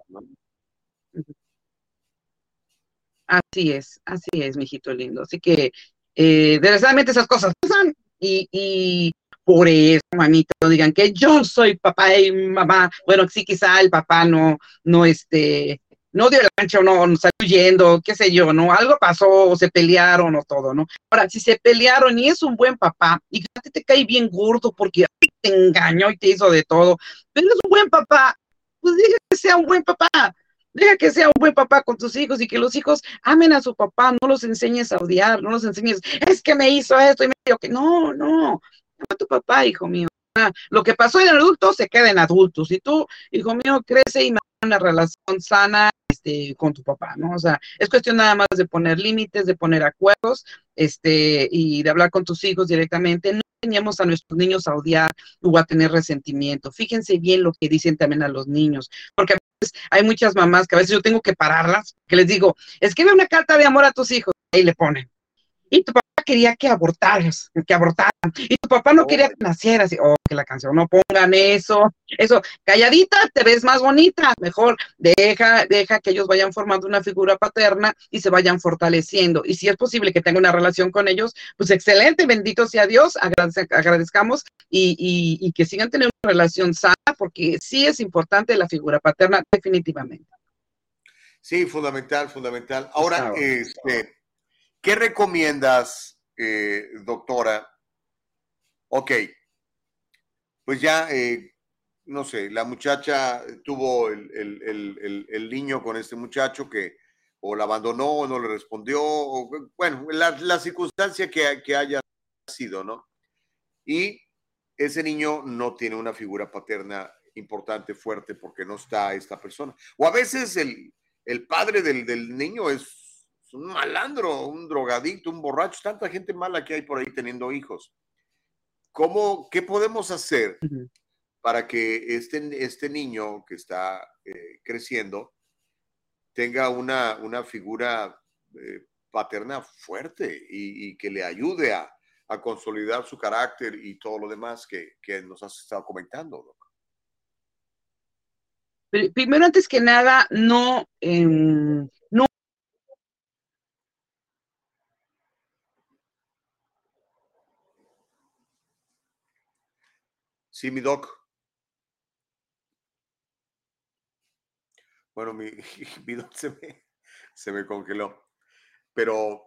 Así es, así es, mijito lindo. Así que, eh, desgraciadamente esas cosas pasan y, y por eso, mamita, no digan que yo soy papá y mamá. Bueno, sí, quizá el papá no, no, este, no dio el ancho, no, no salió huyendo, qué sé yo, ¿no? Algo pasó, se pelearon o todo, ¿no? Ahora, si se pelearon y es un buen papá, y te, cae bien gordo porque te engañó y te hizo de todo, pero es un buen papá, pues deja que sea un buen papá, deja que sea un buen papá con tus hijos y que los hijos amen a su papá, no los enseñes a odiar, no los enseñes, es que me hizo esto y me dijo que no, no, a tu papá, hijo mío. Lo que pasó en adultos se queda en adultos. Y tú, hijo mío, crece y una relación sana este, con tu papá, ¿no? O sea, es cuestión nada más de poner límites, de poner acuerdos, este, y de hablar con tus hijos directamente. No enseñemos a nuestros niños a odiar o a tener resentimiento. Fíjense bien lo que dicen también a los niños, porque hay muchas mamás que a veces yo tengo que pararlas, que les digo, escribe una carta de amor a tus hijos, y le ponen. Y tu papá quería que abortaras, que abortaran, y tu papá no quería que nacieras, y, oh, que la canción, no pongan eso, eso, calladita, te ves más bonita, mejor deja, deja que ellos vayan formando una figura paterna y se vayan fortaleciendo, y si es posible que tenga una relación con ellos, pues excelente, bendito sea Dios, agradezcamos y, y, y que sigan teniendo una relación sana, porque sí es importante la figura paterna, definitivamente. Sí, fundamental, fundamental. Ahora, este, ¿qué recomiendas eh, doctora, ok, pues ya, eh, no sé, la muchacha tuvo el, el, el, niño con este muchacho que o la abandonó o no le respondió, o, bueno, la, circunstancia que, que, haya sido, ¿no? Y ese niño no tiene una figura paterna importante, fuerte, porque no está esta persona. O a veces el, el padre del, del niño es un malandro, un drogadicto, un borracho, tanta gente mala que hay por ahí teniendo hijos. ¿Cómo, qué podemos hacer para que este, este niño que está eh, creciendo tenga una, una figura eh, paterna fuerte y, que le ayude a, a, consolidar su carácter y todo lo demás que, que nos has estado comentando, primero, antes que nada, no, em, no Sí, doc. Bueno, mi, mi doc se me, se me congeló. Pero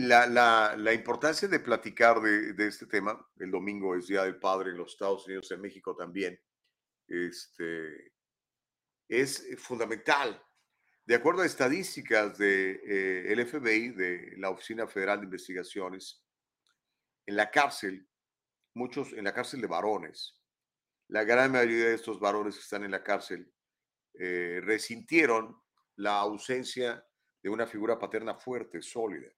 la, la- la importancia de platicar de, de este tema, el domingo es Día del Padre en los Estados Unidos, en México también, este, es fundamental. De acuerdo a estadísticas del FBI, de la Oficina Federal de Investigaciones, en la cárcel, muchos en la cárcel de varones, la gran mayoría de estos varones que están en la cárcel eh, resintieron la ausencia de una figura paterna fuerte, sólida.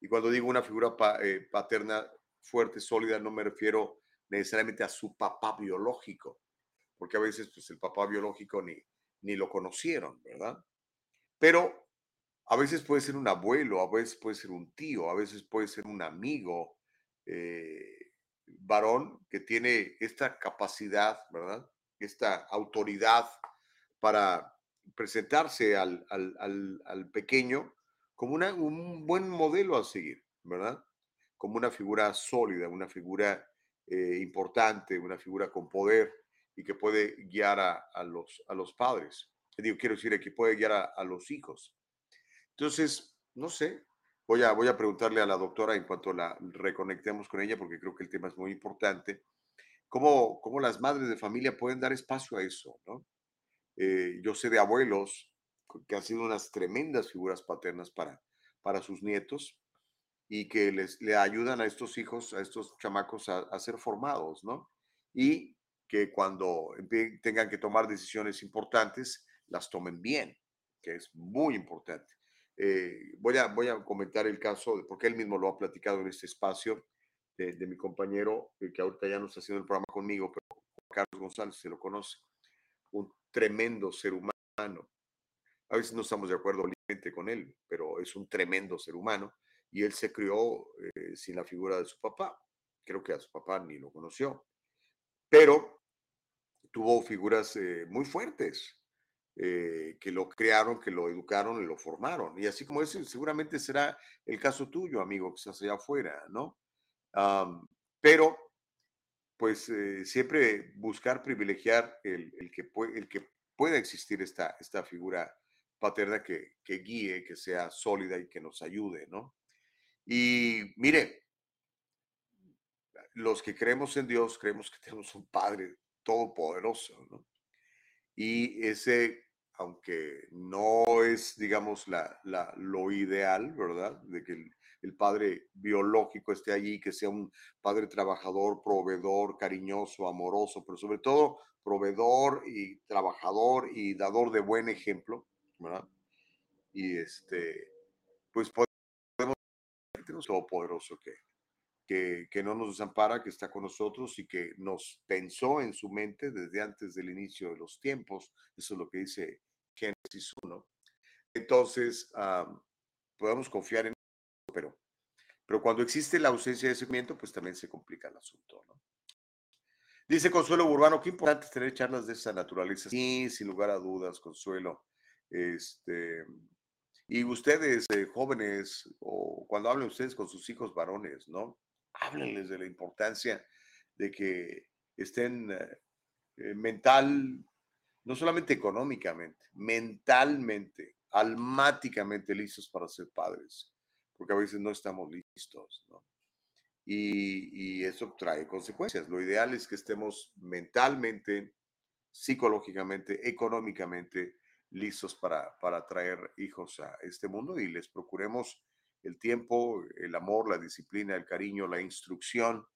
Y cuando digo una figura eh, paterna fuerte, sólida, no me refiero necesariamente a su papá biológico, porque a veces pues, el papá biológico ni, ni lo conocieron, ¿verdad? Pero a veces puede ser un abuelo, a veces puede ser un tío, a veces puede ser un amigo eh, varón que tiene esta capacidad, ¿verdad? Esta autoridad para presentarse al, al- al- pequeño como una- un buen modelo a seguir, ¿verdad? Como una figura sólida, una figura eh, importante, una figura con poder y que puede guiar a, a los, a los padres. Digo, quiero decir, que puede guiar a, a los hijos. Entonces, no sé, voy a, voy a preguntarle a la doctora en cuanto la reconectemos con ella, porque creo que el tema es muy importante, cómo, cómo las madres de familia pueden dar espacio a eso, ¿no? Eh, yo sé de abuelos que han sido unas tremendas figuras paternas para, para sus nietos y que les le ayudan a estos hijos, a estos chamacos a, a ser formados, ¿no? Y que cuando tengan que tomar decisiones importantes, las tomen bien, que es muy importante. Eh, voy, a, voy a comentar el caso, porque él mismo lo ha platicado en este espacio, de, mi compañero, eh, que ahorita ya no está haciendo el programa conmigo, pero Carlos González se lo conoce, un tremendo ser humano. A veces no estamos de acuerdo con él, pero es un tremendo ser humano y él se crió eh, sin la figura de su papá. Creo que a su papá ni lo conoció, pero tuvo figuras muy fuertes eh, que lo crearon, que lo educaron y lo formaron. Y así como ese, seguramente será el caso tuyo, amigo, que estás allá afuera, ¿no? Pero, pues eh, siempre buscar privilegiar el, que pueda existir esta, esta figura paterna que, que guíe, que sea sólida y que nos ayude, ¿no? Y mire, los que creemos en Dios, creemos que tenemos un Padre todopoderoso, ¿no? Y ese, aunque no es, digamos, la, la- lo ideal, ¿verdad? De que el, el padre biológico esté allí, que sea un padre trabajador, proveedor, cariñoso, amoroso, pero sobre todo proveedor y trabajador y dador de buen ejemplo, ¿verdad? Y este, pues podemos tenemos todopoderoso que, que, no nos desampara, que está con nosotros y que nos pensó en su mente desde antes del inicio de los tiempos. Eso es lo que dice Génesis 1. Entonces, am, podemos confiar en eso, pero, pero cuando existe la ausencia de seguimiento, pues también se complica el asunto. ¿no? Dice Consuelo Urbano, qué importante tener charlas de esa naturaleza. Sí, sin lugar a dudas, Consuelo. Este, y ustedes, eh, jóvenes, o cuando hablen ustedes con sus hijos varones, ¿no? Háblenles de la importancia de que estén eh, eh, mental, no solamente económicamente, mentalmente, almáticamente listos para ser padres, porque a veces no estamos listos, ¿no? Y, y eso trae consecuencias. Lo ideal es que estemos mentalmente, psicológicamente, económicamente listos para, para traer hijos a este mundo y les procuremos el tiempo, el amor, la disciplina, el cariño, la instrucción.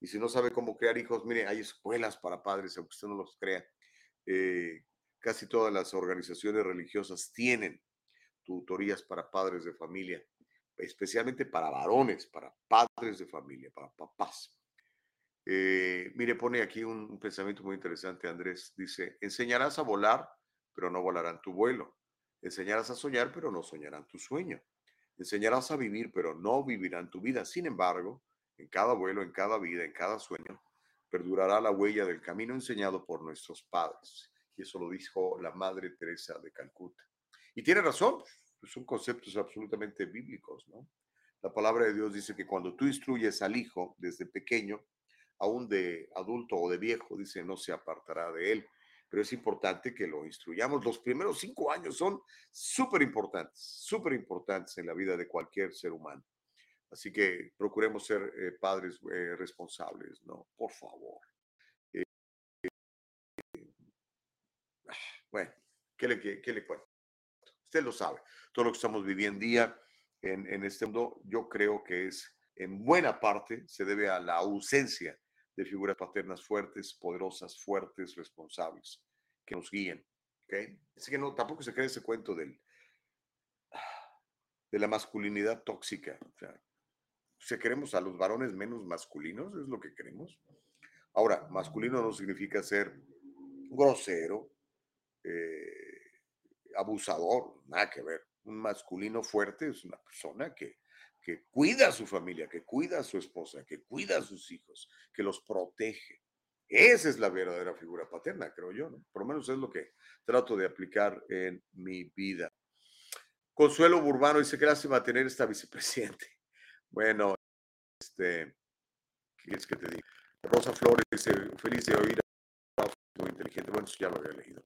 Y si no sabe cómo crear hijos, mire, hay escuelas para padres, aunque usted no los crea. Eh, casi todas las organizaciones religiosas tienen tutorías para padres de familia, especialmente para varones, para padres de familia, para papás. Eh, mire, pone aquí un, un pensamiento muy interesante, Andrés. Dice, enseñarás a volar, pero no volarán tu vuelo. Enseñarás a soñar, pero no soñarán tu sueño. Enseñarás a vivir, pero no vivirán tu vida. Sin embargo, en cada vuelo, en cada vida, en cada sueño, perdurará la huella del camino enseñado por nuestros padres. Y eso lo dijo la Madre Teresa de Calcuta. Y tiene razón, pues, son conceptos absolutamente bíblicos, ¿no? La palabra de Dios dice que cuando tú instruyes al hijo desde pequeño, aún de adulto o de viejo, dice, no se apartará de él. Pero es importante que lo instruyamos. Los primeros cinco años son súper importantes, súper importantes en la vida de cualquier ser humano. Así que procuremos ser eh, padres eh, responsables, ¿no? Por favor. Eh, ah, bueno, ¿qué le, qué le cuento? Usted lo sabe. Todo lo que estamos viviendo día en, en este mundo, yo creo que es en buena parte se debe a la ausencia de figuras paternas fuertes, poderosas, fuertes, responsables, que nos guíen. ¿okay? Así que no, tampoco se cree ese cuento del, de la masculinidad tóxica. O sea, si queremos a los varones menos masculinos, es lo que queremos. Ahora, masculino no significa ser grosero, eh, abusador, nada que ver. Un masculino fuerte es una persona que que cuida a su familia, que cuida a su esposa, que cuida a sus hijos, que los protege. Esa es la verdadera figura paterna, creo yo, ¿no? Por lo menos es lo que trato de aplicar en mi vida. Consuelo Burbano dice, qué lástima tener esta vicepresidente. Bueno, este, ¿qué es que te diga? Rosa Flores dice, feliz de oír a muy inteligente. Bueno, eso ya lo había leído.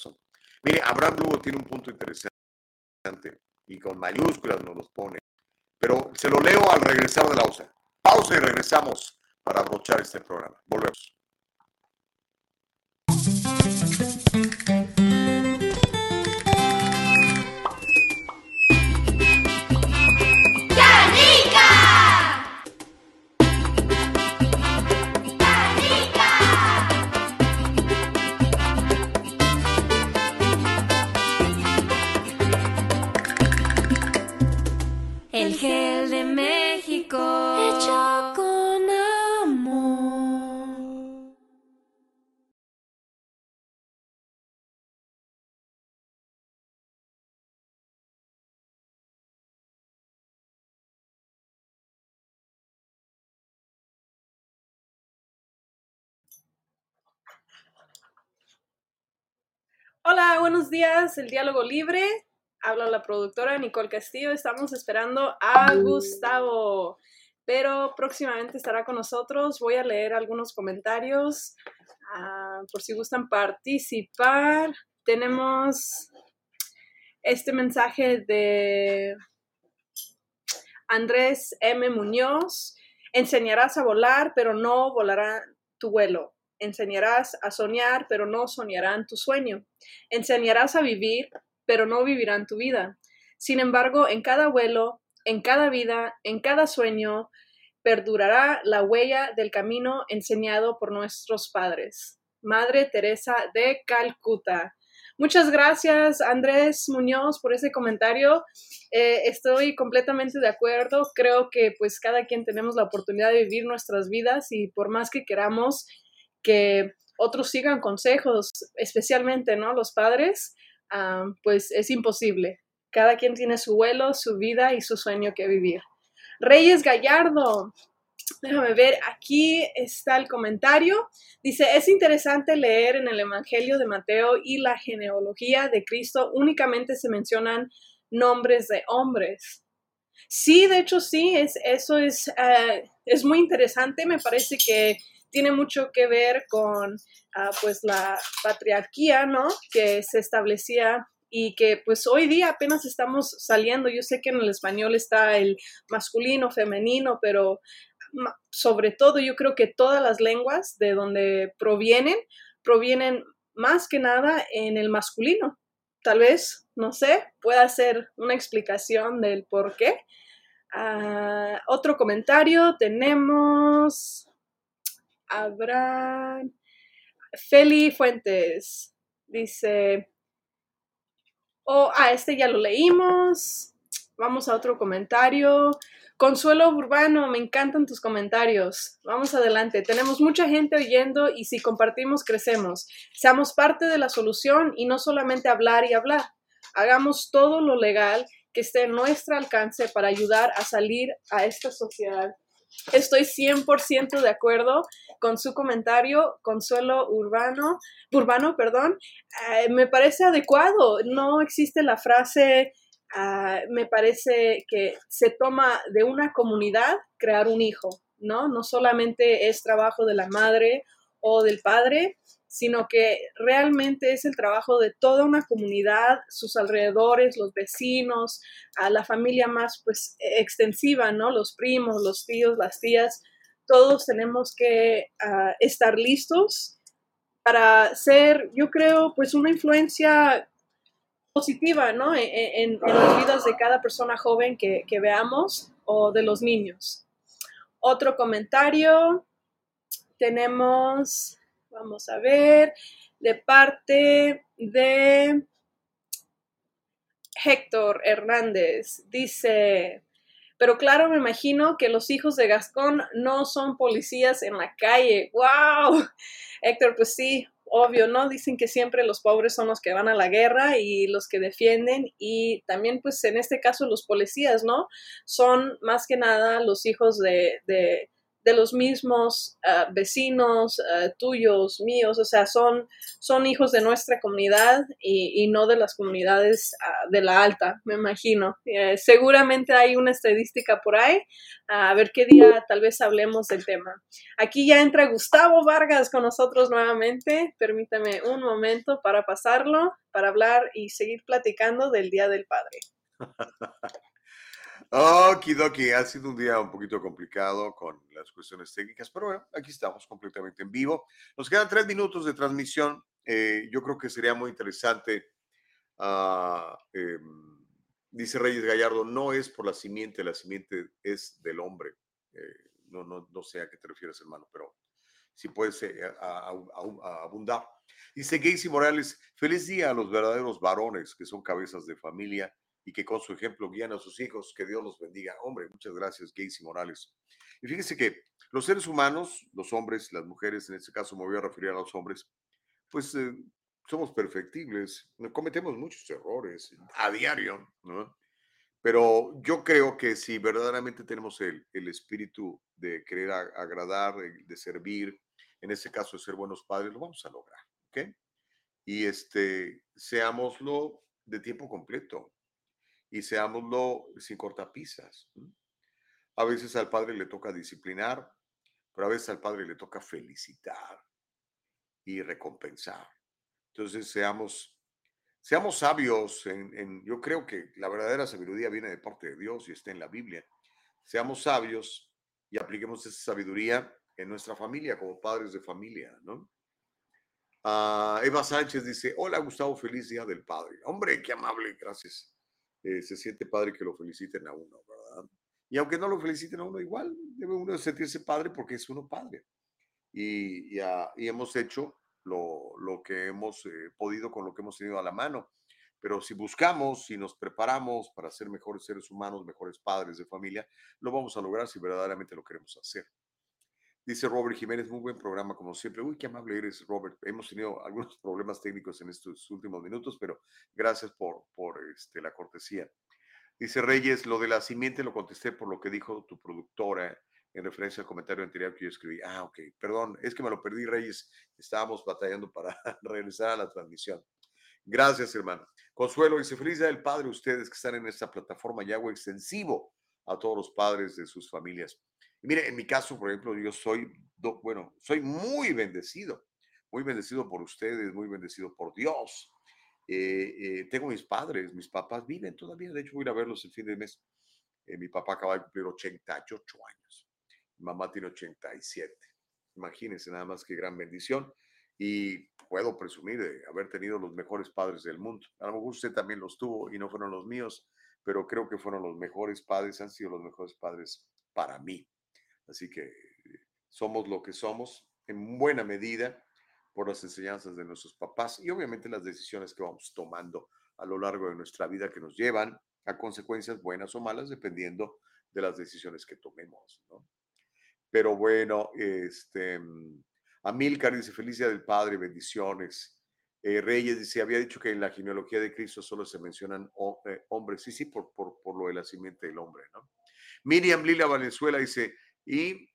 Mire, Abraham Lugo tiene un punto interesante y con mayúsculas nos los pone pero se lo leo al regresar de la pausa. Pausa y regresamos para abrochar este programa. Volvemos. El gel de México. Hecho con amor. Hola, buenos días, el diálogo libre. Habla la productora Nicole Castillo. Estamos esperando a Gustavo, pero próximamente estará con nosotros. Voy a leer algunos comentarios ah, por si gustan participar. Tenemos este mensaje de Andrés M. Muñoz. Enseñarás a volar, pero no volará tu vuelo. Enseñarás a soñar, pero no soñarán tu sueño. Enseñarás a vivir, pero no vivirán tu vida. Sin embargo, en cada vuelo, en cada vida, en cada sueño, perdurará la huella del camino enseñado por nuestros padres. Madre Teresa de Calcuta. Muchas gracias, Andrés Muñoz, por ese comentario. Eh, estoy completamente de acuerdo. Creo que pues cada quien tenemos la oportunidad de vivir nuestras vidas y por más que queramos que otros sigan consejos, especialmente, ¿no? Los padres, pues es imposible. Cada quien tiene su vuelo, su vida y su sueño que vivir. Reyes Gallardo, déjame ver, aquí está el comentario. Dice, es interesante leer en el Evangelio de Mateo y la genealogía de Cristo únicamente se mencionan nombres de hombres. Sí, de hecho sí, es, eso es, eh, es muy interesante. Me parece que tiene mucho que ver con ah, pues la patriarquía, ¿no? Que se establecía y que pues hoy día apenas estamos saliendo. Yo sé que en el español está el masculino, femenino, pero sobre todo yo creo que todas las lenguas de donde provienen, provienen más que nada en el masculino. Tal vez, no sé, pueda ser una explicación del por qué. Ah, otro comentario tenemos. Abraham. Feli Fuentes dice. Oh, ah, este ya lo leímos. Vamos a otro comentario. Consuelo Urbano, me encantan tus comentarios. Vamos adelante. Tenemos mucha gente oyendo y si compartimos, crecemos. Seamos parte de la solución y no solamente hablar y hablar. Hagamos todo lo legal que esté en nuestro alcance para ayudar a salir a esta sociedad Estoy 100% de acuerdo con su comentario, Consuelo Urbano, Urbano, perdón. Eh, me parece adecuado. No existe la frase, ah, me parece que se toma de una comunidad crear un hijo, ¿no? No solamente es trabajo de la madre o del padre, sino que realmente es el trabajo de toda una comunidad, sus alrededores, los vecinos, a la familia más pues extensiva, ¿no? Los primos, los tíos, las tías, todos tenemos que ah, estar listos para ser, yo creo, pues una influencia positiva, ¿no? E, e, en, las vidas de cada persona joven que veamos o de los niños. Otro comentario, tenemos Vamos a ver, de parte de Héctor Hernández. Dice, pero claro, me imagino que los hijos de Gascón no son policías en la calle. ¡Wow! Héctor, pues sí, obvio, ¿no? Dicen que siempre los pobres son los que van a la guerra y los que defienden y también pues en este caso los policías, ¿no? Son más que nada los hijos de, de de los mismos ah, vecinos ah, tuyos, míos, o sea, son, son hijos de nuestra comunidad y, no de las comunidades ah, de la alta, me imagino. Eh, seguramente hay una estadística por ahí, a ver qué día tal vez hablemos del tema. Aquí ya entra Gustavo Vargas con nosotros nuevamente, permítame un momento para pasarlo, para hablar y seguir platicando del Día del Padre. Okidoki, ha sido un día un poquito complicado con las cuestiones técnicas, pero bueno, aquí estamos completamente en vivo. Nos quedan tres minutos de transmisión. Eh, yo creo que sería muy interesante. Ah, em, dice Reyes Gallardo, no es por la simiente, la simiente es del hombre. Eh, no, no, no sé a qué te refieres, hermano, pero si puedes eh, abundar. Dice Gacy Morales, feliz día a los verdaderos varones que son cabezas de familia y que con su ejemplo guían a sus hijos. Que Dios los bendiga. Hombre, muchas gracias, Gacy Morales. Y fíjese que los seres humanos, los hombres, las mujeres, en este caso me voy a referir a los hombres, pues eh, somos perfectibles, cometemos muchos errores a diario, ¿no? Pero yo creo que si verdaderamente tenemos el, el espíritu de querer agradar, de servir, en este caso de ser buenos padres, lo vamos a lograr, ¿ok? Y este, seámoslo de tiempo completo y seámoslo sin cortapisas. A veces al padre le toca disciplinar, pero a veces al padre le toca felicitar y recompensar. Entonces seamos, seamos sabios. En, yo creo que la verdadera sabiduría viene de parte de Dios y está en la Biblia. Seamos sabios y apliquemos esa sabiduría en nuestra familia como padres de familia, ¿no? Ah, Eva Sánchez dice, hola Gustavo, feliz día del padre. Hombre, qué amable, gracias. Eh, se siente padre que lo feliciten a uno, ¿verdad? Y aunque no lo feliciten a uno, igual debe uno sentirse padre porque es uno padre. Y, y, hemos hecho lo, lo que hemos eh, podido con lo que hemos tenido a la mano. Pero si buscamos, si nos preparamos para ser mejores seres humanos, mejores padres de familia, lo vamos a lograr si verdaderamente lo queremos hacer. Dice Robert Jiménez, muy buen programa como siempre. Uy, qué amable eres, Robert. Hemos tenido algunos problemas técnicos en estos últimos minutos, pero gracias por, por este, la cortesía. Dice Reyes, lo de la simiente lo contesté por lo que dijo tu productora en referencia al comentario anterior que yo escribí. Ah, ok, perdón, es que me lo perdí, Reyes. Estábamos batallando para regresar a la transmisión. Gracias, hermano. Consuelo dice, feliz día del padre ustedes que están en esta plataforma y hago extensivo a todos los padres de sus familias mire, en mi caso, por ejemplo, yo soy, bueno, soy muy bendecido, muy bendecido por ustedes, muy bendecido por Dios. Eh, eh, tengo mis padres, mis papás viven todavía, de hecho voy a ir a verlos el fin de mes. Eh, mi papá acaba de cumplir 88 años, mi mamá tiene 87. Imagínense nada más qué gran bendición. Y puedo presumir de haber tenido los mejores padres del mundo. A lo mejor usted también los tuvo y no fueron los míos, pero creo que fueron los mejores padres, han sido los mejores padres para mí. Así que somos lo que somos en buena medida por las enseñanzas de nuestros papás y obviamente las decisiones que vamos tomando a lo largo de nuestra vida que nos llevan a consecuencias buenas o malas dependiendo de las decisiones que tomemos. Pero bueno, este, Amilcar dice, felicidad del Padre, bendiciones. Eh, Reyes dice, había dicho que en la genealogía de Cristo solo se mencionan eh, hombres. Sí, sí, por, por, por lo de la simiente del hombre. ¿no? Miriam Lila Valenzuela dice, Y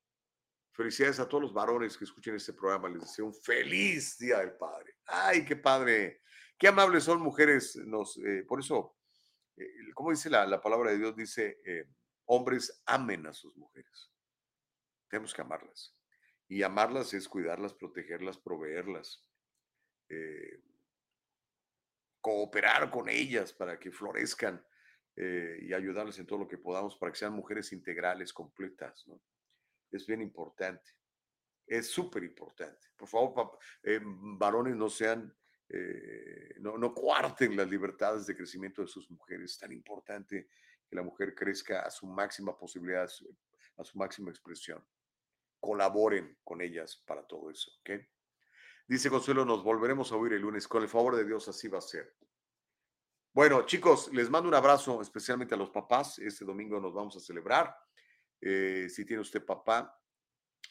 felicidades a todos los varones que escuchen este programa. Les deseo un feliz Día del Padre. Ay, qué padre. Qué amables son mujeres. Nos, eh, por eso, eh, como dice la, la, palabra de Dios, dice, eh, hombres amen a sus mujeres. Tenemos que amarlas. Y amarlas es cuidarlas, protegerlas, proveerlas. Eh, cooperar con ellas para que florezcan y ayudarles en todo lo que podamos para que sean mujeres integrales, completas. ¿no? Es bien importante. Es súper importante. Por favor, eh, varones, no sean, eh, no, no cuarten las libertades de crecimiento de sus mujeres. Es tan importante que la mujer crezca a su máxima posibilidad, a su, a su máxima expresión. Colaboren con ellas para todo eso. ¿ok? Dice Consuelo, nos volveremos a oír el lunes. Con el favor de Dios, así va a ser. Bueno, chicos, les mando un abrazo, especialmente a los papás. Este domingo nos vamos a celebrar. Eh, si tiene usted papá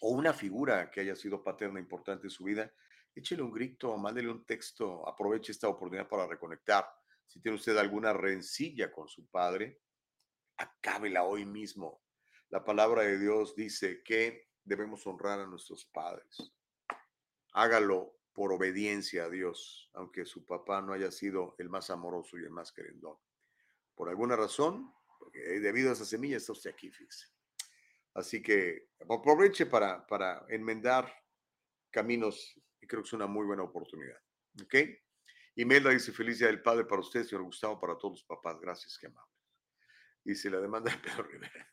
o una figura que haya sido paterna importante en su vida, échele un grito, mándele un texto, aproveche esta oportunidad para reconectar. Si tiene usted alguna rencilla con su padre, acábela hoy mismo. La palabra de Dios dice que debemos honrar a nuestros padres hágalo por obediencia a Dios, aunque su papá no haya sido el más amoroso y el más querendón. Por alguna razón, debido a esa semilla está usted aquí, fíjese. Así que aproveche para, para enmendar caminos y creo que es una muy buena oportunidad. ¿Ok? Imelda dice, feliz día del padre para usted, señor Gustavo, para todos los papás. Gracias, qué amable. Dice la demanda de Pedro Rivera.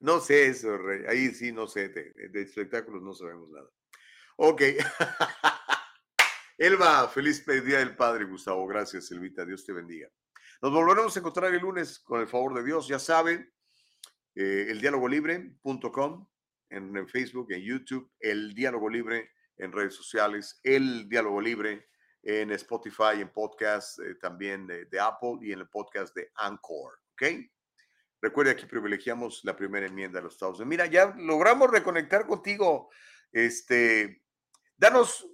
No sé eso, Rey. Ahí sí, no sé. De, de espectáculos no sabemos nada. Ok. Elba, feliz día del Padre, Gustavo. Gracias, Elvita. Dios te bendiga. Nos volveremos a encontrar el lunes con el favor de Dios. Ya saben, eh, el diálogo libre.com en, en, Facebook, en YouTube, el diálogo libre en redes sociales, el diálogo libre en Spotify, en podcast eh, también de, Apple y en el podcast de Anchor. ¿Ok? Recuerde, aquí privilegiamos la primera enmienda de los Estados Unidos. Mira, ya logramos reconectar contigo. Este, Danos,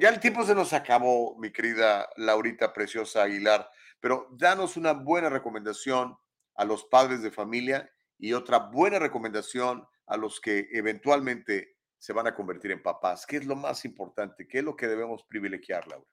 ya el tiempo se nos acabó, mi querida Laurita Preciosa Aguilar, pero danos una buena recomendación a los padres de familia y otra buena recomendación a los que eventualmente se van a convertir en papás. ¿Qué es lo más importante? ¿Qué es lo que debemos privilegiar, Laura?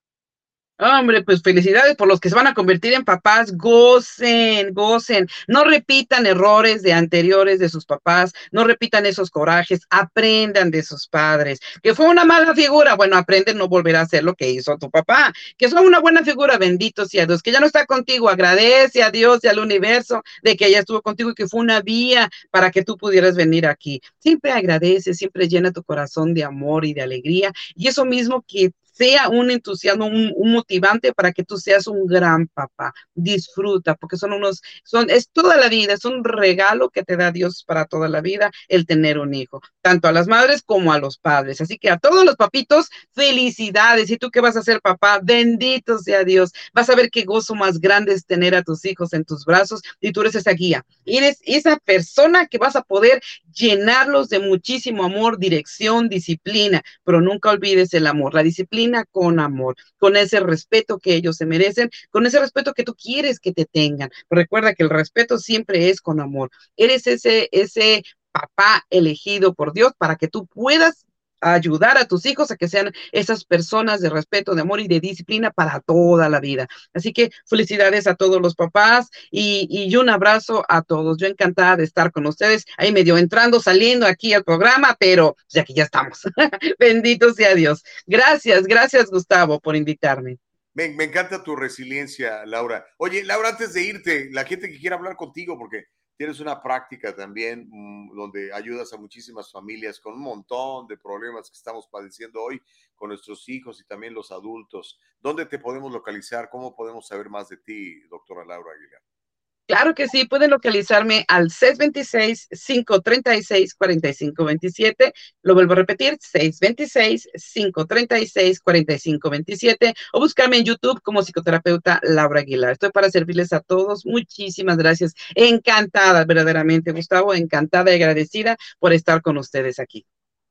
Hombre, pues felicidades por los que se van a convertir en papás. Gocen, gocen. No repitan errores de anteriores de sus papás. No repitan esos corajes. Aprendan de sus padres. Que fue una mala figura. Bueno, aprenden no volver a hacer lo que hizo tu papá. Que fue una buena figura. Bendito sea Dios. Que ya no está contigo. Agradece a Dios y al universo de que ella estuvo contigo y que fue una vía para que tú pudieras venir aquí. Siempre agradece, siempre llena tu corazón de amor y de alegría. Y eso mismo que sea un entusiasmo, un, motivante para que tú seas un gran papá. Disfruta, porque son unos, son, es toda la vida, es un regalo que te da Dios para toda la vida el tener un hijo, tanto a las madres como a los padres. Así que a todos los papitos, felicidades. Y tú que vas a ser papá, bendito sea Dios. Vas a ver qué gozo más grande es tener a tus hijos en tus brazos y tú eres esa guía. Eres esa persona que vas a poder llenarlos de muchísimo amor, dirección, disciplina, pero nunca olvides el amor, la disciplina con amor, con ese respeto que ellos se merecen, con ese respeto que tú quieres que te tengan. Recuerda que el respeto siempre es con amor. Eres ese, ese papá elegido por Dios para que tú puedas ayudar a tus hijos a que sean esas personas de respeto, de amor y de disciplina para toda la vida. Así que felicidades a todos los papás y, y un abrazo a todos. Yo encantada de estar con ustedes. Ahí medio entrando, saliendo aquí al programa, pero ya que ya estamos. Bendito sea Dios. Gracias, gracias Gustavo por invitarme. Me, me, encanta tu resiliencia, Laura. Oye, Laura, antes de irte, la gente que quiera hablar contigo, porque tienes una práctica también mmm, donde ayudas a muchísimas familias con un montón de problemas que estamos padeciendo hoy con nuestros hijos y también los adultos. ¿Dónde te podemos localizar? ¿Cómo podemos saber más de ti, doctora Laura Aguilar? Claro que sí, pueden localizarme al 626-536-4527. Lo vuelvo a repetir, 626-536-4527 o buscarme en YouTube como psicoterapeuta Laura Aguilar. Estoy para servirles a todos. Muchísimas gracias. Encantada, verdaderamente, Gustavo, encantada y agradecida por estar con ustedes aquí.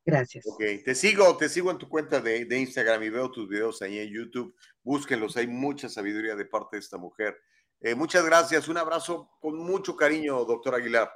Gracias. Ok, te sigo, te sigo en tu cuenta de, de Instagram y veo tus videos ahí en YouTube. Búsquenlos, hay mucha sabiduría de parte de esta mujer. Eh, muchas gracias. Un abrazo con mucho cariño, doctor Aguilar.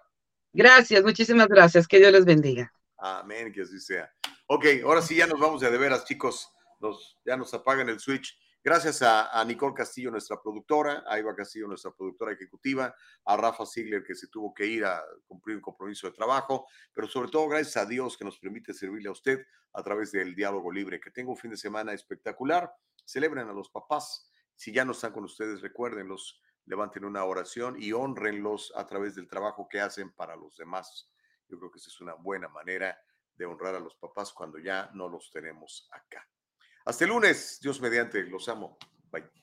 Gracias, muchísimas gracias. Que Dios les bendiga. Amén, que así sea. Ok, ahora sí ya nos vamos de, de veras, chicos. Nos, ya nos apagan el switch. Gracias a, a, Nicole Castillo, nuestra productora, a Eva Castillo, nuestra productora ejecutiva, a Rafa Ziegler, que se tuvo que ir a cumplir un compromiso de trabajo, pero sobre todo gracias a Dios que nos permite servirle a usted a través del diálogo libre. Que tenga un fin de semana espectacular. Celebren a los papás. Si ya no están con ustedes, recuérdenlos, levanten una oración y honrenlos a través del trabajo que hacen para los demás. Yo creo que esa es una buena manera de honrar a los papás cuando ya no los tenemos acá. Hasta el lunes, Dios mediante, los amo. Bye.